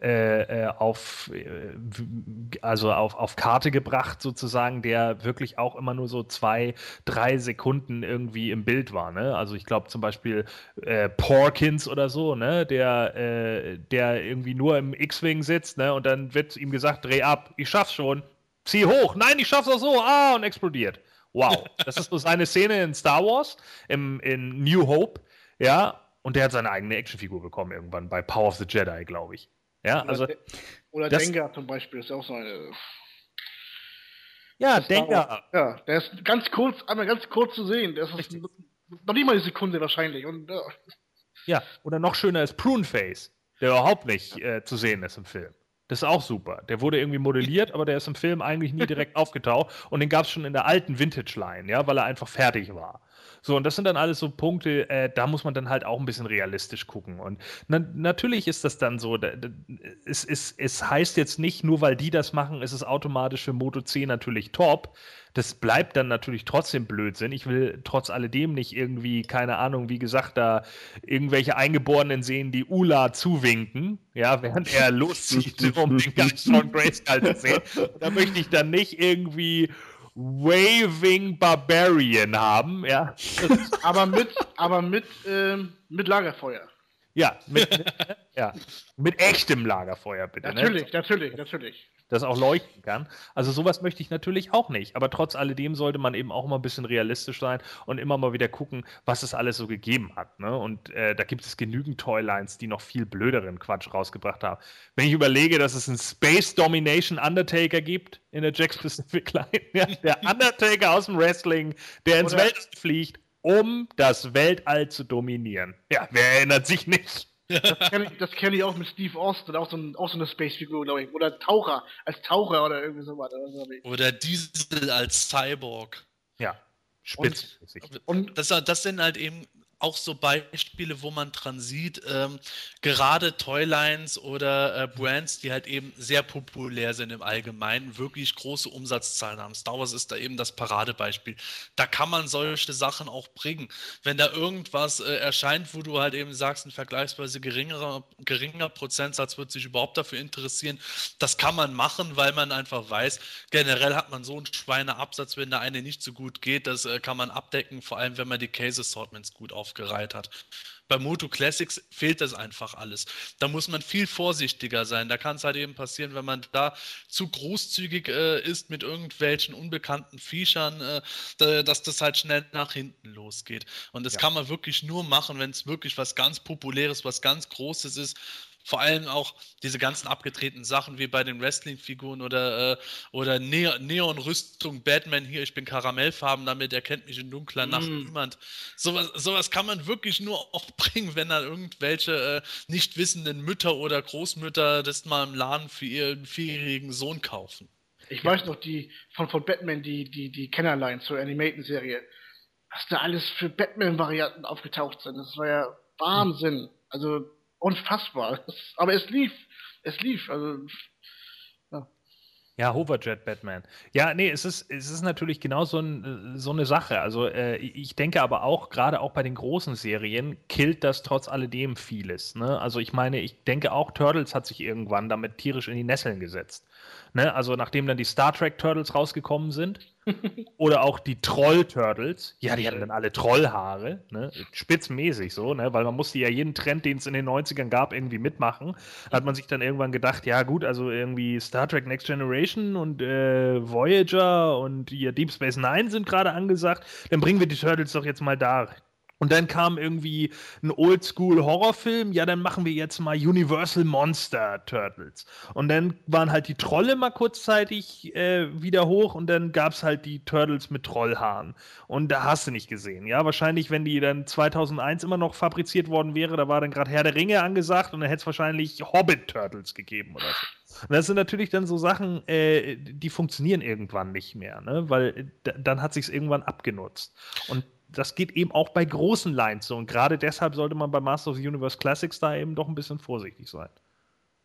äh, äh auf, äh, also auf, auf Karte gebracht, sozusagen, der wirklich auch immer nur so zwei, drei Sekunden irgendwie im Bild war. Ne? Also ich glaube zum Beispiel äh, Porkins oder so, ne? der, äh, der irgendwie nur im X-Wing sitzt ne? und dann wird ihm gesagt, dreh ab, ich schaff's schon. Zieh hoch, nein, ich schaff's auch so, ah, und explodiert. Wow. Das ist so seine Szene in Star Wars, im, in New Hope, ja. Und der hat seine eigene Actionfigur bekommen irgendwann bei Power of the Jedi, glaube ich. Ja, oder also. De oder das, zum Beispiel ist auch so eine. Ja, Denker. Ja, der ist ganz kurz, einmal ganz kurz zu sehen. Der ist noch nicht mal eine Sekunde wahrscheinlich. Und, ja. ja, oder noch schöner ist Pruneface, der überhaupt nicht äh, zu sehen ist im Film. Das ist auch super. Der wurde irgendwie modelliert, aber der ist im Film eigentlich nie direkt aufgetaucht. Und den gab es schon in der alten Vintage-Line, ja, weil er einfach fertig war. So, und das sind dann alles so Punkte, äh, da muss man dann halt auch ein bisschen realistisch gucken. Und na natürlich ist das dann so, da, da, es, es, es heißt jetzt nicht, nur weil die das machen, ist es automatisch für Moto C natürlich top. Das bleibt dann natürlich trotzdem Blödsinn. Ich will trotz alledem nicht irgendwie, keine Ahnung, wie gesagt, da irgendwelche Eingeborenen sehen, die Ula zuwinken, ja, während er loszieht, um den ganz von Grayskull zu sehen. Da möchte ich dann nicht irgendwie Waving Barbarian haben, ja. aber mit, aber mit, ähm, mit Lagerfeuer. Ja, mit, ja, mit echtem Lagerfeuer, bitte. Natürlich, ne? natürlich, natürlich das auch leuchten kann. Also sowas möchte ich natürlich auch nicht. Aber trotz alledem sollte man eben auch mal ein bisschen realistisch sein und immer mal wieder gucken, was es alles so gegeben hat. Ne? Und äh, da gibt es genügend Toylines, die noch viel blöderen Quatsch rausgebracht haben. Wenn ich überlege, dass es einen Space Domination Undertaker gibt in der Jack Pacific Line, ja, der Undertaker aus dem Wrestling, der ins Weltall fliegt, um das Weltall zu dominieren. Ja, wer erinnert sich nicht? Das kenne ich, kenn ich, auch mit Steve Austin, auch so, ein, auch so eine Space-Figur, glaube ich. Oder Taucher, als Taucher oder irgendwie sowas. Oder, oder Diesel als Cyborg. Ja, spitz. Und, und das, das sind halt eben auch so Beispiele, wo man dran sieht, ähm, gerade Toylines oder äh, Brands, die halt eben sehr populär sind im Allgemeinen, wirklich große Umsatzzahlen haben. Star Wars ist da eben das Paradebeispiel. Da kann man solche Sachen auch bringen. Wenn da irgendwas äh, erscheint, wo du halt eben sagst, ein vergleichsweise geringerer, geringer Prozentsatz wird sich überhaupt dafür interessieren, das kann man machen, weil man einfach weiß, generell hat man so einen Schweineabsatz, wenn der eine nicht so gut geht, das äh, kann man abdecken, vor allem wenn man die Case Assortments gut aufbaut aufgereiht hat. Bei Moto Classics fehlt das einfach alles. Da muss man viel vorsichtiger sein. Da kann es halt eben passieren, wenn man da zu großzügig äh, ist mit irgendwelchen unbekannten Viechern, äh, dass das halt schnell nach hinten losgeht. Und das ja. kann man wirklich nur machen, wenn es wirklich was ganz Populäres, was ganz Großes ist, vor allem auch diese ganzen abgetretenen Sachen wie bei den Wrestling-Figuren oder, äh, oder ne Neon-Rüstung, Batman hier, ich bin Karamellfarben, damit erkennt mich in dunkler Nacht mm. niemand. Sowas, sowas kann man wirklich nur auch bringen, wenn da irgendwelche äh, nicht wissenden Mütter oder Großmütter das mal im Laden für ihren vierjährigen Sohn kaufen. Ich ja. weiß noch, die von, von Batman, die, die, die Kennerline zur Animated-Serie, was da alles für Batman-Varianten aufgetaucht sind. Das war ja Wahnsinn. Also unfassbar. Aber es lief. Es lief. Also, ja. Hoverjet Batman. Ja, nee, es ist, es ist natürlich genau so, ein, so eine Sache. Also äh, ich denke aber auch, gerade auch bei den großen Serien, killt das trotz alledem vieles. Ne? Also ich meine, ich denke auch, Turtles hat sich irgendwann damit tierisch in die Nesseln gesetzt. Ne? Also nachdem dann die Star Trek Turtles rausgekommen sind oder auch die Troll Turtles, ja, die hatten dann alle Trollhaare, ne? spitzmäßig so, ne? weil man musste ja jeden Trend, den es in den 90ern gab, irgendwie mitmachen. Hat man sich dann irgendwann gedacht, ja gut, also irgendwie Star Trek Next Generation und äh, Voyager und hier Deep Space Nine sind gerade angesagt, dann bringen wir die Turtles doch jetzt mal da und dann kam irgendwie ein Oldschool-Horrorfilm, ja, dann machen wir jetzt mal Universal Monster Turtles. Und dann waren halt die Trolle mal kurzzeitig äh, wieder hoch und dann gab es halt die Turtles mit Trollhaaren. Und da hast du nicht gesehen. Ja, wahrscheinlich, wenn die dann 2001 immer noch fabriziert worden wäre, da war dann gerade Herr der Ringe angesagt und dann hätte es wahrscheinlich Hobbit Turtles gegeben oder so. Und das sind natürlich dann so Sachen, äh, die funktionieren irgendwann nicht mehr, ne? weil äh, dann hat sich irgendwann abgenutzt. Und das geht eben auch bei großen Lines so. Und gerade deshalb sollte man bei Master of the Universe Classics da eben doch ein bisschen vorsichtig sein.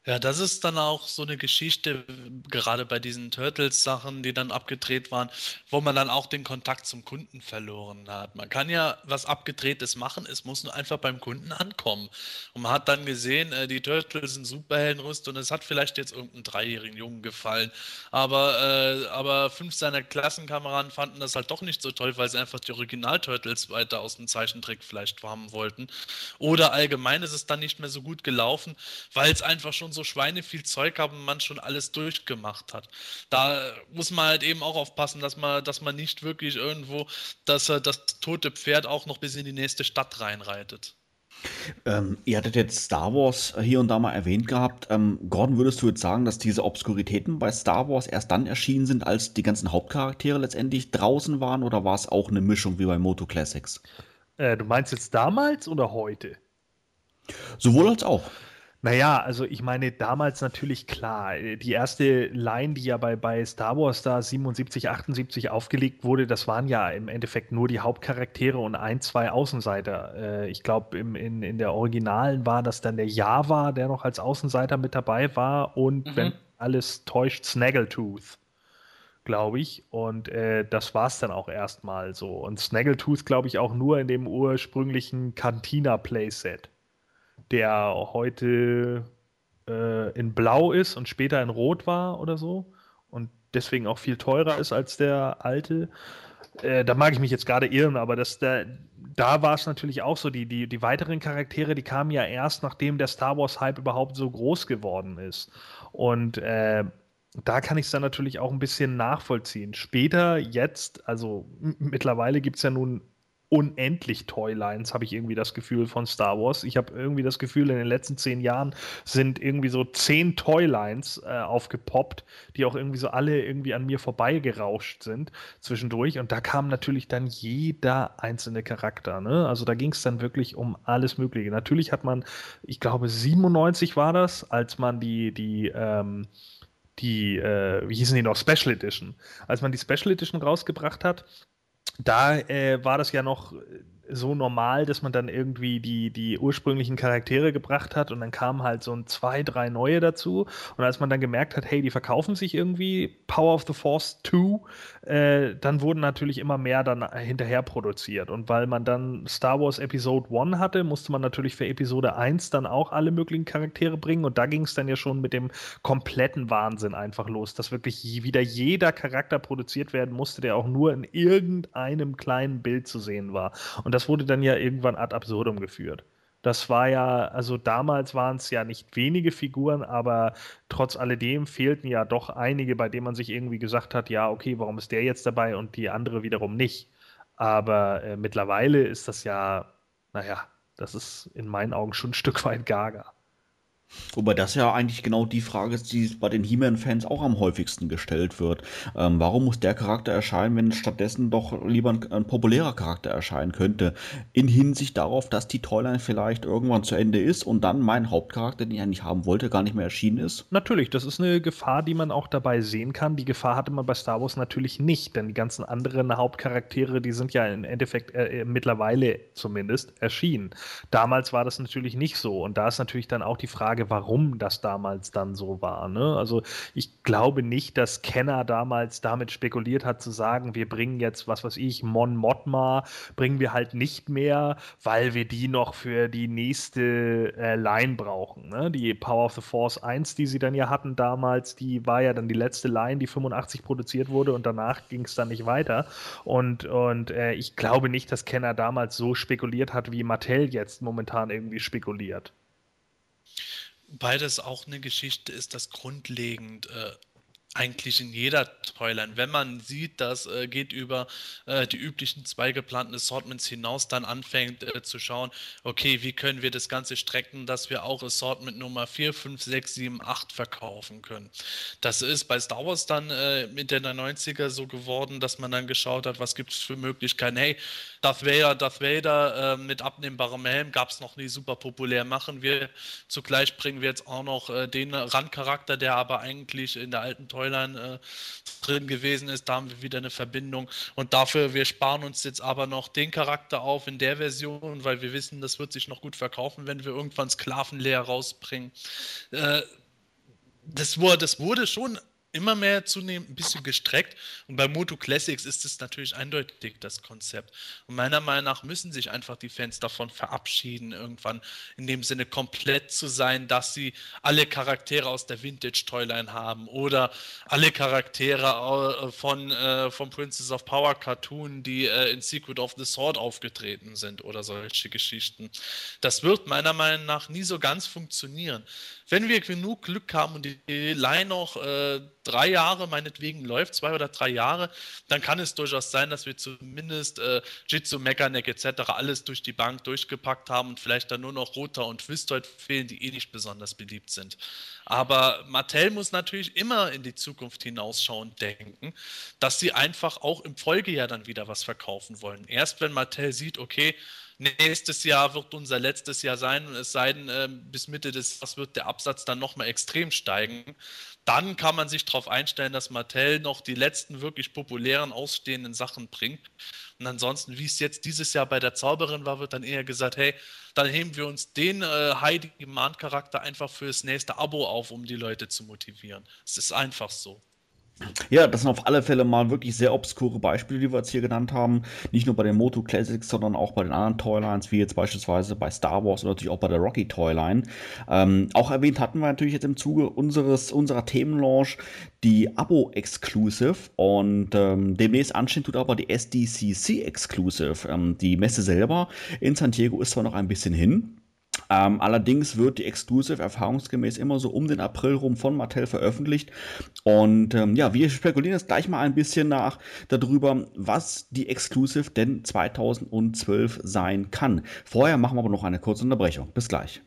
Ja, das ist dann auch so eine Geschichte, gerade bei diesen Turtles-Sachen, die dann abgedreht waren, wo man dann auch den Kontakt zum Kunden verloren hat. Man kann ja was Abgedrehtes machen, es muss nur einfach beim Kunden ankommen. Und man hat dann gesehen, äh, die Turtles sind Superheldenrüst und es hat vielleicht jetzt irgendeinem dreijährigen Jungen gefallen. Aber, äh, aber fünf seiner Klassenkameraden fanden das halt doch nicht so toll, weil sie einfach die Original-Turtles weiter aus dem Zeichentrick vielleicht haben wollten. Oder allgemein ist es dann nicht mehr so gut gelaufen, weil es einfach schon schon so Schweine viel Zeug haben und man schon alles durchgemacht hat. Da muss man halt eben auch aufpassen, dass man, dass man nicht wirklich irgendwo dass, das tote Pferd auch noch bis in die nächste Stadt reinreitet. Ähm, ihr hattet jetzt Star Wars hier und da mal erwähnt gehabt. Ähm, Gordon, würdest du jetzt sagen, dass diese Obskuritäten bei Star Wars erst dann erschienen sind, als die ganzen Hauptcharaktere letztendlich draußen waren, oder war es auch eine Mischung wie bei Moto Classics? Äh, du meinst jetzt damals oder heute? Sowohl als auch. Naja, also ich meine, damals natürlich klar. Die erste Line, die ja bei, bei Star Wars da 77, 78 aufgelegt wurde, das waren ja im Endeffekt nur die Hauptcharaktere und ein, zwei Außenseiter. Äh, ich glaube, in, in der Originalen war das dann der Java, der noch als Außenseiter mit dabei war und mhm. wenn alles täuscht, Snaggletooth glaube ich. Und äh, das war es dann auch erstmal so. Und Snaggletooth, glaube ich, auch nur in dem ursprünglichen Cantina-Playset der heute äh, in Blau ist und später in Rot war oder so und deswegen auch viel teurer ist als der alte. Äh, da mag ich mich jetzt gerade irren, aber das, der, da war es natürlich auch so, die, die, die weiteren Charaktere, die kamen ja erst, nachdem der Star Wars-Hype überhaupt so groß geworden ist. Und äh, da kann ich es dann natürlich auch ein bisschen nachvollziehen. Später, jetzt, also mittlerweile gibt es ja nun unendlich Toylines, habe ich irgendwie das Gefühl von Star Wars. Ich habe irgendwie das Gefühl, in den letzten zehn Jahren sind irgendwie so zehn Toylines äh, aufgepoppt, die auch irgendwie so alle irgendwie an mir vorbeigerauscht sind zwischendurch. Und da kam natürlich dann jeder einzelne Charakter. Ne? Also da ging es dann wirklich um alles Mögliche. Natürlich hat man, ich glaube, 97 war das, als man die, die, ähm, die, äh, wie hießen die noch, Special Edition. Als man die Special Edition rausgebracht hat, da äh, war das ja noch so normal, dass man dann irgendwie die, die ursprünglichen Charaktere gebracht hat und dann kamen halt so ein zwei, drei neue dazu. Und als man dann gemerkt hat, hey, die verkaufen sich irgendwie, Power of the Force 2, äh, dann wurden natürlich immer mehr dann hinterher produziert. Und weil man dann Star Wars Episode 1 hatte, musste man natürlich für Episode 1 dann auch alle möglichen Charaktere bringen. Und da ging es dann ja schon mit dem kompletten Wahnsinn einfach los, dass wirklich wieder jeder Charakter produziert werden musste, der auch nur in irgendeinem kleinen Bild zu sehen war. Und das das wurde dann ja irgendwann ad absurdum geführt. Das war ja, also damals waren es ja nicht wenige Figuren, aber trotz alledem fehlten ja doch einige, bei denen man sich irgendwie gesagt hat, ja, okay, warum ist der jetzt dabei und die andere wiederum nicht? Aber äh, mittlerweile ist das ja, naja, das ist in meinen Augen schon ein Stück weit gaga. Wobei das ja eigentlich genau die Frage ist, die bei den He-Man-Fans auch am häufigsten gestellt wird. Ähm, warum muss der Charakter erscheinen, wenn stattdessen doch lieber ein, ein, populärer Charakter erscheinen könnte? In Hinsicht darauf, dass die Toyline vielleicht irgendwann zu Ende ist und dann mein Hauptcharakter, den ich eigentlich haben wollte, gar nicht mehr erschienen ist? Natürlich, das ist eine Gefahr, die man auch dabei sehen kann. Die Gefahr hatte man bei Star Wars natürlich nicht, denn die ganzen anderen Hauptcharaktere, die sind ja im Endeffekt äh, mittlerweile zumindest erschienen. Damals war das natürlich nicht so und da ist natürlich dann auch die Frage, Frage, warum das damals dann so war. Ne? Also ich glaube nicht, dass Kenner damals damit spekuliert hat zu sagen, wir bringen jetzt, was weiß ich, Mon Mothma, bringen wir halt nicht mehr, weil wir die noch für die nächste äh, Line brauchen. Ne? Die Power of the Force 1, die sie dann ja hatten damals, die war ja dann die letzte Line, die 85 produziert wurde und danach ging es dann nicht weiter. Und, und äh, ich glaube nicht, dass Kenner damals so spekuliert hat, wie Mattel jetzt momentan irgendwie spekuliert. Beides auch eine Geschichte ist, das grundlegend äh, eigentlich in jeder Toyline. Wenn man sieht, das äh, geht über äh, die üblichen zwei geplanten Assortments hinaus, dann anfängt äh, zu schauen, okay, wie können wir das Ganze strecken, dass wir auch Assortment Nummer 4, 5, 6, 7, 8 verkaufen können. Das ist bei Star Wars dann äh, Mitte der 90er so geworden, dass man dann geschaut hat, was gibt es für Möglichkeiten. Hey, Darth Vader, Darth Vader äh, mit abnehmbarem Helm gab es noch nie super populär. Machen wir zugleich bringen wir jetzt auch noch äh, den Randcharakter, der aber eigentlich in der alten Toyline äh, drin gewesen ist. Da haben wir wieder eine Verbindung. Und dafür, wir sparen uns jetzt aber noch den Charakter auf in der Version, weil wir wissen, das wird sich noch gut verkaufen, wenn wir irgendwann Sklavenleer rausbringen. Äh, das, wurde, das wurde schon immer mehr zunehmend ein bisschen gestreckt. Und bei Moto Classics ist es natürlich eindeutig das Konzept. Und meiner Meinung nach müssen sich einfach die Fans davon verabschieden, irgendwann in dem Sinne komplett zu sein, dass sie alle Charaktere aus der Vintage Toyline haben oder alle Charaktere von, äh, von Princess of Power Cartoon, die äh, in Secret of the Sword aufgetreten sind oder solche Geschichten. Das wird meiner Meinung nach nie so ganz funktionieren. Wenn wir genug Glück haben und die Line noch äh, drei Jahre meinetwegen läuft, zwei oder drei Jahre, dann kann es durchaus sein, dass wir zumindest äh, Jitsu, Mechaneck etc. alles durch die Bank durchgepackt haben und vielleicht dann nur noch Roter und Twistoid fehlen, die eh nicht besonders beliebt sind. Aber Mattel muss natürlich immer in die Zukunft hinausschauen denken, dass sie einfach auch im Folgejahr dann wieder was verkaufen wollen. Erst wenn Mattel sieht, okay, nächstes Jahr wird unser letztes Jahr sein, es sei denn, äh, bis Mitte des Jahres wird der Absatz dann nochmal extrem steigen dann kann man sich darauf einstellen, dass Mattel noch die letzten wirklich populären ausstehenden Sachen bringt. Und ansonsten, wie es jetzt dieses Jahr bei der Zauberin war, wird dann eher gesagt, hey, dann heben wir uns den äh, Heidi Demand-Charakter einfach fürs nächste Abo auf, um die Leute zu motivieren. Es ist einfach so. Ja, das sind auf alle Fälle mal wirklich sehr obskure Beispiele, die wir jetzt hier genannt haben. Nicht nur bei den Moto Classics, sondern auch bei den anderen Toylines, wie jetzt beispielsweise bei Star Wars oder natürlich auch bei der Rocky Toyline. Ähm, auch erwähnt hatten wir natürlich jetzt im Zuge unseres, unserer Themenlaunch die Abo-Exclusive und ähm, demnächst anstehen tut aber die SDCC Exclusive. Ähm, die Messe selber in San Diego ist zwar noch ein bisschen hin, ähm, allerdings wird die Exclusive erfahrungsgemäß immer so um den April rum von Mattel veröffentlicht. Und ähm, ja, wir spekulieren jetzt gleich mal ein bisschen nach darüber, was die Exclusive denn 2012 sein kann. Vorher machen wir aber noch eine kurze Unterbrechung. Bis gleich.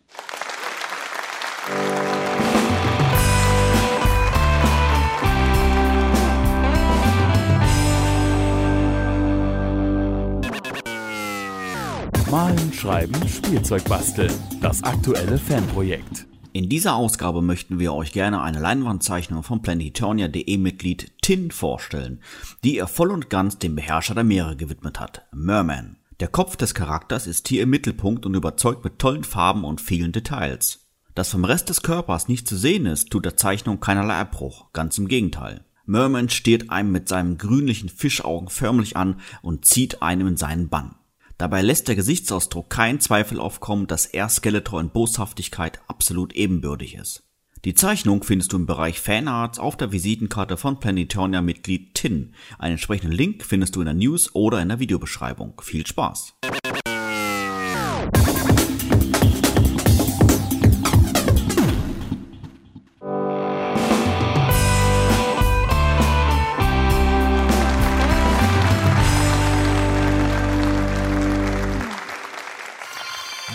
Malen, Schreiben, Spielzeug basteln. Das aktuelle Fanprojekt. In dieser Ausgabe möchten wir euch gerne eine Leinwandzeichnung von Planetonia.de Mitglied Tin vorstellen, die er voll und ganz dem Beherrscher der Meere gewidmet hat, Merman. Der Kopf des Charakters ist hier im Mittelpunkt und überzeugt mit tollen Farben und vielen Details. Dass vom Rest des Körpers nicht zu sehen ist, tut der Zeichnung keinerlei Abbruch, ganz im Gegenteil. Merman steht einem mit seinen grünlichen Fischaugen förmlich an und zieht einem in seinen Bann. Dabei lässt der Gesichtsausdruck keinen Zweifel aufkommen, dass er Skeletor in Boshaftigkeit absolut ebenbürtig ist. Die Zeichnung findest du im Bereich Fanarts auf der Visitenkarte von Planetonia-Mitglied Tin. Einen entsprechenden Link findest du in der News oder in der Videobeschreibung. Viel Spaß!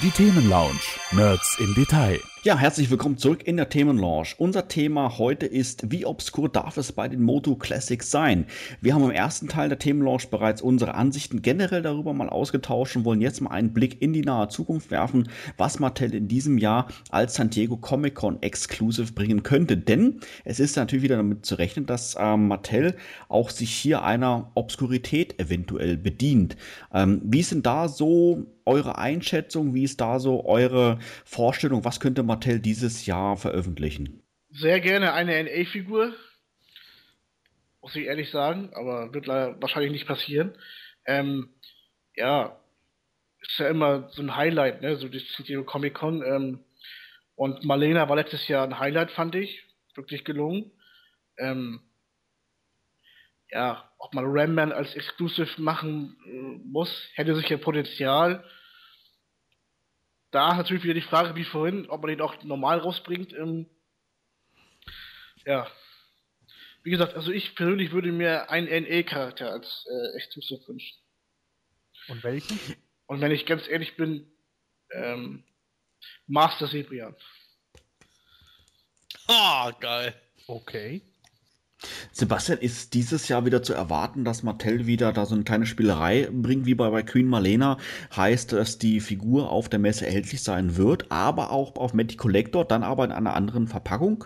Die Themenlounge. Nerds im Detail. Ja, herzlich willkommen zurück in der Themenlaunch. Unser Thema heute ist, wie obskur darf es bei den Moto Classics sein? Wir haben im ersten Teil der Themenlaunch bereits unsere Ansichten generell darüber mal ausgetauscht und wollen jetzt mal einen Blick in die nahe Zukunft werfen, was Mattel in diesem Jahr als San Diego Comic Con Exclusive bringen könnte. Denn es ist natürlich wieder damit zu rechnen, dass ähm, Mattel auch sich hier einer Obskurität eventuell bedient. Ähm, wie ist denn da so eure Einschätzung? Wie ist da so eure Vorstellung? Was könnte Mattel dieses Jahr veröffentlichen? Sehr gerne eine NA-Figur. Muss ich ehrlich sagen, aber wird wahrscheinlich nicht passieren. Ähm, ja, ist ja immer so ein Highlight, ne? So die San Comic Con. Ähm, und Marlena war letztes Jahr ein Highlight, fand ich. Wirklich gelungen. Ähm, ja, ob man Ramman als Exclusive machen äh, muss, hätte sicher Potenzial. Da natürlich wieder die Frage, wie vorhin, ob man den auch normal rausbringt. Ähm, ja. Wie gesagt, also ich persönlich würde mir einen NE-Charakter als äh, Exclusive wünschen. Und welchen? Und wenn ich ganz ehrlich bin, ähm, Master Cyprian. Ah, geil. Okay. Sebastian, ist dieses Jahr wieder zu erwarten, dass Mattel wieder da so eine kleine Spielerei bringt, wie bei, bei Queen Marlena? Heißt, dass die Figur auf der Messe erhältlich sein wird, aber auch auf Matty Collector, dann aber in einer anderen Verpackung?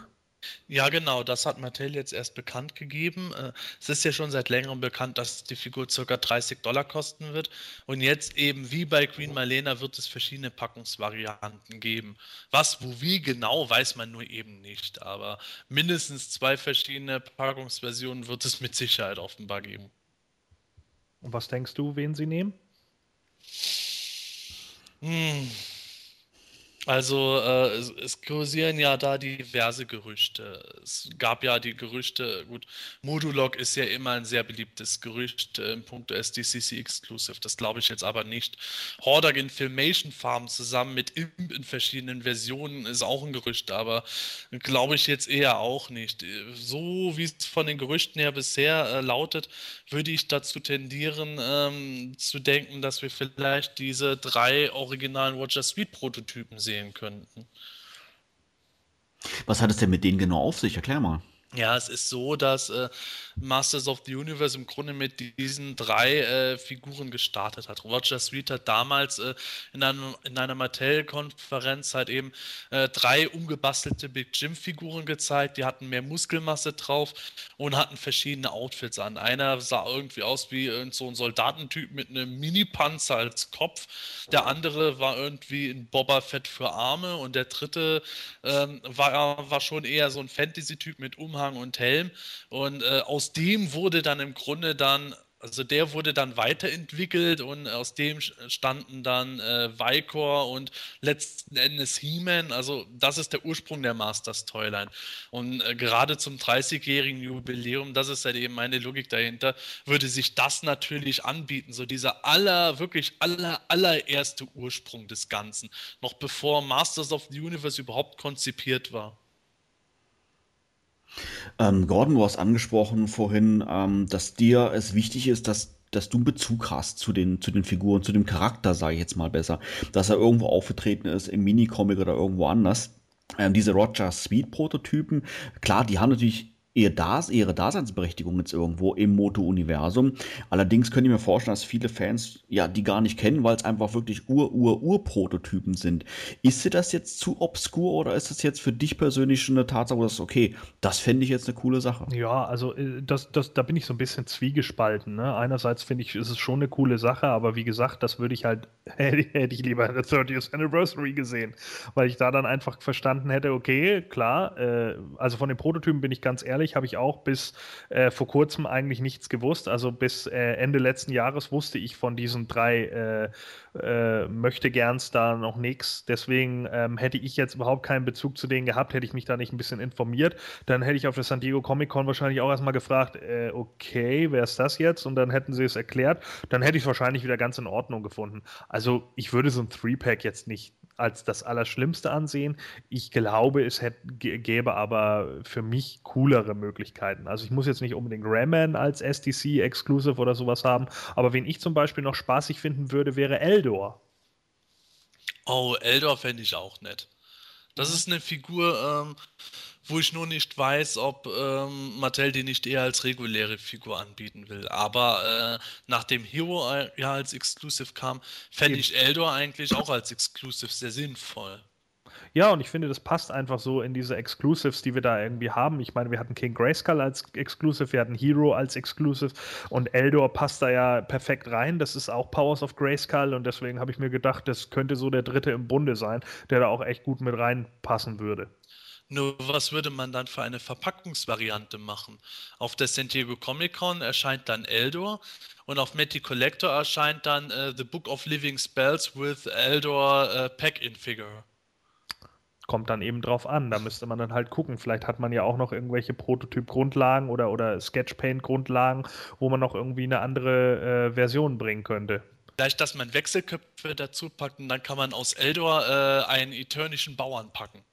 Ja, genau, das hat Mattel jetzt erst bekannt gegeben. Äh, es ist ja schon seit längerem bekannt, dass die Figur ca. 30 Dollar kosten wird. Und jetzt eben wie bei Queen Marlena wird es verschiedene Packungsvarianten geben. Was, wo, wie genau, weiß man nur eben nicht. Aber mindestens zwei verschiedene Packungsversionen wird es mit Sicherheit offenbar geben. Und was denkst du, wen sie nehmen? Hm. Also äh, es, kursieren ja da diverse Gerüchte. Es gab ja die Gerüchte, gut, Modulog ist ja immer ein sehr beliebtes Gerücht äh, im Punkt SDCC Exclusive. Das glaube ich jetzt aber nicht. Hordak in Filmation Farm zusammen mit Imp in verschiedenen Versionen ist auch ein Gerücht, aber glaube ich jetzt eher auch nicht. So wie es von den Gerüchten her bisher äh, lautet, würde ich dazu tendieren, ähm, zu denken, dass wir vielleicht diese drei originalen Roger Sweet Prototypen sehen sehen könnten. Was hat es denn mit denen genau auf sich? Erklär mal. Ja, es ist so, dass äh, Masters of the Universe im Grunde mit diesen drei äh, Figuren gestartet hat. Roger Sweet hat damals äh, in, einem, in einer Mattel-Konferenz halt eben äh, drei umgebastelte Big Jim-Figuren gezeigt. Die hatten mehr Muskelmasse drauf und hatten verschiedene Outfits an. Einer sah irgendwie aus wie so ein Soldatentyp mit einem Mini-Panzer als Kopf. Der andere war irgendwie ein Boba Fett für Arme und der dritte ähm, war, war schon eher so ein Fantasy-Typ mit Umhang und Helm. Und äh, aus aus dem wurde dann im Grunde dann, also der wurde dann weiterentwickelt und aus dem standen dann äh, Vicor und letzten Endes He-Man. Also das ist der Ursprung der Masters Toyline. Und äh, gerade zum 30-jährigen Jubiläum, das ist halt eben meine Logik dahinter, würde sich das natürlich anbieten. So dieser aller, wirklich aller, allererste Ursprung des Ganzen. Noch bevor Masters of the Universe überhaupt konzipiert war. Ähm, Gordon, du hast angesprochen vorhin, ähm, dass dir es wichtig ist, dass, dass du Bezug hast zu den, zu den Figuren, zu dem Charakter, sage ich jetzt mal besser. Dass er irgendwo aufgetreten ist, im Minicomic oder irgendwo anders. Ähm, diese Roger Speed-Prototypen, klar, die haben natürlich ihr Das, ihre Daseinsberechtigung jetzt irgendwo im Moto-Universum. Allerdings könnte ich mir vorstellen, dass viele Fans ja die gar nicht kennen, weil es einfach wirklich Ur-Ur-Ur-Prototypen sind. Ist dir das jetzt zu obskur oder ist das jetzt für dich persönlich schon eine Tatsache, wo sagst, okay, das fände ich jetzt eine coole Sache? Ja, also äh, das, das, da bin ich so ein bisschen zwiegespalten. Ne? Einerseits finde ich, ist es schon eine coole Sache, aber wie gesagt, das würde ich halt, hätte ich lieber in der 30th Anniversary gesehen, weil ich da dann einfach verstanden hätte, okay, klar, äh, also von den Prototypen bin ich ganz ehrlich, ehrlich, habe ich auch bis äh, vor kurzem eigentlich nichts gewusst. Also bis äh, Ende letzten Jahres wusste ich von diesen drei äh, äh möchte gerns da noch nichts. Deswegen ähm, hätte ich jetzt überhaupt keinen Bezug zu denen gehabt, hätte ich mich da nicht ein bisschen informiert. Dann hätte ich auf der San Diego Comic Con wahrscheinlich auch erstmal gefragt, äh, okay, wer ist das jetzt? Und dann hätten sie es erklärt. Dann hätte ich es wahrscheinlich wieder ganz in Ordnung gefunden. Also ich würde so ein Three-Pack jetzt nicht als das Allerschlimmste ansehen. Ich glaube, es hätte, gäbe aber für mich coolere Möglichkeiten. Also ich muss jetzt nicht unbedingt Raman als SDC Exclusive oder sowas haben, aber wen ich zum Beispiel noch spaßig finden würde, wäre Eldor. Oh, Eldor fände ich auch nett. Das ist eine Figur, ähm, wo ich nur nicht weiß, ob ähm, Mattel die nicht eher als reguläre Figur anbieten will. Aber äh, nachdem Hero äh, ja als Exclusive kam, fände ich Eldor eigentlich auch als Exclusive sehr sinnvoll. Ja, und ich finde, das passt einfach so in diese Exclusives, die wir da irgendwie haben. Ich meine, wir hatten King Grayskull als Exclusive, wir hatten Hero als Exclusive und Eldor passt da ja perfekt rein. Das ist auch Powers of Grayskull und deswegen habe ich mir gedacht, das könnte so der dritte im Bunde sein, der da auch echt gut mit reinpassen würde. Nur was würde man dann für eine Verpackungsvariante machen? Auf der San Diego Comic Con erscheint dann Eldor und auf Matty Collector erscheint dann äh, The Book of Living Spells with Eldor äh, Pack-In Figure. Kommt dann eben drauf an, da müsste man dann halt gucken. Vielleicht hat man ja auch noch irgendwelche Prototyp-Grundlagen oder, oder Sketchpaint-Grundlagen, wo man noch irgendwie eine andere äh, Version bringen könnte. Vielleicht, dass man Wechselköpfe dazu packt und dann kann man aus Eldor äh, einen eternischen Bauern packen.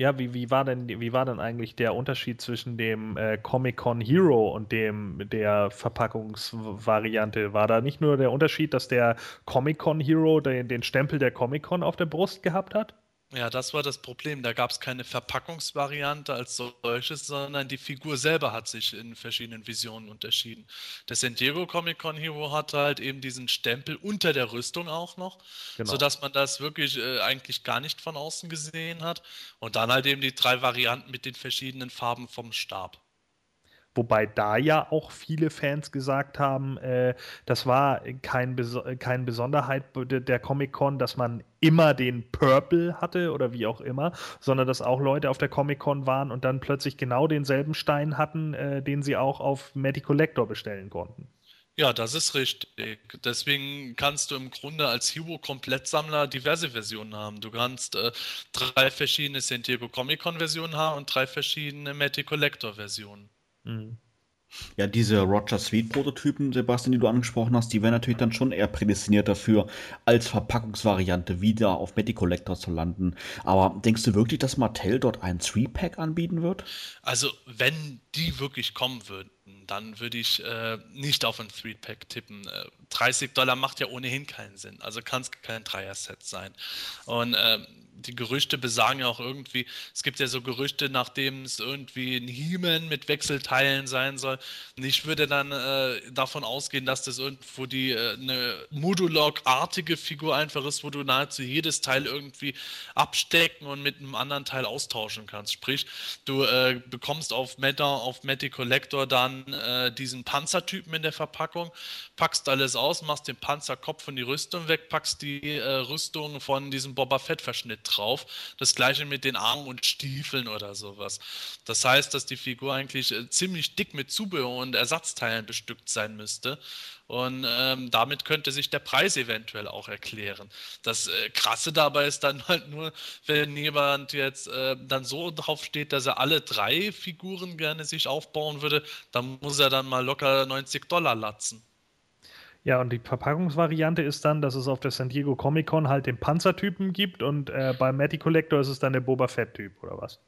Ja, wie, wie, war denn, wie war denn eigentlich der Unterschied zwischen dem äh, Comic-Con Hero und dem der Verpackungsvariante? War da nicht nur der Unterschied, dass der Comic-Con Hero den, den Stempel der Comic-Con auf der Brust gehabt hat? Ja, das war das Problem. Da gab es keine Verpackungsvariante als solches, sondern die Figur selber hat sich in verschiedenen Visionen unterschieden. Der San Diego Comic Con Hero hatte halt eben diesen Stempel unter der Rüstung auch noch, genau. sodass man das wirklich äh, eigentlich gar nicht von außen gesehen hat. Und dann halt eben die drei Varianten mit den verschiedenen Farben vom Stab. Wobei da ja auch viele Fans gesagt haben, äh, das war kein Beso keine Besonderheit der Comic-Con, dass man immer den Purple hatte oder wie auch immer, sondern dass auch Leute auf der Comic-Con waren und dann plötzlich genau denselben Stein hatten, äh, den sie auch auf Matty Collector bestellen konnten. Ja, das ist richtig. Deswegen kannst du im Grunde als Hero-Komplettsammler diverse Versionen haben. Du kannst äh, drei verschiedene San Diego Comic Con Versionen haben und drei verschiedene Matty Collector Versionen. Mhm. Ja, diese Roger Sweet-Prototypen, Sebastian, die du angesprochen hast, die wären natürlich dann schon eher prädestiniert dafür, als Verpackungsvariante wieder auf Matty Collector zu landen. Aber denkst du wirklich, dass Mattel dort ein Three-Pack anbieten wird? Also, wenn die wirklich kommen würden, dann würde ich äh, nicht auf ein Three-Pack tippen. Äh, 30 Dollar macht ja ohnehin keinen Sinn. Also kann es kein Dreier-Set sein. Und äh, die Gerüchte besagen ja auch irgendwie, es gibt ja so Gerüchte, nachdem es irgendwie ein He-Man mit Wechselteilen sein soll. Und ich würde dann äh, davon ausgehen, dass das irgendwo die äh, eine Modulog-artige Figur einfach ist, wo du nahezu jedes Teil irgendwie abstecken und mit einem anderen Teil austauschen kannst. Sprich, du äh, bekommst auf Meta, auf Matty Collector dann äh, diesen Panzertypen in der Verpackung, packst alles aus, machst den Panzerkopf und die Rüstung weg, packst die äh, Rüstung von diesem Boba Fett-Verschnitt drauf. Das gleiche mit den Armen und Stiefeln oder sowas. Das heißt, dass die Figur eigentlich äh, ziemlich dick mit Zubehör und Ersatzteilen bestückt sein müsste. Und ähm, damit könnte sich der Preis eventuell auch erklären. Das äh, Krasse dabei ist dann halt nur, wenn jemand jetzt äh, dann so drauf steht, dass er alle drei Figuren gerne sich aufbauen würde, dann muss er dann mal locker 90 Dollar latzen. Ja, und die Verpackungsvariante ist dann, dass es auf der San Diego Comic Con halt den Panzertypen gibt und äh, beim Matty Collector ist es dann der Boba Fett-Typ, oder was?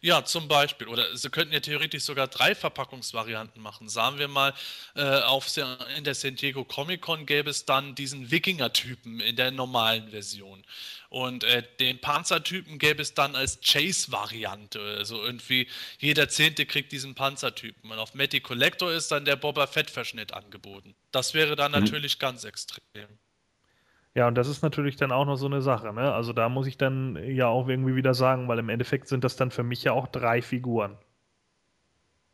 Ja, zum Beispiel. Oder sie könnten ja theoretisch sogar drei Verpackungsvarianten machen. Sagen wir mal, äh, auf, in der San Diego Comic Con gäbe es dann diesen Wikinger-Typen in der normalen Version. Und äh, den Panzertypen gäbe es dann als Chase-Variante. Also irgendwie jeder Zehnte kriegt diesen Panzertypen. Und auf Matty Collector ist dann der Boba Fett-Verschnitt angeboten. Das wäre dann mhm. natürlich ganz extrem. Ja, und das ist natürlich dann auch noch so eine Sache, ne? Also da muss ich dann ja auch irgendwie wieder sagen, weil im Endeffekt sind das dann für mich ja auch drei Figuren.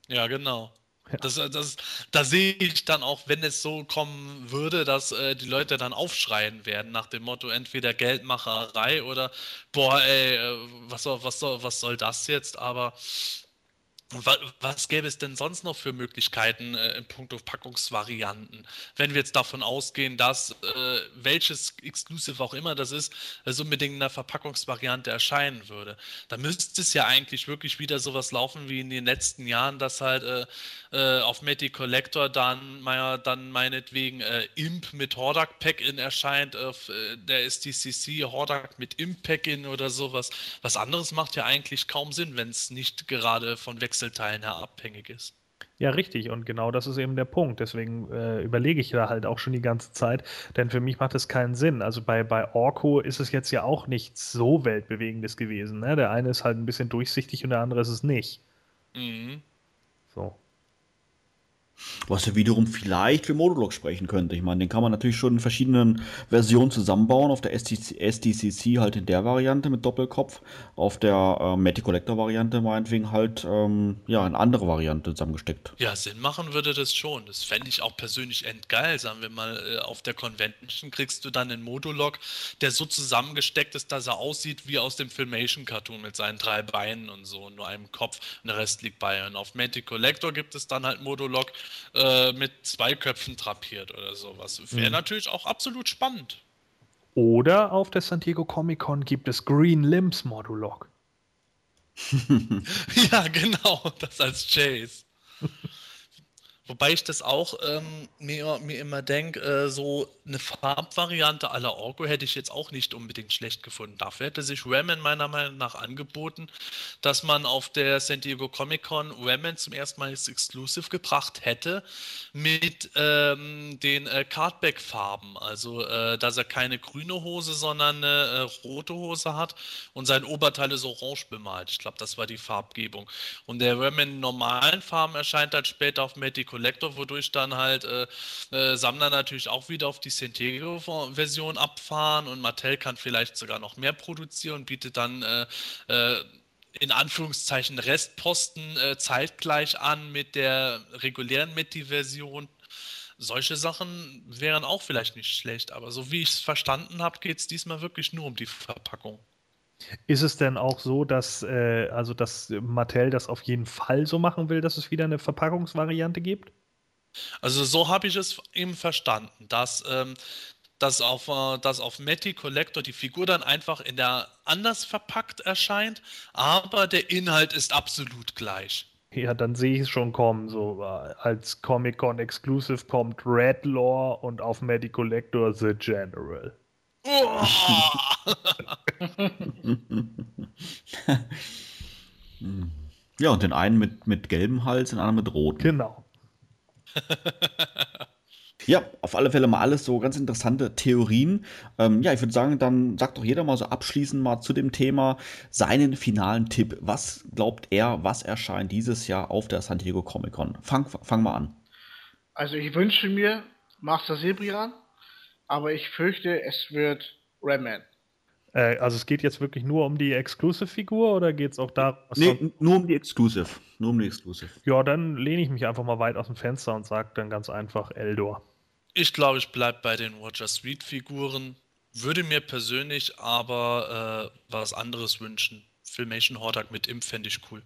Ja, genau. Ja. Das, das, da sehe ich dann auch, wenn es so kommen würde, dass äh, die Leute dann aufschreien werden nach dem Motto entweder Geldmacherei oder boah, ey, äh, was soll, was soll, was soll das jetzt? Aber was gäbe es denn sonst noch für Möglichkeiten äh, in puncto Packungsvarianten? Wenn wir jetzt davon ausgehen, dass äh, welches Exclusive auch immer das ist, also unbedingt in einer Verpackungsvariante erscheinen würde, dann müsste es ja eigentlich wirklich wieder sowas laufen wie in den letzten Jahren, dass halt äh, äh auf Matty Collector dann, ja, dann meinetwegen äh, Imp mit Hordak Pack-In erscheint, auf äh, der SDCC Hordak mit Imp Pack-In oder sowas. Was anderes macht ja eigentlich kaum Sinn, wenn es nicht gerade von Wechsel Einzelteilen her abhängig ist. Ja, richtig. Und genau das ist eben der Punkt. Deswegen äh, überlege ich da halt auch schon die ganze Zeit. Denn für mich macht es keinen Sinn. Also bei, bei Orko ist es jetzt ja auch nichts so Weltbewegendes gewesen. Ne? Der eine ist halt ein bisschen durchsichtig und der andere ist es nicht. Mhm. Was ja wiederum vielleicht für Modulok sprechen könnte. Ich meine, den kann man natürlich schon in verschiedenen Versionen zusammenbauen. Auf der SDC, SDCC halt in der Variante mit Doppelkopf. Auf der äh, Matty Collector Variante meinetwegen halt ähm, ja, in andere Variante zusammengesteckt. Ja, Sinn machen würde das schon. Das fände ich auch persönlich endgeil. Sagen wir mal, äh, auf der Convention kriegst du dann einen Modulok, der so zusammengesteckt ist, dass er aussieht wie aus dem Filmation-Cartoon mit seinen drei Beinen und so, nur einem Kopf. Und der Rest liegt bei. Und auf Matty Collector gibt es dann halt Modulok, äh, mit zwei Köpfen drapiert oder sowas. Wäre mhm. natürlich auch absolut spannend. Oder auf der San Diego Comic Con gibt es Green Limbs Modulok. ja, genau, das als Chase. Wobei ich das auch ähm, mir, mir immer denke, äh, so eine Farbvariante aller Orko hätte ich jetzt auch nicht unbedingt schlecht gefunden. Dafür hätte sich Ramen meiner Meinung nach angeboten, dass man auf der San Diego Comic Con Ramen zum ersten Mal als Exclusive gebracht hätte mit ähm, den äh, Cardback-Farben. Also, äh, dass er keine grüne Hose, sondern eine äh, rote Hose hat und sein Oberteil ist orange bemalt. Ich glaube, das war die Farbgebung. Und der Ramen in normalen Farben erscheint dann später auf Medical Collector, wodurch dann halt äh, äh, Sammler natürlich auch wieder auf die Centego-Version abfahren und Mattel kann vielleicht sogar noch mehr produzieren bietet dann äh, äh in Anführungszeichen Restposten äh, zeitgleich an mit der regulären Metti-Version. Solche Sachen wären auch vielleicht nicht schlecht, aber so wie ich es verstanden habe, geht es diesmal wirklich nur um die Verpackung. Ist es denn auch so, dass, äh, also dass Mattel das auf jeden Fall so machen will, dass es wieder eine Verpackungsvariante gibt? Also so habe ich es eben verstanden, dass, ähm, dass auf, äh, dass auf Matty Collector die Figur dann einfach in der anders verpackt erscheint, aber der Inhalt ist absolut gleich. Ja, dann sehe ich es schon kommen. So äh, als Comic-Con Exclusive kommt Red Law und auf Matty Collector The General. ja, und den einen mit, mit gelbem Hals, den anderen mit rotem. Genau. Ja, auf alle Fälle mal alles so ganz interessante Theorien. Ähm, ja, ich würde sagen, dann sagt doch jeder mal so abschließend mal zu dem Thema seinen finalen Tipp. Was glaubt er, was erscheint dieses Jahr auf der San Diego Comic Con? Fang, fang mal an. Also ich wünsche mir Master Sebrian aber ich fürchte, es wird Redman. Äh, also es geht jetzt wirklich nur um die Exclusive-Figur oder geht es auch da? Nee, nur um die Exclusive. Nur um die Exclusive. Ja, dann lehne ich mich einfach mal weit aus dem Fenster und sage dann ganz einfach Eldor. Ich glaube, ich bleibe bei den Roger Street-Figuren. Würde mir persönlich aber äh, was anderes wünschen. Filmation Hordak mit Imp fände ich cool.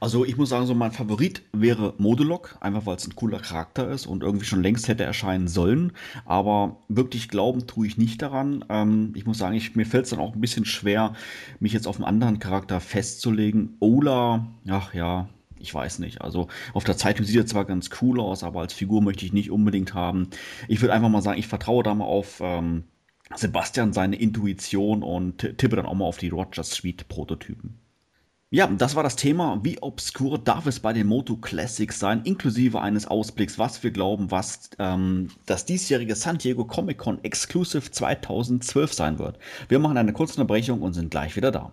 Also ich muss sagen, so mein Favorit wäre Modulok, einfach weil es ein cooler Charakter ist und irgendwie schon längst hätte erscheinen sollen. Aber wirklich glauben tue ich nicht daran. Ähm, ich muss sagen, ich, mir fällt es dann auch ein bisschen schwer, mich jetzt auf einen anderen Charakter festzulegen. Ola, ach ja, ich weiß nicht. Also auf der Zeitung sieht er zwar ganz cool aus, aber als Figur möchte ich nicht unbedingt haben. Ich würde einfach mal sagen, ich vertraue da mal auf ähm, Sebastian seine Intuition und tippe dann auch mal auf die Rogers Suite Prototypen. Ja, das war das Thema. Wie obskur darf es bei den Moto Classics sein, inklusive eines Ausblicks, was wir glauben, was ähm, das diesjährige San Diego Comic Con Exclusive 2012 sein wird. Wir machen eine kurze Unterbrechung und sind gleich wieder da.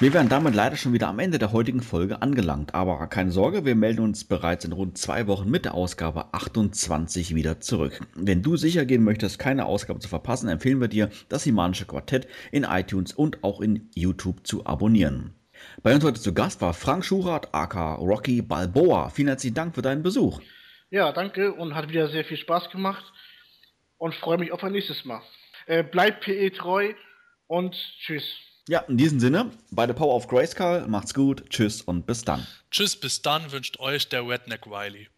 Wir wären damit leider schon wieder am Ende der heutigen Folge angelangt, aber keine Sorge, wir melden uns bereits in rund zwei Wochen mit der Ausgabe 28 wieder zurück. Wenn du sicher gehen möchtest, keine Ausgabe zu verpassen, empfehlen wir dir, das Himanische Quartett in iTunes und auch in YouTube zu abonnieren. Bei uns heute zu Gast war Frank Schurat, aka Rocky Balboa. Vielen herzlichen Dank für deinen Besuch. Ja, danke und hat wieder sehr viel Spaß gemacht und freue mich auf ein nächstes Mal. Äh, bleibt PE treu und tschüss. Ja, in diesem Sinne, bei der Power of Grayskull, macht's gut, tschüss und bis dann. Tschüss, bis dann wünscht euch der Redneck Riley.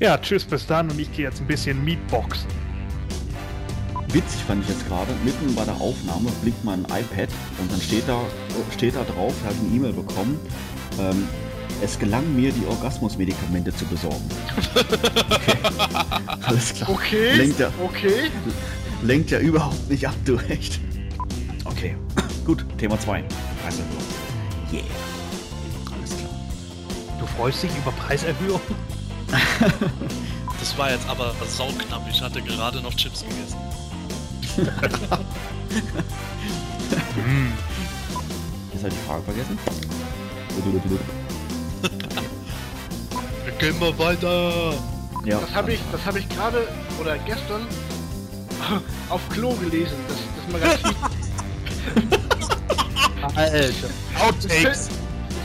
Ja, tschüss, bis dann und ich gehe jetzt ein bisschen Meatboxen. Witzig fand ich jetzt gerade, mitten bei der Aufnahme blinkt mein iPad und dann steht da, steht da drauf, ich habe eine E-Mail bekommen, ähm, es gelang mir, die Orgasmusmedikamente zu besorgen. Okay. Alles klar. Okay, Lenkt ja, okay. lenkt ja überhaupt nicht ab, du echt. Okay, gut, Thema 2. Also, yeah. Alles klar. Du freust dich über Preiserhöhung? Das war jetzt aber sauknapp. Ich hatte gerade noch Chips gegessen. Jetzt habe ich die Frage vergessen. Gehen wir weiter. Ja. Das habe ich, das habe ich gerade oder gestern auf Klo gelesen. Das, das Magazin. Alter. Outtakes. Das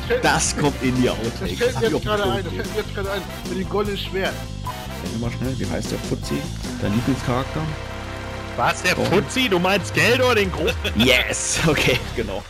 fällt, Das kommt in die das Outtakes. fällt Hab mir jetzt gerade ein. Das fällt mir jetzt gerade ein. Mit dem goldenen Schwert. Sag mal schnell, wie heißt der Fuzzi? Dein Lieblingscharakter? Was, der Fuzzi? Du meinst Geld oder den Großen? Yes! Okay, genau.